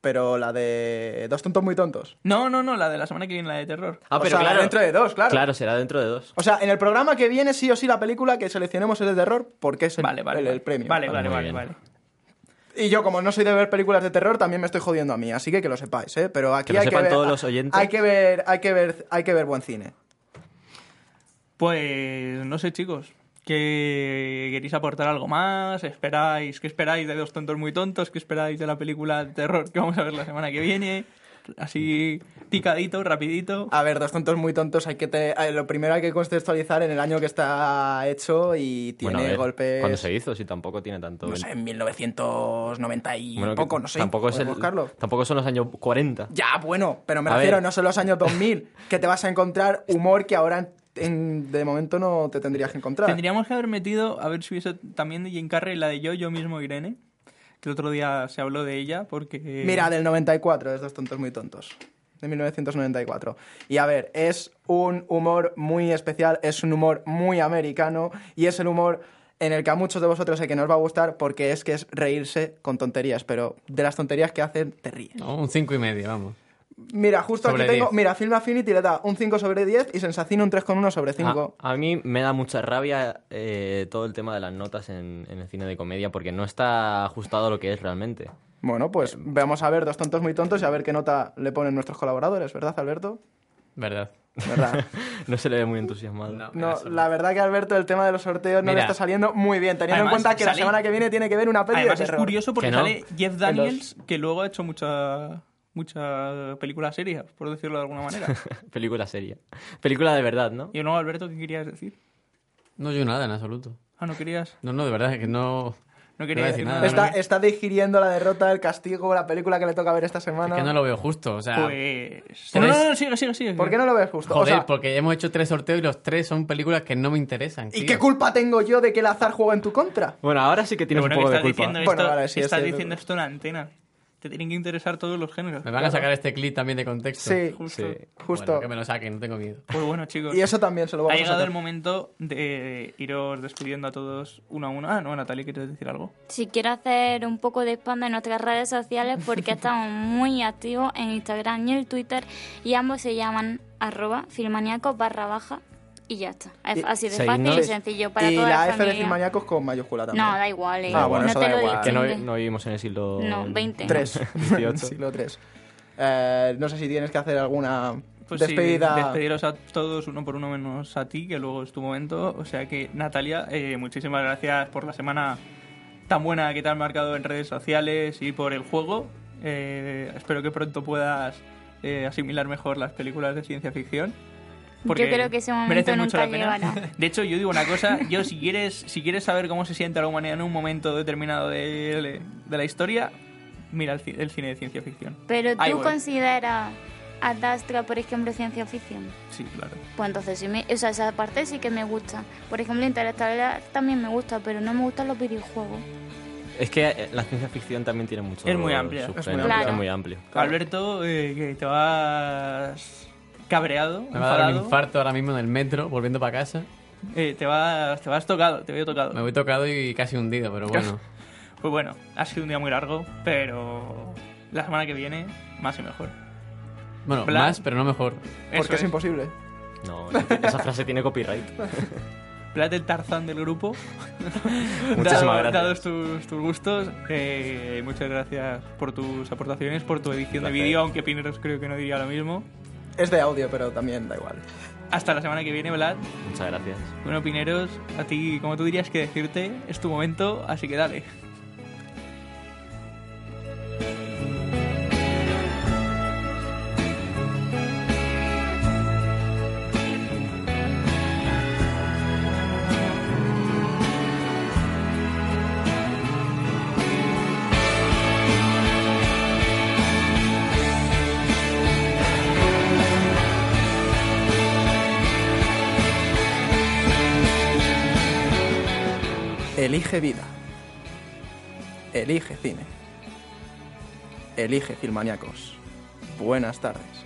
Pero la de Dos tontos muy tontos. No, no, no, la de la semana que viene, la de terror. Ah, O pero sea, claro. dentro de dos, claro. Claro, será dentro de dos. O sea, en el programa que viene sí o sí la película que seleccionemos es de terror porque es el, Vale, vale. el- vale. el premio. Vale, Vale, vale, muy vale, bien. vale. Y yo, como no soy de ver películas de terror, también me estoy jodiendo a mí, así que que lo sepáis, ¿eh? Pero aquí Que lo hay que sepan ver, todos los oyentes. Hay que ver, hay que ver, hay que ver buen cine. Pues no sé, chicos. ¿Que queréis aportar algo más? ¿Esperáis? ¿Qué esperáis de Dos tontos muy tontos? ¿Qué esperáis de la película de terror que vamos a ver la semana que viene? Así picadito, rapidito. A ver, dos tontos muy tontos, hay que te- lo primero hay que contextualizar en el año que está hecho y tiene Bueno, a ver, golpes. ¿Cuándo se hizo? Si tampoco tiene tanto... No sé, en 1990 y Bueno, poco, no sé. Tampoco, es el- buscarlo. tampoco son los años 40. Ya, bueno, pero me A refiero, ver. no son los años 2000, que te vas a encontrar humor que ahora en- en- de momento no te tendrías que encontrar. Tendríamos que haber metido, a ver si hubiese también de Jim Carrey la de yo, yo mismo Irene. Que el otro día se habló de ella porque... Mira, del 94, es dos tontos muy tontos. de 1994. Y a ver, es un humor muy especial, es un humor muy americano y es el humor en el que a muchos de vosotros sé que nos va a gustar porque es que es reírse con tonterías, pero de las tonterías que hacen te ríes. No, un cinco y medio, vamos. Mira, justo Sobre aquí tengo, 10. mira, Film Affinity le da un 5 sobre 10 y Sensacino un 3,1 sobre 5. A, a mí me da mucha rabia eh, todo el tema de las notas en, en el cine de comedia porque no está ajustado a lo que es realmente. Bueno, pues vamos a ver dos tontos muy tontos y a ver qué nota le ponen nuestros colaboradores, ¿verdad, Alberto? Verdad. ¿Verdad? no se le ve muy entusiasmado. No, la verdad que Alberto el tema de los sorteos no le está saliendo muy bien, teniendo Además, en cuenta que la semana que viene tiene que ver una peli Además de es curioso porque Que no. sale Jeff Daniels, que luego ha hecho mucha mucha película seria, por decirlo de alguna manera. Película seria. Película de verdad, ¿no? Y no, Alberto, ¿qué querías decir? No yo nada, en absoluto. Ah, ¿no querías? No, no, de verdad, es que no... No quería decir nada. Está, está digiriendo la derrota, el castigo, la película que le toca ver esta semana. Es que no lo veo justo, o sea... Pues... tres- No, no, no, sigue, sigue, sigue. ¿Por qué no lo ves justo? O Joder, sea, porque hemos hecho tres sorteos y los tres son películas que no me interesan. ¿Y tío. qué culpa tengo yo de que el azar juega en tu contra? Bueno, ahora sí que tienes bueno, un poco que de culpa. diciendo Bueno, esto, vale, sí, estás diciendo esto en la antena. Te tienen que interesar todos los géneros. Me van a sacar este clip también de contexto. Sí, Justo. justo. Bueno, que me lo saquen, no tengo miedo. Pues bueno, chicos. Y eso también se lo Ha vamos a llegado sacar. el momento de iros despidiendo a todos uno a uno. Ah, no, Natalia, ¿quieres decir algo? Si quiero hacer un poco de spam de nuestras redes sociales porque estamos muy activos en Instagram y en Twitter y ambos se llaman arroba filmaníacos barra baja y ya está. Es Y- así de fácil y sencillo para y toda la la, F de familia. Filmaníacos con mayúscula también. No, da igual. eh. Ah, bueno, no eso te da lo igual. Que no, no vivimos en el siglo... No, 20. Tres. 18. Siglo 3. Eh, no sé si tienes que hacer alguna Pues sí, despedida. despediros a todos uno por uno menos a ti, que luego es tu momento. O sea que, Natalia, eh, muchísimas gracias por la semana tan buena que te has marcado en redes sociales y por el juego. Eh, espero que pronto puedas eh, asimilar mejor las películas de ciencia ficción. Yo creo que ese momento nunca la pena. llegará. De hecho, yo digo una cosa, yo si quieres, si quieres saber cómo se siente la humanidad en un momento determinado de, de la historia, mira el, el cine de ciencia ficción. Pero tú consideras a Dastra, por ejemplo, ciencia ficción. Sí, claro. Pues entonces sí me, o sea, esa parte sí que me gusta. Por ejemplo, Interestelar también me gusta, pero no me gustan los videojuegos. Es que eh, la ciencia ficción también tiene mucho Es muy amplia. Es muy amplia. es muy amplio. Alberto, eh, que te vas cabreado, Me va a dar un infarto ahora mismo en el metro, volviendo para casa. Eh, te vas, te vas tocado, te veo tocado. Me voy tocado y casi hundido, pero bueno. Pues bueno, ha sido un día muy largo, pero la semana que viene más y mejor. Bueno, Bla- más, pero no mejor. Eso Porque es imposible. No, esa frase tiene copyright. Plat el Tarzán del grupo. Muchísimas Dado- gracias. Dados tus, tus gustos, eh, muchas gracias por tus aportaciones, por tu edición de vídeo, aunque Pineros creo que no diría lo mismo. Es de audio, pero también da igual. Hasta la semana que viene, Vlad. Muchas gracias. Bueno, Pineros, a ti, como tú dirías que decirte, es tu momento, así que dale. Elige vida. Elige cine. Elige Filmaníacos. Buenas tardes.